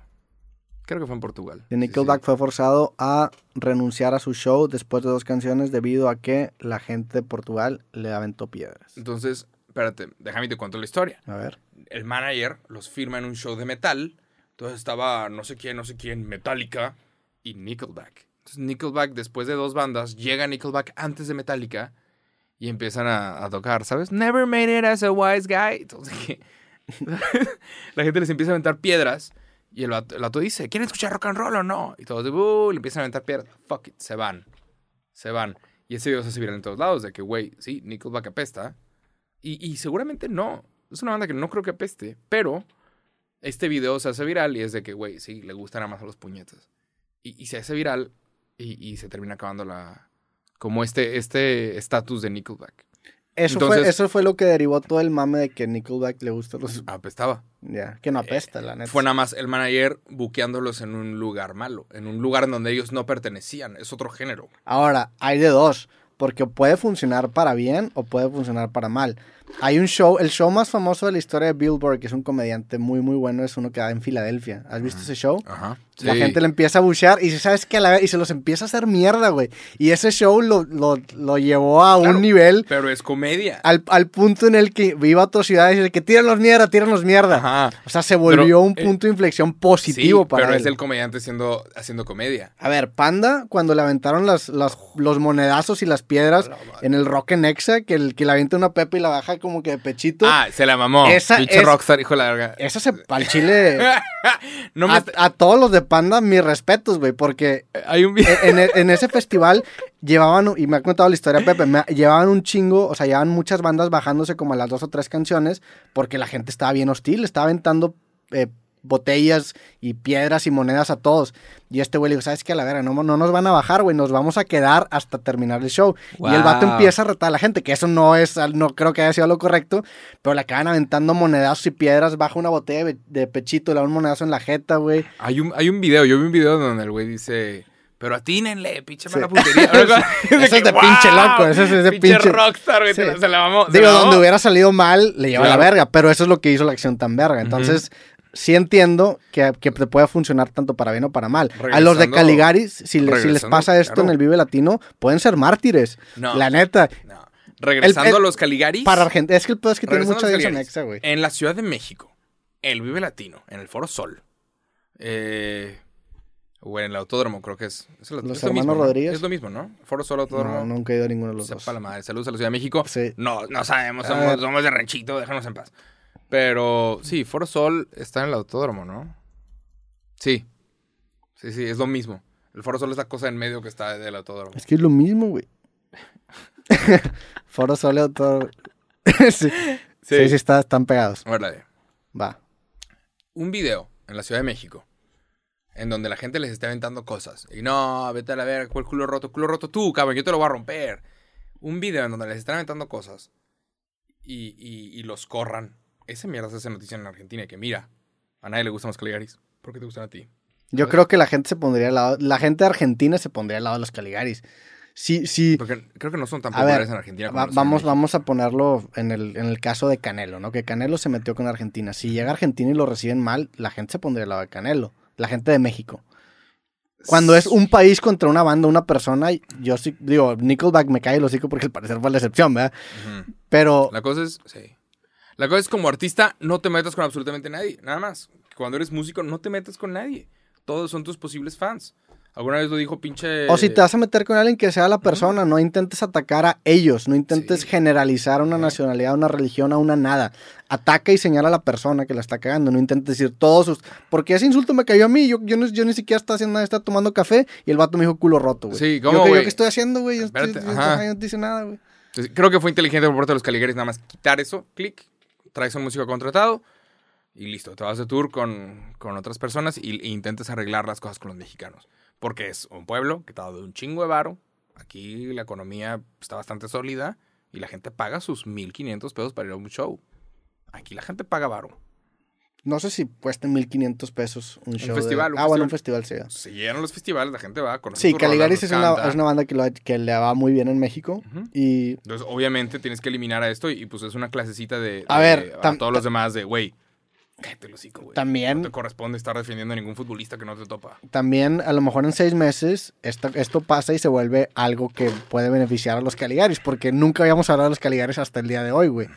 Creo que fue en Portugal. Nickelback sí. fue forzado a renunciar a su show después de dos canciones debido a que la gente de Portugal le aventó piedras. Entonces, espérate, déjame te cuento la historia. A ver. el manager los firma en un show de metal. Entonces estaba no sé quién, no sé quién, Metallica y Nickelback. Entonces Nickelback, después de dos bandas, llega Nickelback antes de Metallica y empiezan a, a tocar, ¿sabes? Never made it as a wise guy. Entonces, la gente les empieza a aventar piedras y el vato, el vato dice, ¿quieren escuchar rock and roll o no? Y todos, "Uh", le empiezan a aventar piedras. Fuck it, se van. Se van. Y ese video se hace viral en todos lados de que, güey, sí, Nickelback apesta. Y, y seguramente no. Es una banda que no creo que apeste, pero este video se hace viral y es de que, güey, sí, le gustan nada más a los puñetas. Y, y se hace viral y, y se termina acabando la... Como este este estatus de Nickelback. Eso, Entonces- fue, eso fue lo que derivó todo el mame de que Nickelback le gusta los... Apestaba. Ya, que no apesta, la neta. Fue nada más el manager buqueándolos en un lugar malo, en un lugar en donde ellos no pertenecían. Es otro género. Ahora, hay de dos, porque puede funcionar para bien o puede funcionar para mal. Hay un show, el show más famoso de la historia de Billboard, que es un comediante muy, muy bueno, es uno que da en Filadelfia. ¿Has visto ese show? Ajá. La gente le empieza a buchear y sabes que a la vez, y se los empieza a hacer mierda, güey. Y ese show lo, lo, lo llevó a Claro. un nivel Pero es comedia. al, al punto en el que iba a otras ciudades y de que tíranos mierda, tíranos mierda. Ajá. O sea, se volvió Pero, un eh, punto de inflexión positivo sí, para pero él. es el comediante siendo, haciendo comedia. A ver, Panda, cuando le aventaron las, las- los monedazos y las piedras en el Rock en Exa, que, el, que le avienta una pepa y la baja como que de pechito. Ah, se la mamó. Esa Pinche es- rockstar, hijo de la verga. Eso se, al chile. no me a, está- a todos los de Panda, mis respetos, güey, porque Hay un en- en ese festival llevaban, y me ha contado la historia Pepe, me- llevaban un chingo, o sea, llevaban muchas bandas bajándose como a las dos o tres canciones, porque la gente estaba bien hostil, estaba aventando eh, botellas y piedras y monedas a todos. Y este güey le dijo, ¿sabes qué? A la verga, no, no nos van a bajar, güey, nos vamos a quedar hasta terminar el show. Y el vato empieza a retar a la gente, que eso no es, no creo que haya sido lo correcto, pero le acaban aventando monedazos y piedras bajo una botella de, de pechito, le da un monedazo en la jeta, güey. Hay un, hay un video, yo vi un video donde el güey dice, pero atínenle, pinche Sí. mala puntería. Ese es de pinche loco, ese es de pinche- rockstar, güey, Sí. se la mamó. se Digo, la donde hubiera salido mal, le lleva Claro. la verga, pero eso es lo que hizo la acción tan verga. Entonces, sí entiendo que, que te puede funcionar tanto para bien o para mal. A los de Caligaris, si, le- si les pasa esto claro. en el Vive Latino, pueden ser mártires. No. La neta. No. Regresando El- el- a los Caligaris. Para Argentina, es que el pedo es que tiene mucha a los audiencia Caligaris, mexa, güey. En la Ciudad de México, el Vive Latino, en el Foro Sol. Eh, o en el Autódromo, creo que es. es, lo- Los es lo hermanos mismo, ¿no? Rodríguez. Es lo mismo, ¿no? Foro Sol, Autódromo. No, nunca he ido a ninguno de los Sepa dos. la madre. Saludos a la Ciudad de México. Sí. No, no sabemos, somos, ver. somos de ranchito, déjanos en paz. Pero sí, Foro Sol está en el autódromo, ¿no? Sí. Sí, sí, es lo mismo. El Foro Sol es la cosa en medio que está del autódromo. Es que es lo mismo, güey. Foro Sol todo. sí. sí, sí, está- están pegados. Órale. Va. Un video en la Ciudad de México en donde la gente les está aventando cosas. Y no, vete a la verga, ¿cuál culo roto? Culo roto tú, cabrón, yo te lo voy a romper. Un video en donde les están aventando cosas y, y- y los corran. Esa mierda se hace noticia en Argentina. Que mira, a nadie le gustan los Caligaris. ¿Por qué te gustan a ti? Yo creo que la gente se pondría al lado. La gente de Argentina se pondría al lado de los Caligaris. Sí, sí. Porque creo que no son tan A ver, populares en Argentina. como Va- en vamos, vamos a ponerlo en el, en el caso de Canelo, ¿no? Que Canelo se metió con Argentina. Si llega a Argentina y lo reciben mal, la gente se pondría al lado de Canelo. La gente de México. Cuando es un país contra una banda, una persona, yo sí, digo, Nickelback me cae el hocico porque al parecer fue la excepción, ¿verdad? Pero La cosa es, sí. La cosa es como artista, no te metas con absolutamente nadie. Nada más. Cuando eres músico, no te metas con nadie. Todos son tus posibles fans. Alguna vez lo dijo pinche... O si te vas a meter con alguien que sea la persona, no intentes atacar a ellos, no intentes Sí. generalizar a una nacionalidad, a una religión, a una nada. Ataca y señala a la persona que la está cagando, no intentes decir todos sus... Porque ese insulto me cayó a mí, yo, yo, no- yo ni siquiera estaba haciendo nada, estaba tomando café y el vato me dijo culo roto, güey. Sí, Yo ¿cómo, que- yo güey? qué estoy haciendo, güey, yo, yo- yo no te hice nada, güey. Creo que fue inteligente por parte de los Caligaris nada más quitar eso, clic, traes un músico contratado y listo. Te vas de tour con, con otras personas y, e intentes arreglar las cosas con los mexicanos. Porque es un pueblo que está de un chingo de varo. Aquí la economía está bastante sólida y la gente paga sus 1.500 pesos para ir a un show. Aquí la gente paga varo. No sé si cuesta 1500 pesos un show. de- festival, un ah, bueno, festival. un festival, sí. Se llenan los festivales, la gente va a conocer Sí, Caligaris es una, es una banda que, lo ha- que le va muy bien en México. Y Entonces, obviamente, tienes que eliminar a esto y, pues es una clasecita de... A de- ver, a todos los demás de, güey, cállate hocico, güey. también No te corresponde estar defendiendo a ningún futbolista que no te topa. también a lo mejor en seis meses esto, esto pasa y se vuelve algo que puede beneficiar a los Caligaris, porque nunca habíamos hablado de los Caligaris hasta el día de hoy, güey.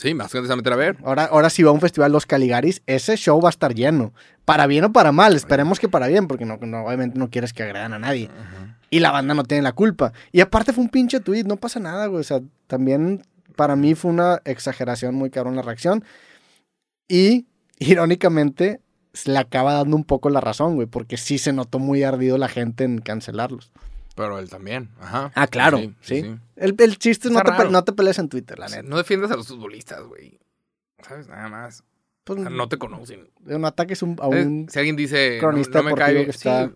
Sí, más gente se va a meter a ver. Ahora, ahora si va a un festival Los Caligaris, ese show va a estar lleno. Para bien o para mal, esperemos que para bien, porque no, no- obviamente no quieres que agredan a nadie. Y la banda no tiene la culpa. Y aparte fue un pinche tweet, no pasa nada, güey. O sea, también para mí fue una exageración muy cabrón la reacción. Y, irónicamente, se le acaba dando un poco la razón, güey, porque sí se notó muy ardido la gente en cancelarlos. Pero él también. Ajá. Ah, claro, sí. El, el chiste es no te, no te pelees en Twitter, la neta. No defiendas a los futbolistas, güey. ¿Sabes? Nada más. Pues, O sea, no te conocen. un- a Eh, un... Si alguien dice, no, cronista no me cae que está- sí,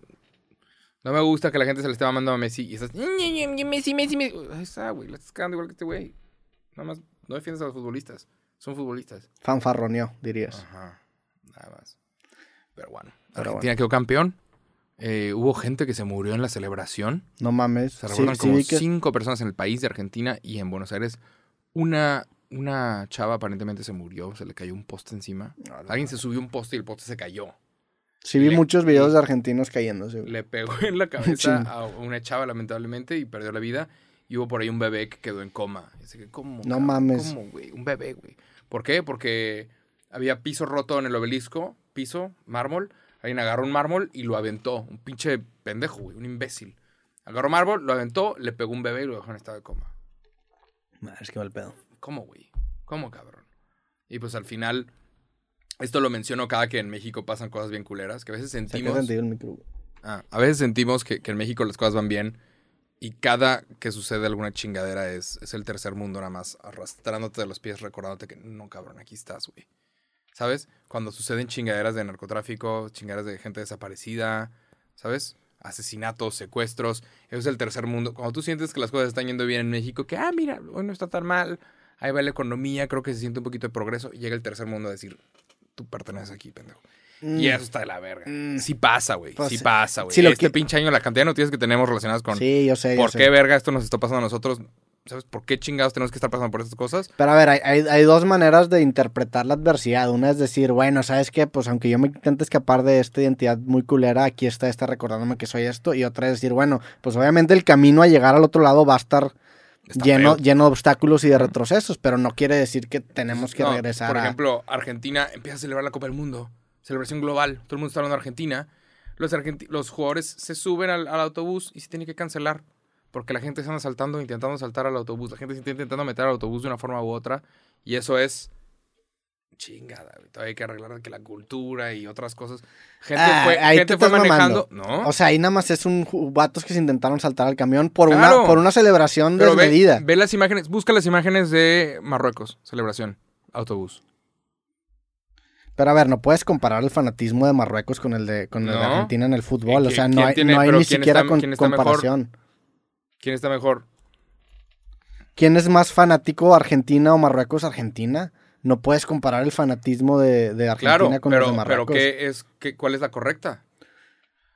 no me gusta que la gente se le esté mamando a Messi y estás, "Ñe, Ñe, Ñe, Messi, Messi, Messi. Ahí está, güey, le estás cagando igual que este güey. Nada más, no defiendas a los futbolistas. Son futbolistas. fanfarroneó, dirías. Ajá, nada más. Pero bueno, Pero Argentina quedó campeón. Eh, hubo gente que se murió en la celebración. No mames. Se reportan sí como que- cinco personas en el país de Argentina y en Buenos Aires. Una, una chava aparentemente se murió, se le cayó un poste encima. No, no, Alguien se subió un poste y el poste se cayó. Sí vi le- muchos videos de argentinos cayéndose. Le pegó en la cabeza a una chava, lamentablemente, y perdió la vida. Y hubo por ahí un bebé que quedó en coma. No cabrón? mames. ¿Cómo, güey? Un bebé, güey. ¿Por qué? Porque había piso roto en el obelisco, piso, mármol. Alguien agarró un mármol y lo aventó. Un pinche pendejo, güey, un imbécil. Agarró mármol, lo aventó, le pegó un bebé y lo dejó en estado de coma. Madre, es que mal pedo. ¿Cómo, güey? ¿Cómo, cabrón? Y pues al final, esto lo menciono cada que en México pasan cosas bien culeras, que a veces Se sentimos... el micro. Ah, a veces sentimos que, que en México las cosas van bien y cada que sucede alguna chingadera es, es el tercer mundo nada más arrastrándote de los pies, recordándote que no, cabrón, aquí estás, güey. ¿Sabes? Cuando suceden chingaderas de narcotráfico, chingaderas de gente desaparecida, ¿sabes? Asesinatos, secuestros, eso es el tercer mundo. Cuando tú sientes que las cosas están yendo bien en México, que, ah, mira, hoy no está tan mal, ahí va la economía, creo que se siente un poquito de progreso, y llega el tercer mundo a decir, tú perteneces aquí, pendejo. Y Mm, eso está de la verga. Mm. Sí pasa, güey. Pues sí pasa, güey. Sí, este que- pinche año, la cantidad de noticias que tenemos relacionadas con Sí, yo sé. yo por sé. qué verga esto nos está pasando a nosotros. ¿Sabes por qué chingados tenemos que estar pasando por estas cosas? Pero a ver, hay, hay- hay dos maneras de interpretar la adversidad. Una es decir, bueno, ¿sabes qué? Pues aunque yo me intente escapar de esta identidad muy culera, aquí está esta recordándome que soy esto. Y otra es decir, bueno, pues obviamente el camino a llegar al otro lado va a estar lleno, lleno de obstáculos y de retrocesos, pero no quiere decir que tenemos que No, regresar Por a... ejemplo, Argentina empieza a celebrar la Copa del Mundo. Celebración global. Todo el mundo está hablando de Argentina. Los, argenti- los jugadores se suben al, al autobús y se tiene que cancelar. Porque la gente se anda saltando, intentando saltar al autobús. La gente se está intentando meter al autobús de una forma u otra. Y eso es chingada. Todavía hay que arreglar que la cultura y otras cosas. Gente Ah, fue, ahí gente te fue estás manejando. No. O sea, ahí nada más es un vatos que se intentaron saltar al camión por, Claro. una, por una celebración Pero ve, desmedida. ve las imágenes, busca las imágenes de Marruecos, celebración, autobús. Pero a ver, no puedes comparar el fanatismo de Marruecos con el de, con el de. Argentina en el fútbol. ¿Y O sea, no hay, tiene- no hay ni siquiera está- con- mejor? ¿Quién está mejor? ¿Quién es más fanático, Argentina o Marruecos? Argentina. No puedes comparar el fanatismo de, de Argentina Claro, con el de pero, pero Marruecos. ¿qué es, qué, ¿cuál es la correcta?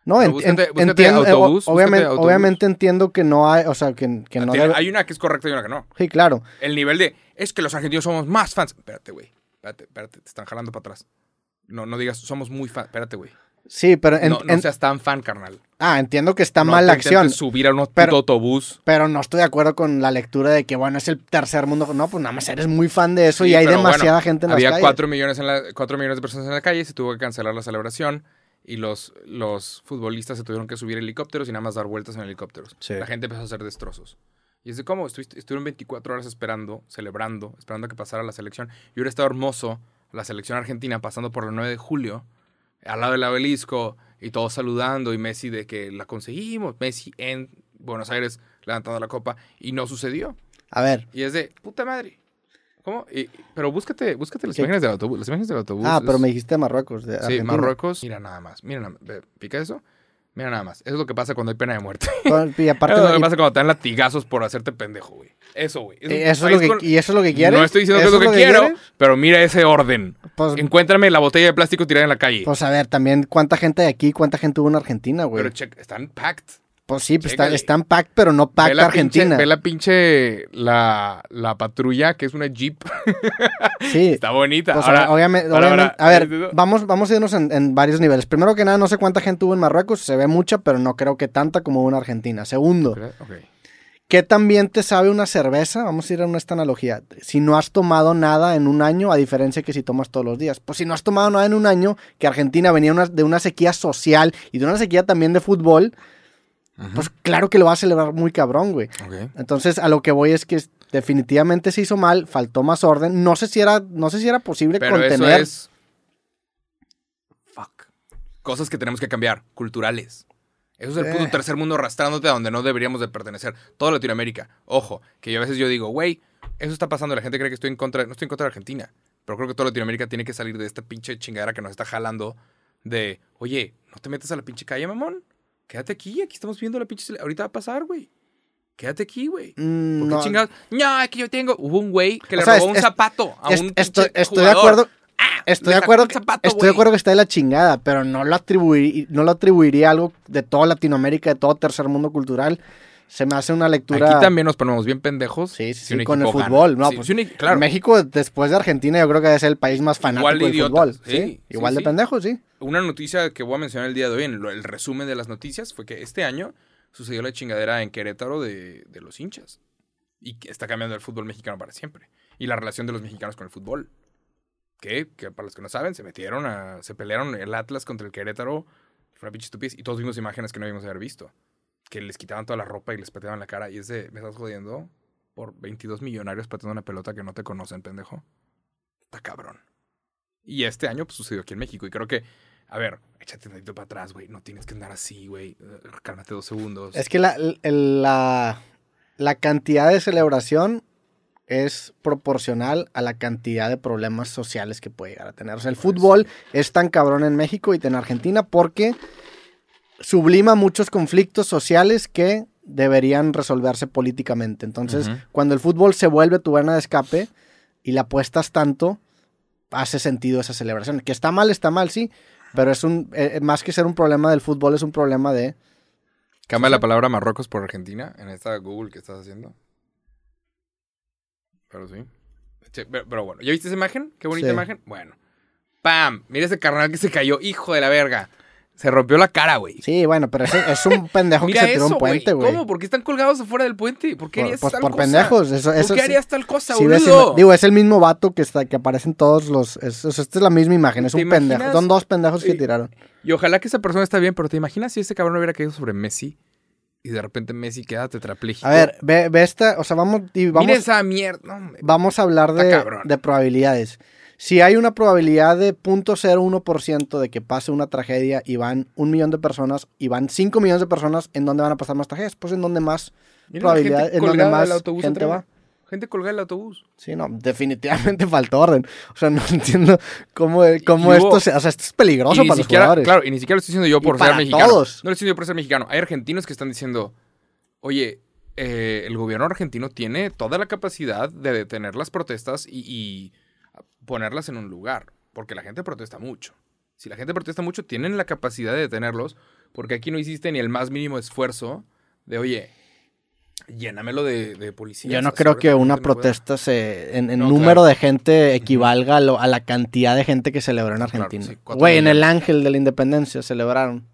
no, pero búscate- búscate entiendo, autobús, obviamente, búscate autobús. obviamente entiendo que no hay, o sea, que, que no debe- Hay una que es correcta y una que no. Sí, claro. El nivel de, es que los argentinos somos más fans. Espérate, güey. Espérate, espérate, te están jalando para atrás. No, no digas, somos muy fans. Espérate, güey. Sí, pero en- No, no en- seas tan fan, carnal. ah, entiendo que está No mal la acción. subir a un Pero- autobús. Pero no estoy de acuerdo con la lectura de que, bueno, es el tercer mundo. No, pues nada más eres muy fan de eso Sí, y hay demasiada bueno, gente en las Había calles. cuatro millones, en la, millones de personas en la calle, se tuvo que cancelar la celebración y los, los futbolistas se tuvieron que subir helicópteros y nada más dar vueltas en helicópteros. Sí. La gente empezó a hacer destrozos. Y es de cómo estuviste- estuvieron 24 horas esperando, celebrando, esperando a que pasara la selección. Y hubiera estado hermoso la selección argentina pasando por el 9 de julio, al lado del obelisco, y todos saludando, y Messi de que la conseguimos, Messi en Buenos Aires levantando la copa, y no sucedió. A ver. Y es de, puta madre. ¿Cómo? Y- pero búscate, búscate las ¿Qué? imágenes del autobús. Las imágenes del autobús. Ah, pero me dijiste Marruecos. De Sí. Marruecos. Mira nada más. Mira nada más. ¿Pica eso? Mira nada más. Eso es lo que pasa cuando hay pena de muerte. Y aparte, Eso es lo que pasa cuando te dan latigazos por hacerte pendejo, güey. Eso, güey. Es un y eso es lo que, con- ¿Y eso es lo que quieres? No estoy diciendo que es ¿Eso lo que, quiero, quieres? pero mira ese orden. Pues, Encuéntrame la botella de plástico tirada en la calle. pues a ver, también cuánta gente hay aquí, cuánta gente hubo en Argentina, güey. pero check, están packed. Pues sí, pues está, chécale. están pack, pero no pack la Argentina. Pinche, ve la pinche, la, la patrulla, que es una jeep. Sí. Está bonita. Pues, Ahora, obviamente, ahora, obviamente- ahora, a ver, vamos, vamos a irnos en, en varios niveles. Primero que nada, no sé cuánta gente hubo en Marruecos, se ve mucha, pero no creo que tanta como hubo en Argentina. Segundo. ¿Qué también te sabe una cerveza? Vamos a ir a esta analogía. Si no has tomado nada en un año, a diferencia que si tomas todos los días. Pues si no has tomado nada en un año, que Argentina venía una- de una sequía social y de una sequía también de fútbol, pues claro que lo va a celebrar muy cabrón, güey. Entonces, a lo que voy es que definitivamente se hizo mal, faltó más orden. No sé si era, no sé si era posible Pero eso contener. es. Fuck. Cosas que tenemos que cambiar, culturales. Eso es el Eh. puto tercer mundo arrastrándote a donde no deberíamos de pertenecer. Toda Latinoamérica. Ojo, que yo a veces yo digo, güey, eso está pasando. La gente cree que estoy en contra. No estoy en contra de Argentina. Pero creo que toda Latinoamérica tiene que salir de esta pinche chingadera que nos está jalando. De, oye, no te metas a la pinche calle, mamón. Quédate aquí, aquí estamos viendo la pinche. Ahorita va a pasar, güey. Quédate aquí, güey. Mm, ¿Por qué no. chingados? No, es que yo tengo. Hubo un güey que O le robó un es- zapato a Es- un estoy, pinche estoy de acuerdo. Ah, Estoy de acuerdo, que, zapato, estoy de acuerdo que está de la chingada, pero no lo, atribuir, no lo atribuiría a algo de toda Latinoamérica, de todo tercer mundo cultural. Se me hace una lectura. Aquí también nos ponemos bien pendejos. Sí, sí, si sí, con el fútbol. No, Sí, pues, si un claro. México, después de Argentina, yo creo que ser el país más fanático Igual de del fútbol. sí, igual de pendejos, sí. Una noticia que voy a mencionar el día de hoy, en el resumen de las noticias, fue que este año sucedió la chingadera en Querétaro de, de los hinchas. Y que está cambiando el fútbol mexicano para siempre. Y la relación de los mexicanos con el fútbol. Que, que para los que no saben, se metieron a. Se pelearon el Atlas contra el Querétaro. Fue una pinche estupidez. Y todos vimos imágenes que no habíamos haber visto. Que les quitaban toda la ropa y les pateaban la cara. Y es de. Me estás jodiendo por 22 millonarios pateando una pelota que no te conocen, pendejo. Está cabrón. Y este año pues, sucedió aquí en México. Y creo que, a ver, échate un dedito para atrás, güey. No tienes que andar así, güey. Eh, Cálmate dos segundos. Es que la, la, la cantidad de celebración es proporcional a la cantidad de problemas sociales que puede llegar a tener. O sea, el Pues fútbol es tan cabrón en México y en Argentina porque sublima muchos conflictos sociales que deberían resolverse políticamente. Entonces, cuando el fútbol se vuelve tu vena de escape y la apuestas tanto, hace sentido esa celebración. Que está mal, está mal, sí, pero es un, eh, más que ser un problema del fútbol, es un problema de... Cambia la palabra Marruecos por Argentina en esta Google que estás haciendo. Pero sí. Pero, pero bueno, ¿ya viste esa imagen? Qué bonita Sí. imagen. Bueno. ¡Pam! Mira ese carnal que se cayó. Hijo de la verga. Se rompió la cara, güey. Sí, bueno, pero ese es un pendejo que Mira se tiró eso, un puente, güey. ¿Cómo? ¿Por qué están colgados afuera del puente? ¿Por qué Por, harías pues tal por cosa? pendejos. Eso, eso ¿Por qué sí- harías tal cosa, sí boludo? digo, es el mismo vato que está que aparece en todos los. Es, es- esta es la misma imagen, es ¿Te un pendejo. Son dos pendejos que tiraron. Y ojalá que esa persona esté bien, pero ¿te imaginas si este cabrón hubiera caído sobre Messi? Y de repente Messi queda tetrapléjico. A ver, ve, ve esta. O sea, vamos. Y Mira vamos, esa mierda. No, vamos a hablar de, de probabilidades. Si hay una probabilidad de 0.01% de que pase una tragedia y van un millón de personas y van 5 millones de personas, ¿en dónde van a pasar más tragedias? Pues en donde más Mira probabilidad, en donde más autobús gente va. Gente colgada del autobús. Sí, no, definitivamente faltó orden. O sea, no entiendo cómo, cómo esto hubo- se, o sea, esto es peligroso para los jugadores. claro, y ni siquiera lo estoy diciendo yo Y por ser para mexicano. todos. No lo estoy diciendo por ser mexicano. Hay argentinos que están diciendo, oye, eh, el gobierno argentino tiene toda la capacidad de detener las protestas y, y ponerlas en un lugar. Porque la gente protesta mucho. Si la gente protesta mucho, tienen la capacidad de detenerlos. Porque aquí no hiciste ni el más mínimo esfuerzo de, oye, llénamelo de, de policías. Yo no creo que una gente no pueda". protesta se, en, en No, número claro. de gente equivalga a, lo- a la cantidad de gente que celebró en Argentina. Güey, en el. Ángel de la Independencia celebraron.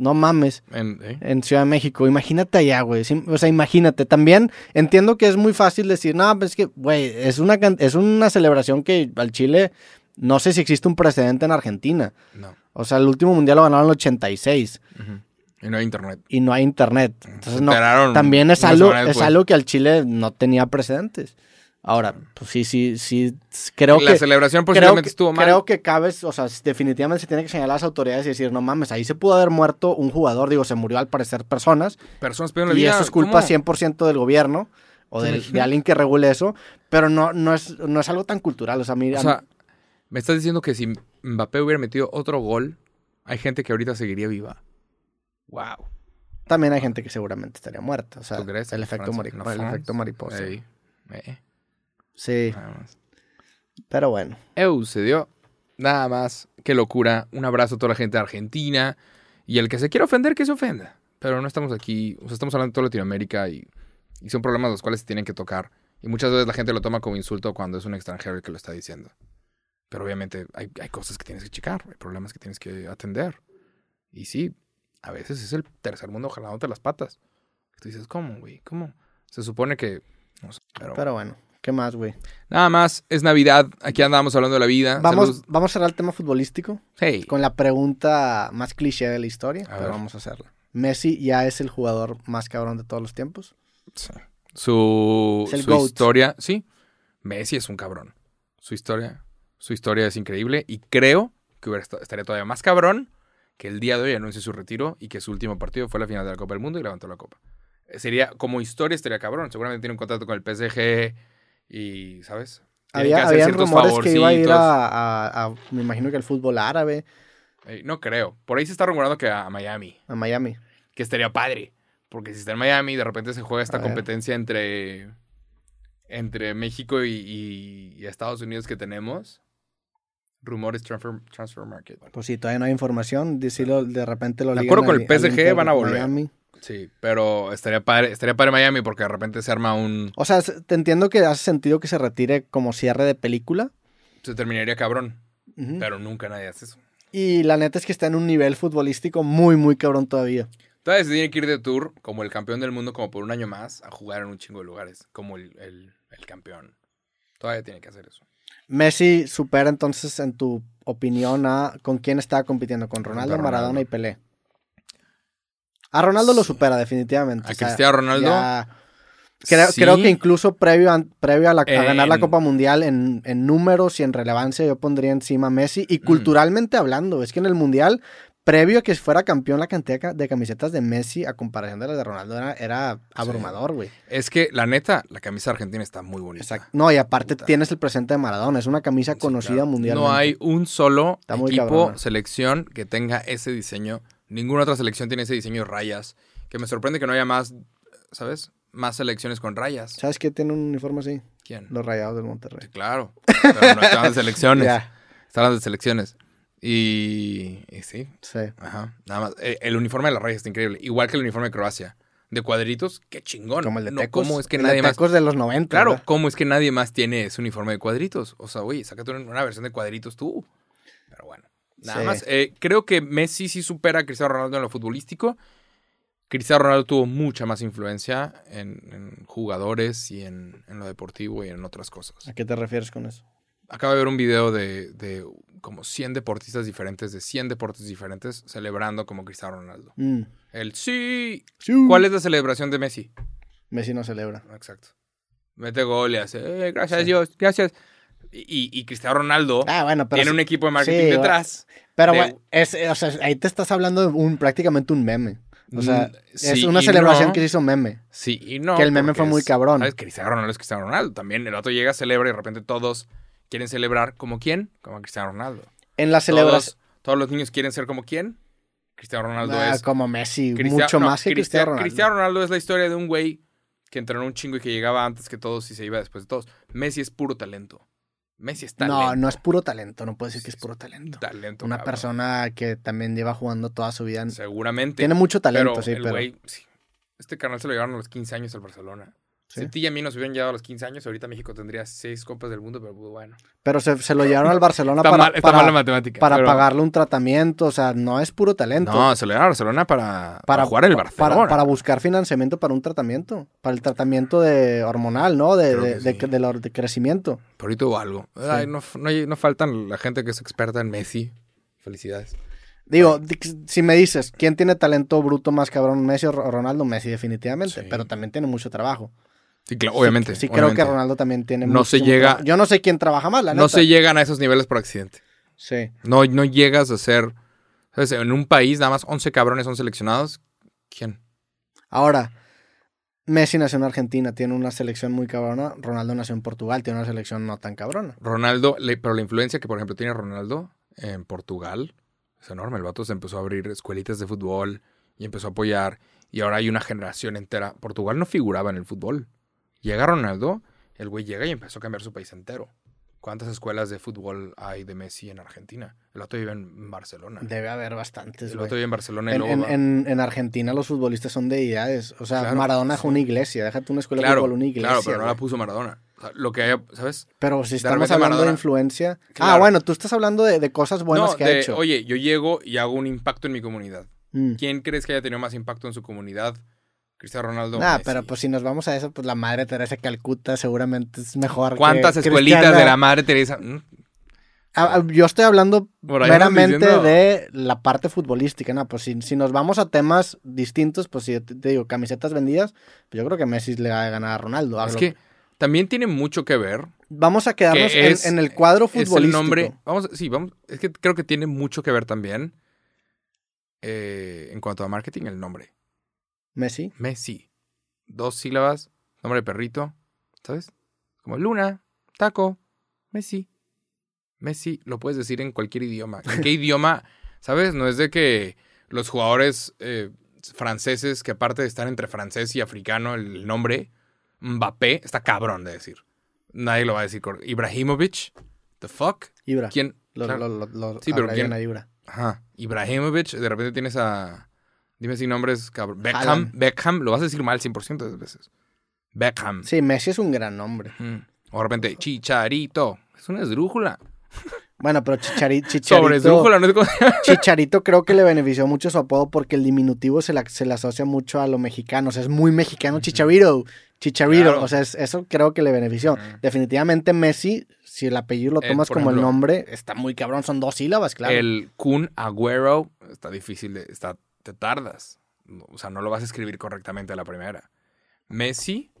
No mames, En- ¿eh? en Ciudad de México. Imagínate allá, güey. O sea, imagínate. También entiendo que es muy fácil decir, no, pues es que, güey, es una, es una celebración que al Chile, no sé si existe un precedente en Argentina. No. O sea, el último mundial lo ganaron en el 86 Ujú. Y no hay internet. y no hay internet. Entonces, no, también es algo, es algo que al Chile no tenía precedentes. Ahora, pues sí, sí, sí, creo la que... celebración Creo posiblemente que, estuvo mal. creo que cabe, o sea, definitivamente se tiene que señalar a las autoridades y decir, no mames, ahí se pudo haber muerto un jugador, digo, se murió al parecer personas, Personas perdieron la y vida. eso es culpa ¿cómo? 100% del gobierno o ¿Te del- de alguien que regule eso, pero no, no, es, no es algo tan cultural, o sea, a mí... O sea, me estás diciendo que si Mbappé hubiera metido otro gol, hay gente que ahorita seguiría viva. Wow. también hay gente que seguramente estaría muerta, o sea, ¿Tú crees? el efecto, Francia, mari- ¿no? el efecto mariposa. Ey. Eh, Sí, nada más. pero bueno. Eu, se dio. Nada más. Qué locura. Un abrazo a toda la gente de Argentina. Y el que se quiera ofender, que se ofenda. Pero no estamos aquí. O sea, estamos hablando de toda Latinoamérica y, y son problemas los cuales se tienen que tocar. Y muchas veces la gente lo toma como insulto cuando es un extranjero el que lo está diciendo. Pero obviamente hay, hay cosas que tienes que checar, hay problemas que tienes que atender. Y sí, a veces es el tercer mundo jalándote las patas. Tú dices, ¿cómo, güey? ¿Cómo? Se supone que... No sé, pero... Pero bueno, ¿qué más, güey? Nada más, es Navidad. Aquí andamos hablando de la vida. Vamos, Saludos. vamos a cerrar el tema futbolístico Hey. con la pregunta más cliché de la historia, A pero ver. vamos a hacerla. ¿Messi ya es el jugador más cabrón de todos los tiempos? Sí. Su, su historia, sí. Messi es un cabrón. Su historia, su historia es increíble y creo que hubiera esta- estaría todavía más cabrón que el día de hoy anuncie su retiro y que su último partido fue la final de la Copa del Mundo y levantó la copa. Eh, Sería, como historia estaría cabrón. Seguramente tiene un contrato con el PSG y, ¿sabes? Tienen Había, habían ciertos rumores que iba a ir a, a- a- me imagino que el fútbol árabe, Eh, no creo. Por ahí se está rumorando que a Miami. a Miami. que estaría padre. Porque si está en Miami, de repente se juega esta A ver. competencia entre, entre México y, y- y Estados Unidos que tenemos. Rumores transfer, transfer market. Pues sí, todavía no hay información. De, si lo- de repente lo acuerdo con al- el PSG al van a volver. Miami. Sí, pero estaría padre, estaría padre Miami porque de repente se arma un... O sea, te entiendo que hace sentido que se retire como cierre de película. Se terminaría cabrón. Ujú. Pero nunca nadie hace eso. Y la neta es que está en un nivel futbolístico muy, muy cabrón todavía. Todavía se tiene que ir de tour como el campeón del mundo como por un año más a jugar en un chingo de lugares. Como el, el- el campeón. Todavía tiene que hacer eso. Messi supera entonces, en tu opinión, a con quién estaba compitiendo, con Ronaldo, Ronaldo. Maradona y Pelé. A Ronaldo lo supera definitivamente. A o sea, Cristiano Ronaldo... ya- Creo, sí. creo que incluso previo a, previo a, la- a ganar la Copa Mundial en, en números y en relevancia yo pondría encima a Messi y culturalmente hablando, es que en el Mundial, previo a que fuera campeón la cantidad ca- de camisetas de Messi a comparación de las de Ronaldo era, era abrumador, güey. Es que, la neta, la camisa argentina está muy bonita. Exacto. No, y aparte Puta. tienes el presente de Maradona, es una camisa Sí, conocida claro. mundialmente. No hay un solo equipo, selección que tenga ese diseño. Ninguna otra selección tiene ese diseño de rayas. Que me sorprende que no haya más, ¿sabes? Más selecciones con rayas. ¿Sabes qué tiene un uniforme así? ¿Quién? Los Rayados del Monterrey. Sí, claro. Pero no estaban de selecciones. Ya, Estaban de selecciones. Y, y sí, sí. ajá. Nada más. Eh, El uniforme de las rayas está increíble. Igual que el uniforme de Croacia. De cuadritos, qué chingón. Como el de No, Tecos. ¿Cómo es que el nadie de más Tecos de los 90. Claro, ¿verdad? ¿cómo es que nadie más tiene ese uniforme de cuadritos? O sea, oye, sácate una, una versión de cuadritos tú. Pero bueno, nada Sí. más. eh, creo que Messi sí supera a Cristiano Ronaldo en lo futbolístico. Cristiano Ronaldo tuvo mucha más influencia en, en jugadores y en, en lo deportivo y en otras cosas. ¿A qué te refieres con eso? Acabo de ver un video de, de como 100 deportistas diferentes, de 100 deportes diferentes, celebrando como Cristiano Ronaldo. Mm. El sí. Sí. ¿Cuál es la celebración de Messi? Messi no celebra. Exacto. Mete gol y hace, "Eh, gracias Sí. a Dios, gracias. Y, Cristiano Ronaldo Ah, bueno, pero, tiene sí- un equipo de marketing sí, detrás. pero de- bueno, es, o sea, ahí te estás hablando de un, prácticamente un meme. O sea, Mm, es una celebración no. que se hizo meme. Sí y no. Que el meme fue muy es- cabrón. ¿sabes? Cristiano Ronaldo es Cristiano Ronaldo. También el otro llega, celebra y de repente todos quieren celebrar como quién? Como Cristiano Ronaldo. En la celebración. Todos, todos los niños quieren ser como quién? Cristiano Ronaldo Ah, es. como Messi, Cristiano- mucho no, más que Cristia- Cristiano Ronaldo. Cristiano Ronaldo es la historia de un güey que entrenó un chingo y que llegaba antes que todos y se iba después de todos. Messi es puro talento. Messi es talento. No, no es puro talento, no puedo decir que es puro talento. talento. Una cabrón. persona que también lleva jugando toda su vida. en- Seguramente. Tiene mucho talento, pero sí, el pero. sí. Este canal se lo llevaron a los 15 años al Barcelona. Sí. Si a ti y a mí nos hubieran llevado a los 15 años, ahorita México tendría 6 copas del mundo, pero pues, bueno. Pero se, se lo llevaron al Barcelona Está, para, mal, está para, mal la matemática. para pero- pagarle un tratamiento. O sea, no es puro talento. No, se lo llevaron a Barcelona para, para jugar en el Barcelona. Para, para buscar financiamiento para un tratamiento. Para el tratamiento de hormonal, ¿no? De, de, de- crecimiento. Por ahorita hubo algo. Ay, no, no, no faltan la gente que es experta en Messi. Felicidades. Digo, di- si me dices, ¿quién tiene talento bruto más cabrón, Messi o Ro- Ronaldo? Messi, definitivamente. Sí. Pero también tiene mucho trabajo. Sí, claro, obviamente. Sí, creo obviamente. que Ronaldo también tiene No se llega-. Yo no sé quién trabaja la No neta. se llegan a esos niveles por accidente. Sí. No, no llegas a ser. ¿sabes? En un país nada más 11 cabrones son seleccionados. ¿Quién? Ahora, Messi nació en Argentina, tiene una selección muy cabrona. Ronaldo nació en Portugal, tiene una selección no tan cabrona. Ronaldo, pero la influencia que, por ejemplo, tiene Ronaldo en Portugal es enorme. El vato se empezó a abrir escuelitas de fútbol y empezó a apoyar. Y ahora hay una generación entera. Portugal no figuraba en el fútbol. Llega Ronaldo, el güey llega y empezó a cambiar su país entero. ¿Cuántas escuelas de fútbol hay de Messi en Argentina? El vato vive en Barcelona. Debe haber bastantes, el vato vive en Barcelona y En, luego en- va- en- en Argentina los futbolistas son deidades. O sea, Claro, Maradona sí. fue una iglesia. Déjate una escuela de fútbol, una iglesia. claro, pero no la puso Maradona. O sea, lo que haya, ¿sabes? Pero si estamos hablando de influencia. Ah, bueno, tú estás hablando de, de cosas buenas no, que de, ha hecho. oye, yo llego y hago un impacto en mi comunidad. Mm. ¿Quién crees que haya tenido más impacto en su comunidad Cristiano Ronaldo. Messi. pero pues si nos vamos a eso, pues la madre Teresa de Calcuta seguramente es mejor. que ¿Cuántas escuelitas de la madre Teresa? Mm, Ah, ah, Yo estoy hablando meramente diciendo- de la parte futbolística, ¿no? Pues si, si nos vamos a temas distintos, pues si te, te digo, camisetas vendidas, pues yo creo que Messi le va a ganar a Ronaldo. Es que también tiene mucho que ver. Vamos a quedarnos que en, es- en el cuadro Es futbolístico. el nombre. Vamos, sí, vamos. Es que creo que tiene mucho que ver también. eh, en cuanto a marketing, el nombre. Messi. Messi. Dos sílabas, nombre de perrito, ¿sabes? Como Luna, Taco, Messi. Messi lo puedes decir en cualquier idioma. ¿En qué idioma? ¿Sabes? No es de que los jugadores eh, franceses, que aparte de estar entre francés y africano, el nombre, Mbappé, está cabrón de decir. Nadie lo va a decir. Ibrahimovic, the fuck? Ibra. ¿Quién? Lo, Claro. lo- lo- lo Sí, pero ¿quién? a Ibra. Ajá. Ibrahimovic, de repente tienes a. Dime si nombres, cabrón. Beckham. Haaland. Beckham, lo vas a decir mal 100% de las veces. Beckham. Sí, Messi es un gran nombre. Mm. O de repente, Chicharito. Es una esdrújula. Bueno, pero Chichari- Sobre Chicharito, esdrújula, no sé cómo se llama. Chicharito creo que le benefició mucho su apodo porque el diminutivo se, la- se le asocia mucho a lo mexicano. O sea, es muy mexicano Chicharito. Chicharito. Claro. O sea, es- eso creo que le benefició. Definitivamente Messi, si el apellido lo Eh, tomas como el nombre, está muy cabrón. Son dos sílabas, claro. El Kun Agüero está difícil de. Está, te tardas. O sea, no lo vas a escribir correctamente a la primera. Messi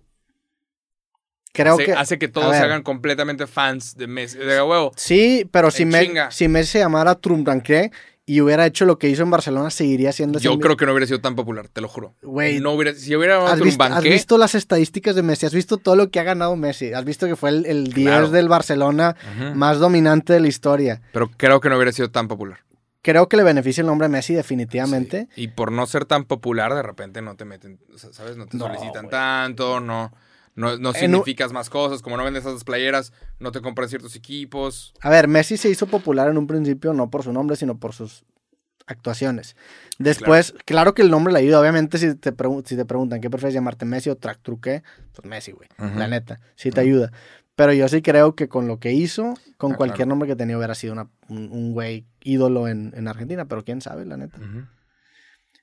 creo hace, que... hace que todos se hagan completamente fans de Messi. De huevo. Sí, pero si, Me- si Messi se llamara Trumpranque y hubiera hecho lo que hizo en Barcelona, seguiría siendo Yo creo que no hubiera sido tan popular, te lo juro. Güey, no hubiera, si hubiera ¿Has visto, has visto las estadísticas de Messi? ¿Has visto todo lo que ha ganado Messi? ¿Has visto que fue el, el 10 Claro. del Barcelona más dominante de la historia? pero creo que no hubiera sido tan popular. Creo que le beneficia el nombre Messi definitivamente. Sí. Y por no ser tan popular, de repente no te meten, ¿sabes? No te No, solicitan tanto, no, no, no En un- significas más cosas, como no vendes esas playeras, no te compran ciertos equipos. A ver, Messi se hizo popular en un principio no por su nombre, sino por sus actuaciones. Después, claro, que el nombre le ayuda. Obviamente, si te, si te preguntan qué prefieres llamarte Messi o Tractruque, pues Messi, güey. La neta, sí te ayuda. Pero yo sí creo que con lo que hizo, con Ah, cualquier claro. nombre que tenía, hubiera sido una- un, un güey ídolo en, en Argentina. Pero quién sabe, la neta.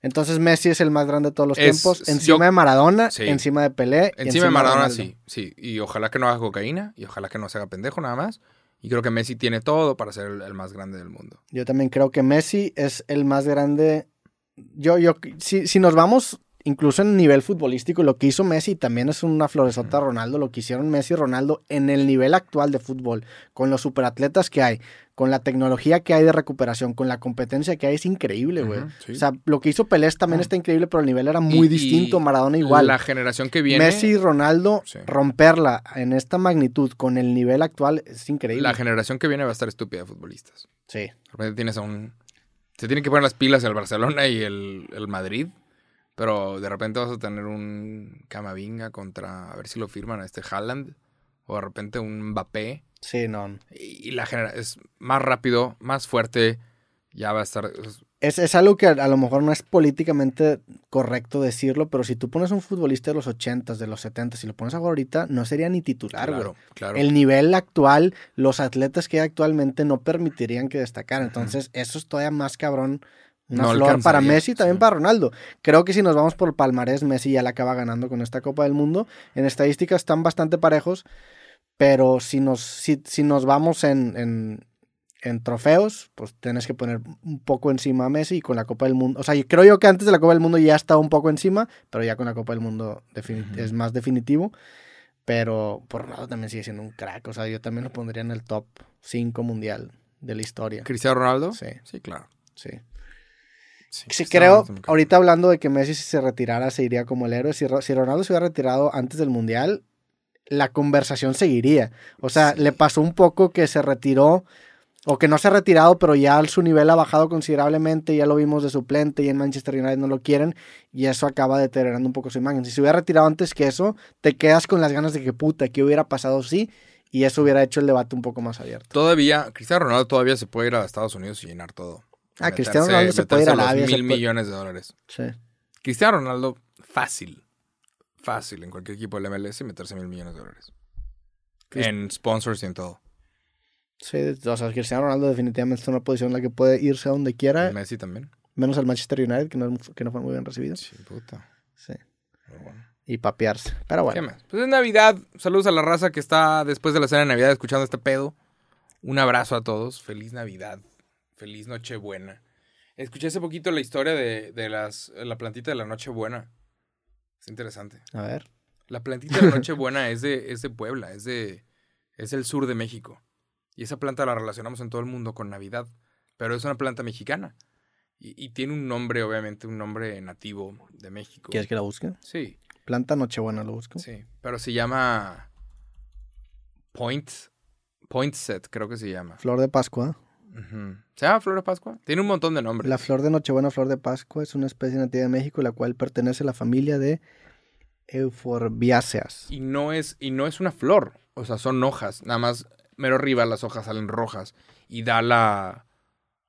Entonces Messi es el más grande de todos los Es- tiempos. yo- Encima de Maradona, Sí. encima de Pelé. y Encima de Maradona, Ronaldo. sí, sí. Y ojalá que no haga cocaína, y ojalá que no se haga pendejo nada más. Y creo que Messi tiene todo para ser el, el más grande del mundo. Yo también creo que Messi es el más grande. Yo, yo, si, si nos vamos incluso en nivel futbolístico, lo que hizo Messi también es una floresota Ronaldo. Lo que hicieron Messi y Ronaldo en el nivel actual de fútbol, con los superatletas que hay, con la tecnología que hay de recuperación, con la competencia que hay, es increíble, güey. Sí. O sea, lo que hizo Pelé también Ah. está increíble, pero el nivel era muy Y- distinto. Maradona igual. La generación que viene. Messi y Ronaldo Sí. romperla en esta magnitud con el nivel actual es increíble. La generación que viene va a estar estúpida de futbolistas. Sí. De repente tienes a un. Se tienen que poner las pilas el Barcelona y el, el Madrid. Pero de repente vas a tener un Camavinga contra. A ver si lo firman a este Haaland. O de repente un Mbappé. Sí, no. Y, y la genera es más rápido, más fuerte. Ya va a estar. es- Es, algo que a, a lo mejor no es políticamente correcto decirlo, pero si tú pones un futbolista de los 80s, de los 70s, y lo pones a jugar ahorita, no sería ni titular, claro, claro. El nivel actual, los atletas que hay actualmente no permitirían que destacaran. Entonces, eso es todavía más cabrón. Una No flor para Messi también sí. para Ronaldo. Creo que si nos vamos por palmarés, Messi ya la acaba ganando con esta Copa del Mundo. En estadísticas están bastante parejos, pero si nos, si, si nos vamos en, en, en trofeos, pues tienes que poner un poco encima a Messi y con la Copa del Mundo. O sea, yo- creo yo que antes de la Copa del Mundo ya estaba un poco encima, pero ya con la Copa del Mundo defini- Ujú. es más definitivo. Pero por Ronaldo también sigue siendo un crack. O sea, yo también lo pondría en el top 5 mundial de la historia. ¿Cristiano Ronaldo? Sí. Sí, claro. Sí. Sí, creo, ahorita hablando de que Messi si se retirara se iría como el héroe. Si, Ro- si Ronaldo se hubiera retirado antes del Mundial, la conversación seguiría. O sea, Sí. le pasó un poco que se retiró, o que no se ha retirado, pero ya su nivel ha bajado considerablemente, ya lo vimos de suplente y en Manchester United no lo quieren, y eso acaba deteriorando un poco su imagen. Si se hubiera retirado antes que eso, te quedas con las ganas de que puta, ¿qué hubiera pasado si? Y eso hubiera hecho el debate un poco más abierto. Todavía, Cristiano Ronaldo todavía se puede ir a Estados Unidos y llenar todo. Ah, Cristiano Ronaldo se puede ir a Arabia, mil millones de dólares. Sí. Cristiano Ronaldo, fácil. Fácil en cualquier equipo del MLS meterse mil millones de dólares. Crist- En sponsors y en todo. Sí, o sea, Cristiano Ronaldo definitivamente está en una posición en la que puede irse a donde quiera, Messi también. menos al Manchester United, que no, que no fue muy bien recibido. Sí, puta. Sí. y papearse. Pero ¿Qué bueno, más? Pues es Navidad. Saludos a la raza que está después de la cena de Navidad escuchando este pedo. Un abrazo a todos. Feliz Navidad. Feliz Nochebuena. Escuché hace poquito la historia de, de las, la plantita de la Nochebuena. Es interesante. a ver. La plantita de la Nochebuena es de, es de Puebla, es de es del sur de México. Y esa planta la relacionamos en todo el mundo con Navidad. Pero es una planta mexicana. Y, y tiene un nombre, obviamente, un nombre nativo de México. ¿Quieres que la busque? Sí. Planta Nochebuena lo busco. Sí, pero se llama Point, Poinset, creo que se llama. Flor de Pascua. ¿Se llama Flor de Pascua? Tiene un montón de nombres. La flor de Nochebuena, flor de Pascua, es una especie nativa de México, la cual pertenece a la familia de Euphorbiaceas. Y no es, y no es una flor, o sea, son hojas. Nada más, mero arriba las hojas salen rojas. Y da la...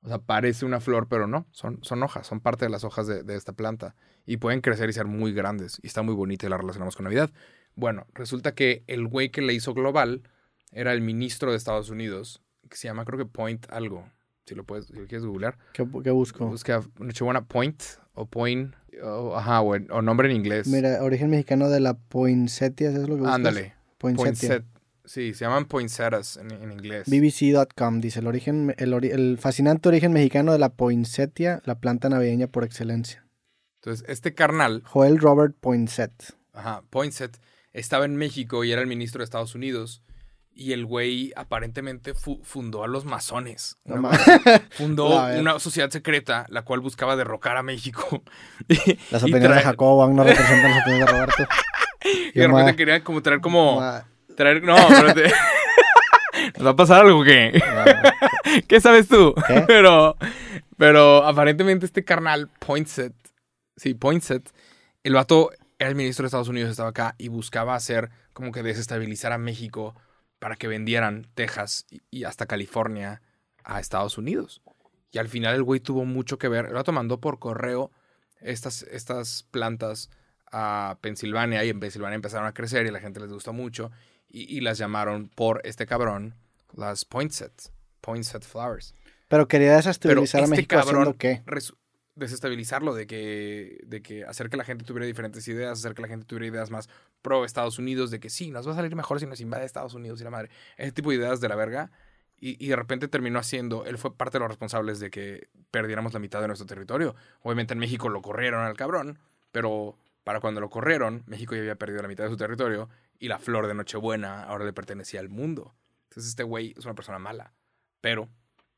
O sea, parece una flor, pero no, son, son hojas, son parte de las hojas de, de esta planta. Y pueden crecer y ser muy grandes. Y está muy bonita y la relacionamos con Navidad. Bueno, resulta que el güey que le hizo global era el ministro de Estados Unidos, que se llama creo que Point algo. Si lo puedes, si lo quieres googlear. ¿Qué, qué busco? Busca Nochebuena Point o Point, o, ajá, o, o nombre en inglés. Mira, origen mexicano de la poinsettia, ¿eso es lo que buscas? Ándale. Poinsettia. Poinset. Sí, se llaman poinsettias en, en inglés. BBC.com dice el origen, el, ori- el fascinante origen mexicano de la poinsettia, la planta navideña por excelencia. Entonces, este carnal, Joel Robert Poinsett. ajá, Poinsett, estaba en México y era el ministro de Estados Unidos. Y el güey aparentemente fu- fundó a los masones. No fundó una sociedad secreta la cual buscaba derrocar a México. y, Las y opiniones de Jacobo no representan las opiniones de Roberto. y de Yo, repente querían como traer como... ma- Traer, no, espérate. ¿Nos va a pasar algo que ¿Qué sabes tú? ¿Qué? Pero, pero aparentemente este carnal, Poinsett, sí, Poinsett, el vato era el ministro de Estados Unidos, estaba acá y buscaba hacer como que desestabilizar a México para que vendieran Texas y, hasta California a Estados Unidos. Y al final el güey tuvo mucho que ver. Vato mandó por correo estas, estas plantas a Pensilvania y en Pensilvania empezaron a crecer y a la gente les gustó mucho y, y las llamaron por este cabrón las Poinsett, Poinsett Flowers. Pero quería Pero desestabilizar a este México cabrón haciendo qué? Desestabilizarlo, de que, de que hacer que la gente tuviera diferentes ideas, hacer que la gente tuviera ideas más pro Estados Unidos, de que sí, nos va a salir mejor si nos invade Estados Unidos y la madre. Ese tipo de ideas de la verga. Y, y de repente terminó haciendo, él fue parte de los responsables de que perdiéramos la mitad de nuestro territorio. Obviamente en México lo corrieron al cabrón, pero para cuando lo corrieron, México ya había perdido la mitad de su territorio y la flor de Nochebuena ahora le pertenecía al mundo. Entonces este güey es una persona mala. Pero,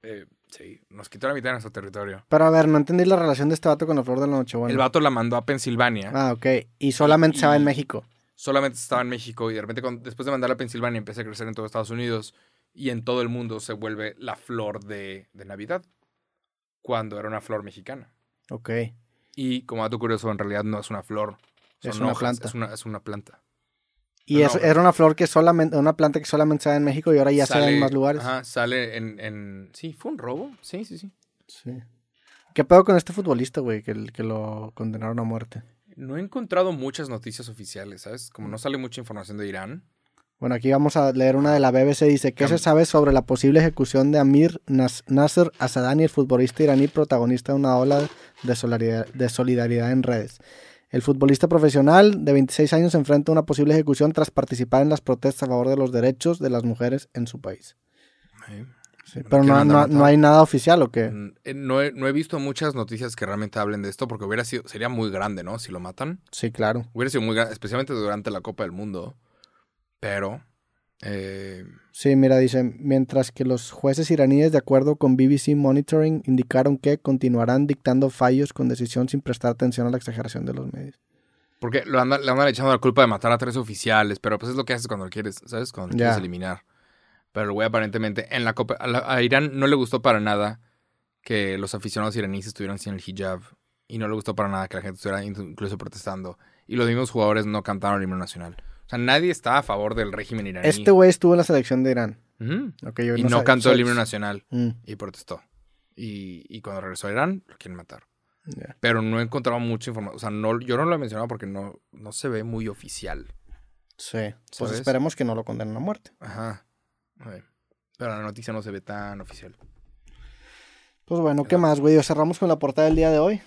eh, sí, nos quitó la mitad de nuestro territorio. Pero a ver, no entendí la relación de este vato con la flor de la Nochebuena. El vato la mandó a Pensilvania. Ah, ok. Y solamente Y- estaba en México. Solamente estaba en México y de repente después de mandarla a Pensilvania empieza a crecer en todo Estados Unidos y en todo el mundo se vuelve la flor de, de Navidad. Cuando era una flor mexicana. Ok. Y como dato curioso, en realidad no es una flor. Es son una hojas, planta. Es una, es una planta. Y No, era una flor que solamente, una planta que solamente se da en México y ahora ya se da en más lugares. Ajá, sale en, en... Sí, fue un robo. Sí, sí, sí. Sí. ¿Qué pedo con este futbolista, güey, que, que lo condenaron a muerte? No he encontrado muchas noticias oficiales, ¿sabes? Como no sale mucha información de Irán. Bueno, aquí vamos a leer una de la BBC. Dice, ¿qué se sabe sobre la posible ejecución de Amir Nas- Nasser Asadani, el futbolista iraní protagonista de una ola de solidaridad, de solidaridad en redes? El futbolista profesional de 26 años se enfrenta a una posible ejecución tras participar en las protestas a favor de los derechos de las mujeres en su país. pero no, no- no hay nada oficial, ¿o qué? Mm, eh, No he, no he visto muchas noticias que realmente hablen de esto porque hubiera sido, sería muy grande, ¿no? Si lo matan. Sí, claro. Hubiera sido muy grande, especialmente durante la Copa del Mundo. Pero, eh, Sí, mira, dice, mientras que los jueces iraníes, de acuerdo con BBC Monitoring, indicaron que continuarán dictando fallos con decisión sin prestar atención a la exageración de los medios. porque lo andan, le andan echando la culpa de matar a tres oficiales, pero pues es lo que haces cuando lo quieres, ¿sabes? Cuando lo quieres eliminar. Pero el güey aparentemente en la Copa, a, la- a Irán no le gustó para nada que los aficionados iraníes estuvieran sin el hijab. Y no le gustó para nada que la gente estuviera incluso protestando. Y los mismos jugadores no cantaron el himno nacional. O sea, nadie está a favor del régimen iraní. Este güey estuvo en la selección de Irán. Ujú. Ok, yo Y no cantó el himno nacional Mm, y protestó. Y, y cuando regresó a Irán, lo quieren matar. Pero no he encontrado mucha información. O sea, no, yo no lo he mencionado porque no, no se ve muy oficial. Sí, pues esperemos que no lo condenen a muerte. Ajá. Pero la noticia no se ve tan oficial. Pues bueno, ¿qué más, güey? Cerramos con la portada del día de hoy.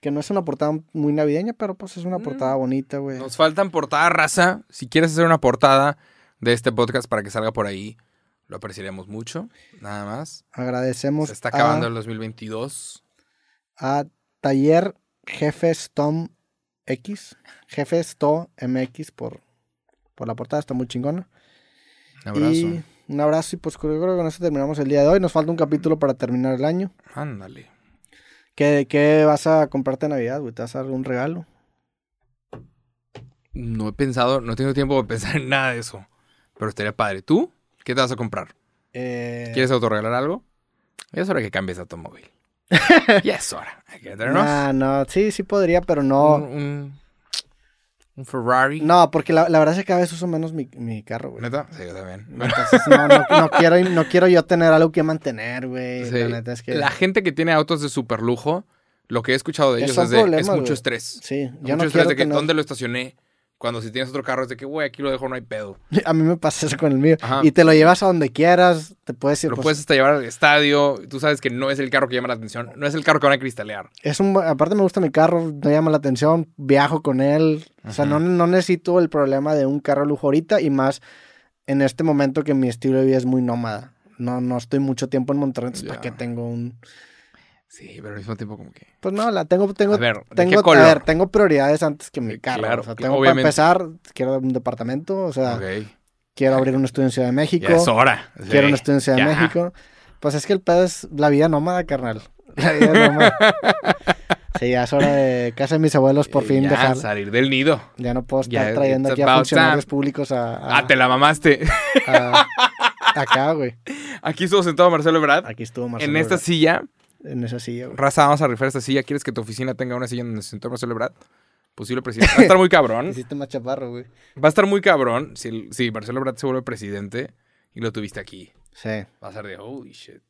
Que no es una portada muy navideña, pero pues es una Mm. portada bonita, güey. Nos faltan portada raza. Si quieres hacer una portada de este podcast para que salga por ahí, lo apreciaremos mucho. Nada más. Agradecemos Se está acabando a, el 2022. a Taller Jefe Stom X, Jefe Sto MX por, por la portada, está muy chingona. Un abrazo. Y un abrazo y pues creo que con eso terminamos el día de hoy. Nos falta un capítulo para terminar el año. Ándale. ¿Qué, qué vas a comprarte en Navidad, güey? ¿Te vas a dar un regalo? No he pensado, no tengo tiempo de pensar en nada de eso. Pero estaría padre. ¿Tú? ¿Qué te vas a comprar? Eh, ¿Quieres autorregalar algo? Ya es hora que cambies de automóvil. ya es hora. Hay que nah, no, sí, sí podría, pero no. Un, un, un Ferrari. No, porque la, la verdad es que cada vez uso menos mi, mi carro, güey. ¿Neta? Sí, yo también. Entonces no, no, no quiero, no quiero yo tener algo que mantener, güey. Sí. La neta es que. La gente que tiene autos de super lujo, lo que he escuchado de ellos es, de, es mucho güey. estrés. Sí, Mucho no estrés quiero de que tener- dónde lo estacioné. Cuando si tienes otro carro es de que, güey, aquí lo dejo, no hay pedo. A mí me pasa eso con el mío. Ajá. Y te lo llevas a donde quieras. Te puedes ir. Lo pues, puedes hasta llevar al estadio. Tú sabes que no es el carro que llama la atención. No es el carro que van a cristalear. es un, aparte me gusta mi carro, me llama la atención, viajo con él. O sea, no, no necesito el problema de un carro lujo ahorita y más en este momento que mi estilo de vida es muy nómada. No, no estoy mucho tiempo en Monterrey, entonces. ¿para qué tengo un...? Sí, pero al mismo tiempo como que... Pues no, la tengo, tengo, A ver, ¿de tengo, a ver, tengo prioridades antes que mi Eh, carro. claro, o sea, tengo obviamente. para empezar, quiero un departamento, o sea, quiero abrir un estudio en Ciudad de México. Ya es hora. Sí. Quiero un estudio en Ciudad de. México. Pues es que el pedo es la vida nómada, carnal. La vida nómada. sí, ya es hora de casa de mis abuelos por Eh, fin ya, dejar. salir del nido. Ya no puedo Ya, estar trayendo aquí a funcionarios time. públicos a, a- Ah, te la mamaste. a- acá, güey. Aquí estuvo sentado Marcelo Ebrard. Aquí estuvo Marcelo. En esta silla. En esa silla, güey. Raza, vamos a rifar esta silla. ¿Quieres que tu oficina tenga una silla donde se sentó Marcelo Ebrard? Posible presidente. Va a estar muy cabrón. Hiciste más chaparro, güey. Va a estar muy cabrón si, el- si Marcelo Ebrard se vuelve presidente y lo tuviste aquí. Sí. Va a ser de holy shit.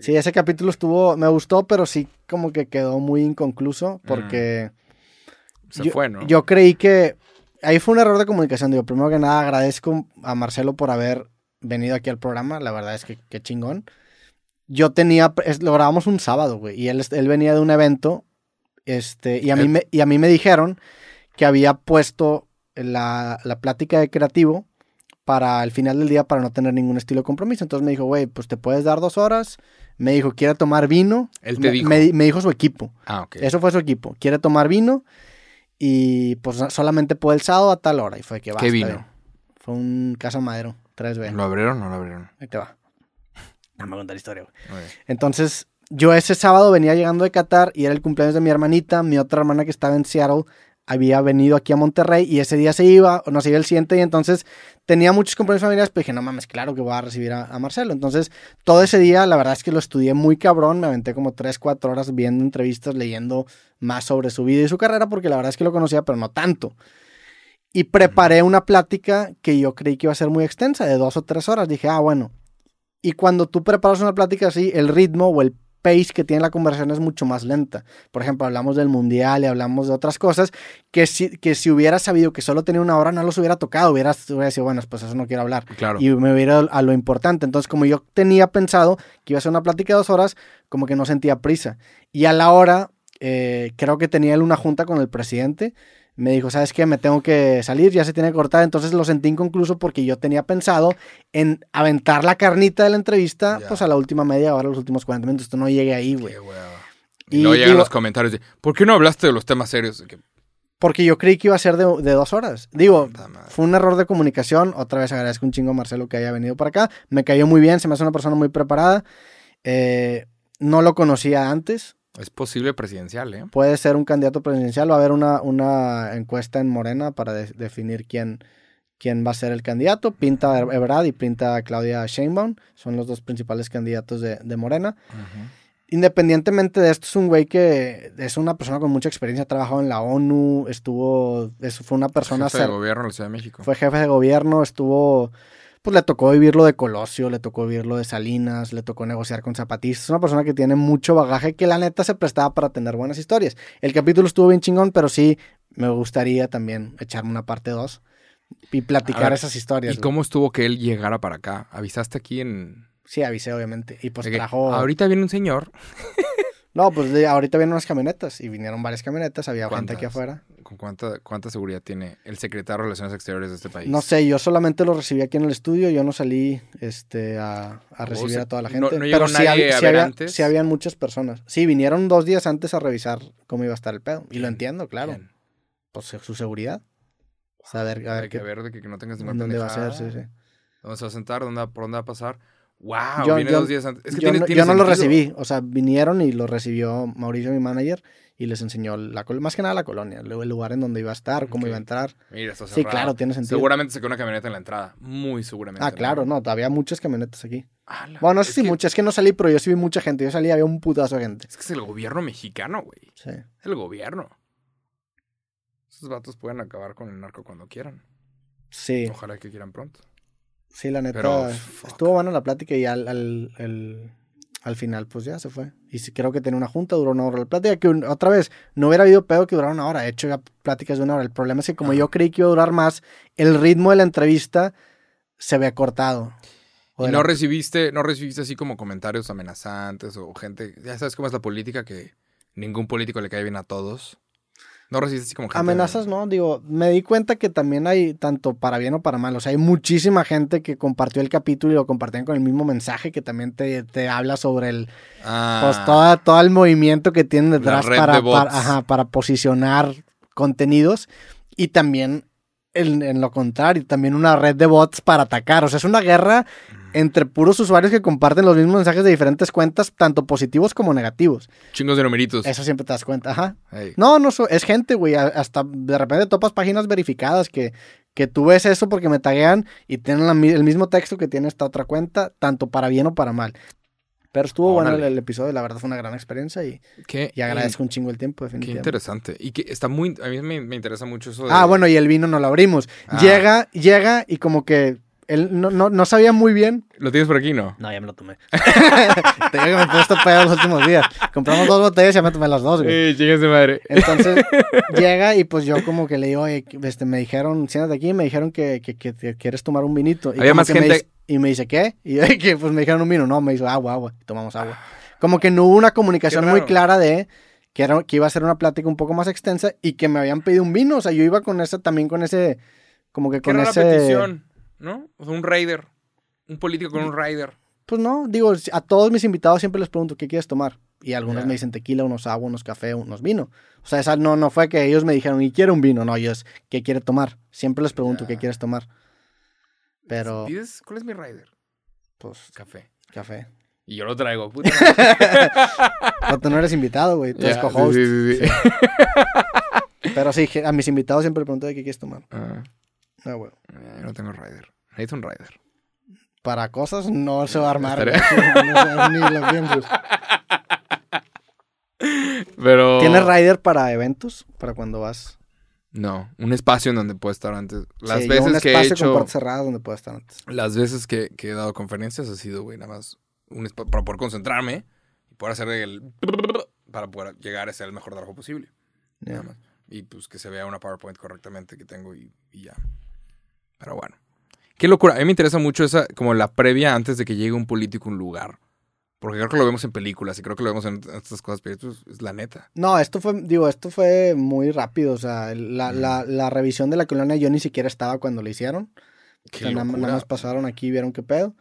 Sí, ese capítulo estuvo, me gustó, pero sí como que quedó muy inconcluso porque Se yo, fue, ¿no? yo creí que ahí fue un error de comunicación. Digo, primero que nada agradezco a Marcelo por haber venido aquí al programa. La verdad es que qué chingón. Yo tenía, lo grabamos un sábado, güey, y él, él venía de un evento, este, y a mí me, y a mí me dijeron que había puesto la, la plática de creativo para el final del día para no tener ningún estilo de compromiso. Entonces me dijo, güey, pues te puedes dar dos horas. Me dijo, quiere tomar vino. Él te Me- dijo. Me, me dijo su equipo. Ah, ok. Eso fue su equipo. Quiere tomar vino y pues solamente puede el sábado a tal hora. Y fue que va. ¿Qué vino? bien. Fue un Casa Madero, 3B. ¿Lo abrieron o no lo abrieron? Ahí te va. No me voy a contar la historia, güey. Entonces, yo ese sábado venía llegando de Qatar y era el cumpleaños de mi hermanita. Mi otra hermana que estaba en Seattle había venido aquí a Monterrey y ese día se iba, o no se iba el siguiente y entonces tenía muchos compromisos familiares, pero dije, no mames, claro que voy a recibir a, a Marcelo. Entonces, todo ese día, la verdad es que lo estudié muy cabrón, me aventé como 3, 4 horas viendo entrevistas, leyendo más sobre su vida y su carrera, porque la verdad es que lo conocía, pero no tanto. Y preparé una plática que yo creí que iba a ser muy extensa, de dos o tres horas. Dije, ah, bueno. Y cuando tú preparas una plática así, el ritmo o el pace que tiene la conversación es mucho más lenta. Por ejemplo, hablamos del mundial y hablamos de otras cosas que si, que si hubiera sabido que solo tenía una hora no los hubiera tocado, hubiera, hubiera dicho, bueno, pues eso no quiero hablar. Claro. Y me hubiera a lo importante. Entonces, como yo tenía pensado que iba a ser una plática de dos horas, como que no sentía prisa. Y a la hora, eh, creo que tenía él una junta con el presidente. Me dijo, ¿sabes qué? Me tengo que salir, ya se tiene que cortar. Entonces lo sentí inconcluso porque yo tenía pensado en aventar la carnita de la entrevista, pues a la última media hora, los últimos 40 minutos. Esto no llegué ahí, güey. Y luego llegan digo- los comentarios de, ¿por qué no hablaste de los temas serios? Que, Porque yo creí que iba a ser de, de dos horas. Digo. Fue un error de comunicación. Otra vez agradezco un chingo a Marcelo que haya venido para acá. Me cayó muy bien, se me hace una persona muy preparada. Eh, no lo conocía antes. Es posible presidencial, ¿eh? Puede ser un candidato presidencial. Va a haber una, una encuesta en Morena para de- definir quién, quién va a ser el candidato. Pinta Ebrard y pinta Claudia Sheinbaum. Son los dos principales candidatos de, de Morena. Independientemente de esto, es un güey que es una persona con mucha experiencia. Ha trabajado en la ONU, estuvo, es- fue una persona... Jefe de gobierno de la Ciudad de México. fue jefe de gobierno, estuvo, pues le tocó vivir lo de Colosio, le tocó vivir lo de Salinas, le tocó negociar con zapatistas. Es una persona que tiene mucho bagaje que la neta se prestaba para tener buenas historias. El capítulo estuvo bien chingón, pero sí me gustaría también echarme una parte 2 y platicar ver, esas historias. ¿Y güey. cómo estuvo que él llegara para acá? ¿Avisaste aquí en...? Sí, avisé, obviamente. Y pues trajo. Ahorita viene un señor. No, pues de- ahorita vienen unas camionetas y vinieron varias camionetas, había gente aquí afuera. ¿Con cuánta, cuánta seguridad tiene el secretario de Relaciones Exteriores de este país? No sé, yo solamente lo recibí aquí en el estudio, yo no salí este, a, a recibir sea, a toda la no- gente. no llegó pero sí, nadie hab- a sí ver había- antes. sí habían muchas personas. Sí, vinieron dos días antes a revisar cómo iba a estar el pedo. Y lo entiendo, claro. Bien. Pues su seguridad. Saber, a ver Hay que ver de que, que no tengas ninguna dónde va a ser, sí, pendejada. sí. ¿Dónde se va a sentar? ¿Dónde, ¿Por dónde va a pasar? ¡Wow! Yo- viene yo- dos días antes. Es que yo tiene- no, tiene yo no lo recibí, o sea, vinieron y lo recibió Mauricio, mi manager, y les enseñó la más que nada la colonia, el el lugar en donde iba a estar, cómo iba a entrar. Mira, está Sí, cerrado. claro, tiene sentido. Seguramente se quedó una camioneta en la entrada. Muy seguramente. Ah, claro, no, había muchas camionetas aquí. Ala, Bueno, no sé si que- muchas, es que no salí, pero yo sí vi mucha gente. Yo salí, había un putazo de gente. Es que es el gobierno mexicano, güey. Sí. Es el gobierno. Esos vatos pueden acabar con el narco cuando quieran. Sí, Ojalá que quieran pronto. Sí, la neta. Pero, fuck. estuvo buena la plática y al, al, al, al final, pues ya se fue. Y sí, creo que tenía una junta, duró una hora la plática. Que un- otra vez, no hubiera habido pedo que durara una hora. He hecho ya pláticas de una hora. El problema es que, como yo creí que iba a durar más, el ritmo de la entrevista se ve cortado. Y de no recibiste, no recibiste así como comentarios amenazantes o gente. Ya sabes cómo es la política, que ningún político le cae bien a todos. No recibiste así como gente. Amenazas, no, digo, me di cuenta que también hay tanto para bien o para mal, o sea, hay muchísima gente que compartió el capítulo y lo compartían con el mismo mensaje que también te, te habla sobre el, Ah, pues toda, todo el movimiento que tienen detrás para, de para, ajá, para posicionar contenidos y también en, en lo contrario, también una red de bots para atacar, o sea, es una guerra entre puros usuarios que comparten los mismos mensajes de diferentes cuentas, tanto positivos como negativos. Chingos de numeritos. Eso siempre te das cuenta, ajá. No, no, es gente, güey. Hasta de repente topas páginas verificadas que, que tú ves eso porque me taguean y tienen la el mismo texto que tiene esta otra cuenta, tanto para bien o para mal. Pero estuvo bueno el, episodio, la verdad fue una gran experiencia y, Qué, y agradezco un chingo el tiempo, Qué definitivamente. interesante. Y que está muy. A mí me, me interesa mucho eso de. Ah, bueno, y el vino no lo abrimos. Ah. Llega, llega y como que él no, no, no sabía muy bien. ¿Lo tienes por aquí, no? No, ya me lo tomé. Te digo que me he puesto pedo los últimos días. Compramos dos botellas y ya me tomé las dos, güey. De madre. Entonces llega y pues yo como que le digo, oye, este, me dijeron, siéntate aquí, y me dijeron que, que, quieres tomar un vinito. Y Había más que me gente- dice- y me dice, ¿qué? Y yo, que pues me dijeron un vino. No, me dijo, agua, agua. Y tomamos agua. Como que no hubo una comunicación muy clara de que, era, que iba a ser una plática un poco más extensa y que me habían pedido un vino. O sea, yo iba con ese, también con ese, como que ¿Qué con ese... petición? ¿No? O sea, un raider. Un político con un raider. Pues no, digo, a todos mis invitados siempre les pregunto, ¿qué quieres tomar? Y algunos me dicen tequila, unos agua, unos café, unos vino. O sea, esa no, no fue que ellos me dijeron, y quiero un vino. No, ellos, ¿qué quiere tomar? Siempre les pregunto. ¿qué quieres tomar? Pero, ¿Pides? ¿Cuál es mi raider? pues, Café. café. Y yo lo traigo. Puta. No, tú no eres invitado, güey, tú eres co-host. sí, sí, sí, sí. Pero sí, a mis invitados siempre les pregunto, ¿qué quieres tomar? Ah, Ah, güey. No tengo raider. Necesito un raider. Para cosas no se va a armar. No ni lo pienses. Pero. ¿Tienes rider para eventos? Para cuando vas. No, un espacio en donde puedo estar antes. Las Sí, yo un veces que he con hecho. puertas cerradas donde puedo estar antes. Las veces que, que he dado conferencias ha sido, güey, nada más un para poder concentrarme y poder hacer el. para poder llegar a hacer el mejor trabajo posible. Ya. Nada más. Y pues que se vea una PowerPoint correctamente que tengo y, y ya. Pero bueno. Qué locura. A mí me interesa mucho esa, como la previa antes de que llegue un político a un lugar. Porque creo que lo vemos en películas y creo que lo vemos en estas cosas, pero esto es, la neta. No, esto fue, digo, esto fue muy rápido. O sea, la, Mm. la, la revisión de la colonia yo ni siquiera estaba cuando lo hicieron. O Qué sea, nada, nada más pasaron aquí y vieron qué pedo.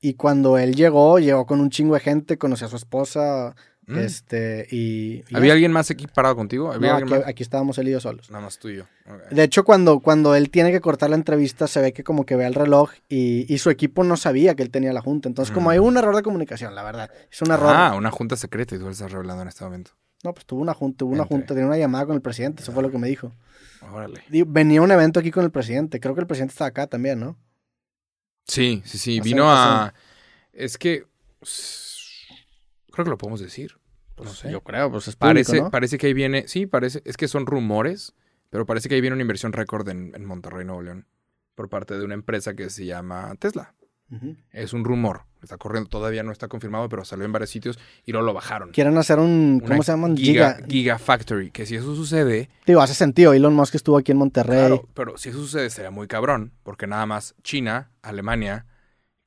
Y cuando él llegó, llegó con un chingo de gente, conoció a su esposa, Mm. este, y... y ¿Había ya. alguien más aquí parado contigo? ¿Había No, alguien aquí, más? aquí estábamos él y yo solos. Nada más tú y yo. De hecho, cuando, cuando él tiene que cortar la entrevista, se ve que como que ve el reloj y, y su equipo no sabía que él tenía la junta. Entonces, como Mm. hay un error de comunicación, la verdad. Es un error. Ah, una junta secreta y tú lo estás revelando en este momento. No, pues tuvo una junta, tuvo una Entre. junta, tenía una llamada con el presidente, eso fue lo que me dijo. Órale. Venía un evento aquí con el presidente, creo que el presidente está acá también, ¿no? Sí, sí, sí. Vino a. Es que. Creo que lo podemos decir. No sé. Yo creo, pues es Parece, público, ¿no? parece que ahí viene. Sí, parece. Es que son rumores. Pero parece que ahí viene una inversión récord en, en Monterrey, Nuevo León. Por parte de una empresa que se llama Tesla. Es un rumor. Está corriendo. Todavía no está confirmado, pero salió en varios sitios y luego lo bajaron. Quieren hacer un, Una ¿cómo se llaman? Giga, Giga. Giga Factory. Que si eso sucede. Digo, hace sentido, Elon Musk estuvo aquí en Monterrey. Claro, pero si eso sucede sería muy cabrón. Porque nada más China, Alemania,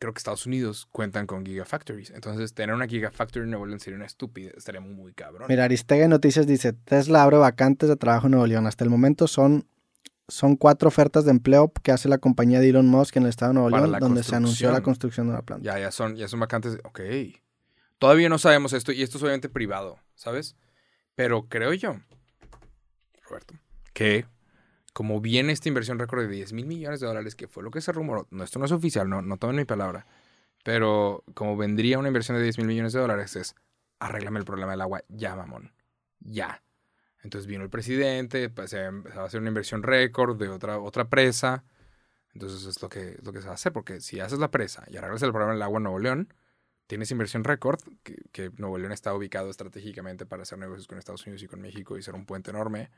creo que Estados Unidos cuentan con Gigafactories. Entonces, tener una Gigafactory en Nuevo León sería una estúpida, estaría muy cabrón. Mira, Aristegui Noticias dice, Tesla abre vacantes de trabajo en Nuevo León. Hasta el momento son, son cuatro ofertas de empleo que hace la compañía de Elon Musk en el estado de Nuevo León, la donde se anunció la construcción. de una planta. Ya, ya son, ya son vacantes. Ok. Todavía no sabemos esto, y esto es obviamente privado, ¿sabes? Pero creo yo, Roberto, que como viene esta inversión récord de 10 mil millones de dólares, que fue lo que se rumoró, no, esto no es oficial, no, no tomen mi palabra, pero como vendría una inversión de 10 mil millones de dólares, es arréglame el problema del agua ya, mamón, ya. Entonces vino el presidente, pues, se va a hacer una inversión récord de otra, otra presa. Entonces es lo que, lo que se va a hacer, porque si haces la presa y arreglas el problema del agua en Nuevo León, tienes inversión récord, que, que Nuevo León está ubicado estratégicamente para hacer negocios con Estados Unidos y con México y ser un puente enorme.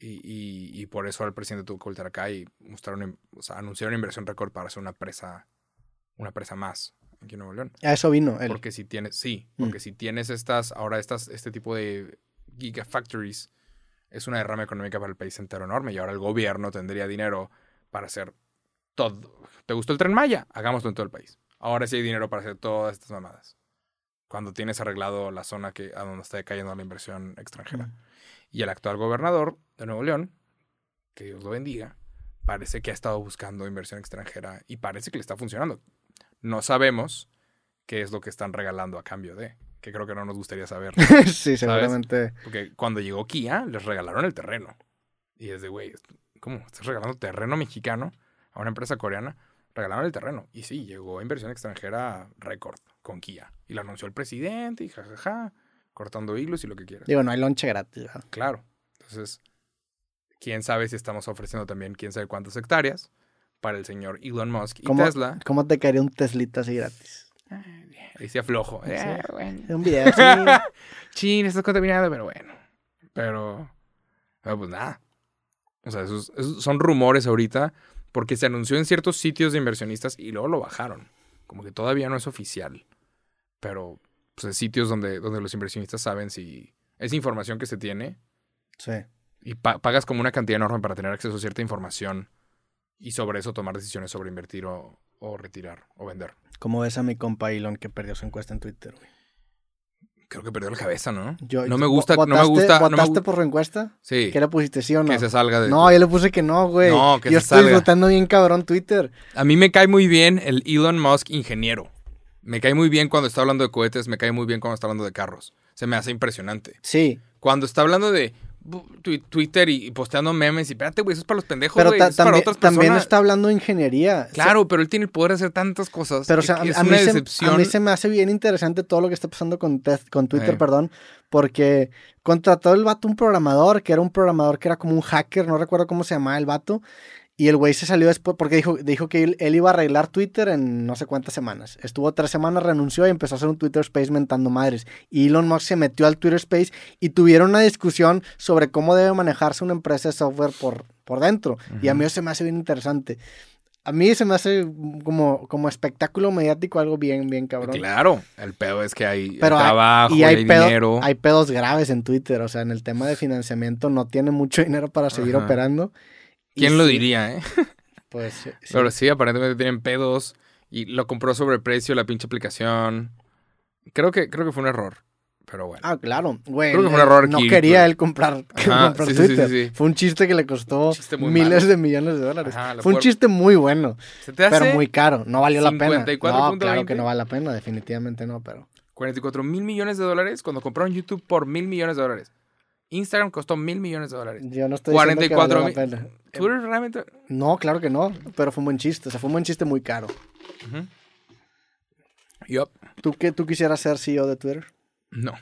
Y, y, y por eso el presidente tuvo que voltear acá y mostrar una, o sea, anunciar una inversión récord para hacer una presa, una presa más aquí en Nuevo León. A eso vino él. Porque si tienes, sí, Mm. porque si tienes estas, ahora estas, este tipo de gigafactories, es una derrama económica para el país entero enorme y ahora el gobierno tendría dinero para hacer todo. ¿Te gustó el tren Maya? Hagámoslo en todo el país. Ahora sí hay dinero para hacer todas estas mamadas. Cuando tienes arreglado la zona que, a donde está cayendo la inversión extranjera. Mm. Y el actual gobernador de Nuevo León, que Dios lo bendiga, parece que ha estado buscando inversión extranjera y parece que le está funcionando. No sabemos qué es lo que están regalando a cambio de, que creo que no nos gustaría saber. sí, seguramente. Porque cuando llegó Kia, les regalaron el terreno. Y es de, güey, ¿cómo? ¿Estás regalando terreno mexicano a una empresa coreana? Regalaron el terreno. Y sí, llegó inversión extranjera récord con Kia. Y lo anunció el presidente y jajaja, cortando hilos y lo que quieras. Digo, no hay lonche gratis. ¿verdad? Claro. Entonces, quién sabe si estamos ofreciendo también quién sabe cuántas hectáreas para el señor Elon Musk y ¿Cómo, Tesla. ¿Cómo te caería un Teslita así gratis? Ahí se aflojo. Sí. Eh, bueno. Un video así. Chin, estás contaminado, pero bueno. Pero, pero pues nada. O sea, esos, esos son rumores ahorita porque se anunció en ciertos sitios de inversionistas y luego lo bajaron. Como que todavía no es oficial. Pero, pues, en sitios donde, donde los inversionistas saben si es información que se tiene sí. y pa- pagas como una cantidad enorme para tener acceso a cierta información y sobre eso tomar decisiones sobre invertir o, o retirar o vender. ¿Cómo ves a mi compa Elon que perdió su encuesta en Twitter, güey? Creo que perdió la cabeza, ¿no? Yo- no me gusta, no me ¿Votaste- gusta. no me ¿Votaste por su encuesta? Sí, ¿Qué le pusiste, sí o no? que se salga de... No, yo le puse que no, güey. No, que yo se estoy salga. disfrutando bien cabrón Twitter. A mí me cae muy bien el Elon Musk ingeniero. Me cae muy bien cuando está hablando de cohetes, me cae muy bien cuando está hablando de carros. Se me hace impresionante. Sí, Cuando está hablando de Twitter y, posteando memes y espérate, güey, eso es para los pendejos, pero ta- eso es para también, otras también personas. está hablando de ingeniería. Claro, pero él tiene el poder de hacer tantas cosas. Pero, o que- sea, a, que es a mí una se, decepción. a mí se me hace bien interesante todo lo que está pasando con, con Twitter, Eh. perdón, porque contrató el vato un programador, que era un programador que era como un hacker, no recuerdo cómo se llamaba el vato, y el güey se salió después porque dijo, dijo que él, él iba a arreglar Twitter en no sé cuántas semanas. Estuvo tres semanas, renunció y empezó a hacer un Twitter Space mentando madres. Y Elon Musk se metió al Twitter Space y tuvieron una discusión sobre cómo debe manejarse una empresa de software por, por dentro. Y a mí eso se me hace bien interesante. A mí se me hace como, como espectáculo mediático algo bien, bien cabrón. Claro, el pedo es que hay Pero hay- trabajo, y hay, hay pedo- dinero. hay pedos graves en Twitter. O sea, en el tema de financiamiento no tiene mucho dinero para seguir Ajá. operando. Y ¿Quién lo sí, diría, eh? Pues sí. Pero sí, aparentemente tienen pedos y lo compró sobre precio la pinche aplicación. Creo que, creo que fue un error, pero bueno. Ah, claro. Güey, Creo que fue un él- error no aquí, quería pero- él comprar, Ajá, comprar sí, Twitter. sí, sí. Fue un chiste que le costó miles malo. de millones de dólares. Ajá, Fue un chiste muy bueno, ¿Se te hace? pero muy caro. No valió la pena. 54.20. No, claro que no vale la pena, definitivamente no, pero... 44 mil millones de dólares cuando compraron YouTube por mil millones de dólares. Instagram costó mil millones de dólares. Yo no estoy 44 diciendo que mil. valió la pena. Twitter realmente. No, claro que no, pero fue un buen chiste. O sea, fue un buen chiste muy caro. Yup. ¿Tú, qué, ¿Tú quisieras ser CEO de Twitter? No.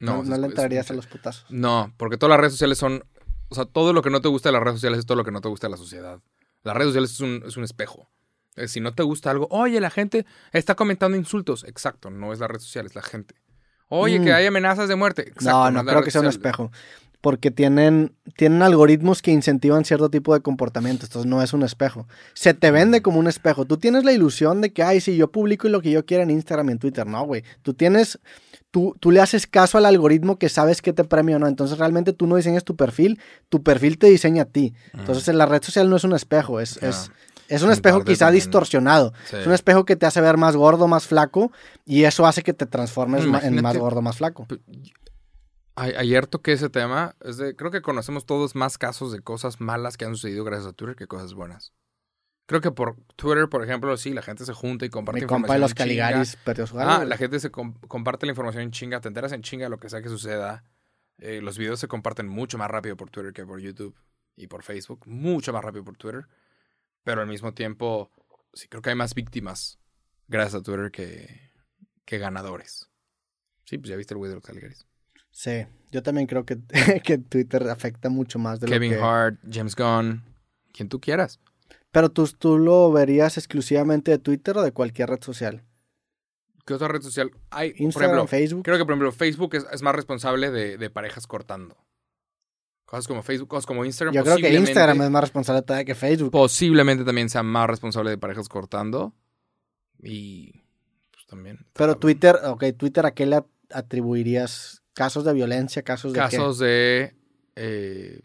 No, No, le es- entrarías a los putazos. No, porque todas las redes sociales son. O sea, todo lo que no te gusta de las redes sociales es todo lo que no te gusta de la sociedad. Las redes sociales es un, es un espejo. Si no te gusta algo, oye, la gente está comentando insultos. Exacto, no es la red social, es la gente. Oye, Mm. que hay amenazas de muerte. Exacto, no, no creo que sea un espejo. Porque tienen, tienen algoritmos que incentivan cierto tipo de comportamiento. Entonces no es un espejo. Se te vende como un espejo. Tú tienes la ilusión de que, ay, si yo publico lo que yo quiera en Instagram y en Twitter. No, güey. Tú tienes. Tú, tú le haces caso al algoritmo que sabes que te premia o no. Entonces realmente tú no diseñas tu perfil, tu perfil te diseña a ti. Entonces la red social no es un espejo, es, Ah. es, Es un espejo quizá también. distorsionado. Sí. Es un espejo que te hace ver más gordo, más flaco, y eso hace que te transformes en más gordo, más flaco. A- Ayer toqué ese tema. Es de, creo que conocemos todos más casos de cosas malas que han sucedido gracias a Twitter que cosas buenas. Creo que por Twitter, por ejemplo, sí, la gente se junta y comparte Mi compa de información. los en chinga. Caligaris perdió su Ah, la gente se com- comparte la información en chinga, te enteras en chinga de lo que sea que suceda. Eh, los videos se comparten mucho más rápido por Twitter que por YouTube y por Facebook, mucho más rápido por Twitter. Pero al mismo tiempo, sí creo que hay más víctimas gracias a Twitter que, que ganadores. Sí, pues ya viste el güey de los Caligaris. Sí, yo también creo que, que Twitter afecta mucho más de Kevin lo que... Hart, James Gunn, quien tú quieras. Pero tú, tú lo verías exclusivamente de Twitter o de cualquier red social. ¿Qué otra red social hay? por Instagram, ejemplo, Facebook. creo que por ejemplo Facebook es, es más responsable de, de parejas cortando. Cosas como Facebook, cosas como Instagram. Yo creo que Instagram es más responsable todavía que Facebook. posiblemente también sea más responsable de parejas cortando. Y pues también. Pero Twitter, ok, Twitter, ¿a qué le atribuirías casos de violencia, casos de qué? Casos de. eh,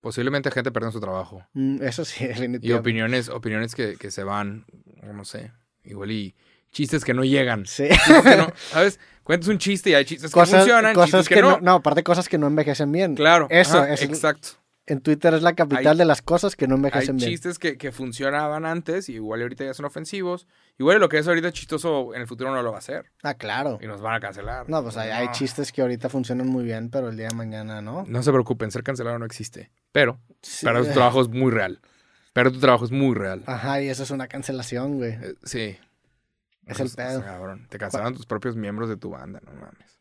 posiblemente gente perdiendo su trabajo. Mm, eso sí, Y definitivamente. opiniones, opiniones que, que se van, no sé, igual y chistes que no llegan. Sí. Chistes que no- ¿Sabes? Cuentas un chiste y hay chistes que cosas, funcionan, cosas que, que no. no. aparte cosas que no envejecen bien. Claro. Eso, ajá, es exacto. En Twitter es la capital Hay- de las cosas que no Hay envejecen bien. chistes que, que funcionaban antes y igual ahorita ya son ofensivos. Igual lo que es ahorita chistoso en el futuro no lo va a hacer. Ah, claro. Y nos van a cancelar. No, pues hay, hay chistes que ahorita funcionan muy bien, pero el día de mañana no. No se preocupen, ser cancelado no existe. Pero Sí. Pero tu trabajo es muy real. Pero tu trabajo es muy real. Ajá, y eso es una cancelación, güey. Eh, sí. Es el pedo. cabrón. Te cancelaron tus propios miembros de tu banda, no mames.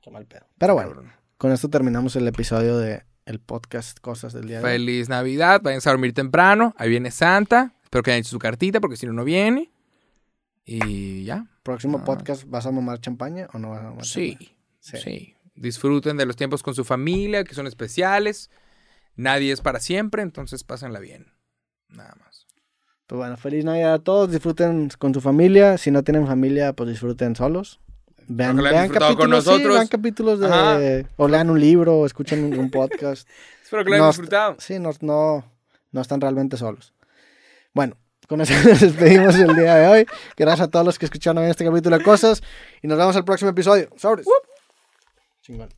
Qué mal pedo. Pero bueno, Cabrón. con esto terminamos el episodio de el podcast Cosas del Día de hoy. Feliz Navidad. Vayan a dormir temprano. Ahí viene Santa. Espero que hayan hecho su cartita porque si no, no viene. Y ya. Próximo Ah. podcast, ¿vas a mamar champaña o no vas a mamar Sí, champaña? sí. Disfruten de los tiempos con su familia, que son especiales. Nadie es para siempre, entonces pásenla bien. Nada más. Pues bueno, feliz Navidad a todos. Disfruten con su familia. Si no tienen familia, pues disfruten solos. Vean, vean con capítulos, sí, nosotros. vean capítulos de... Ajá. O lean un libro o escuchen un, un podcast. Espero que lo hayan No, disfrutado. Sí, no, no, no están realmente solos. Bueno, con eso nos despedimos el día de hoy. Gracias a todos los que escucharon este capítulo de cosas. Y nos vemos el próximo episodio. Sobres. Chingón.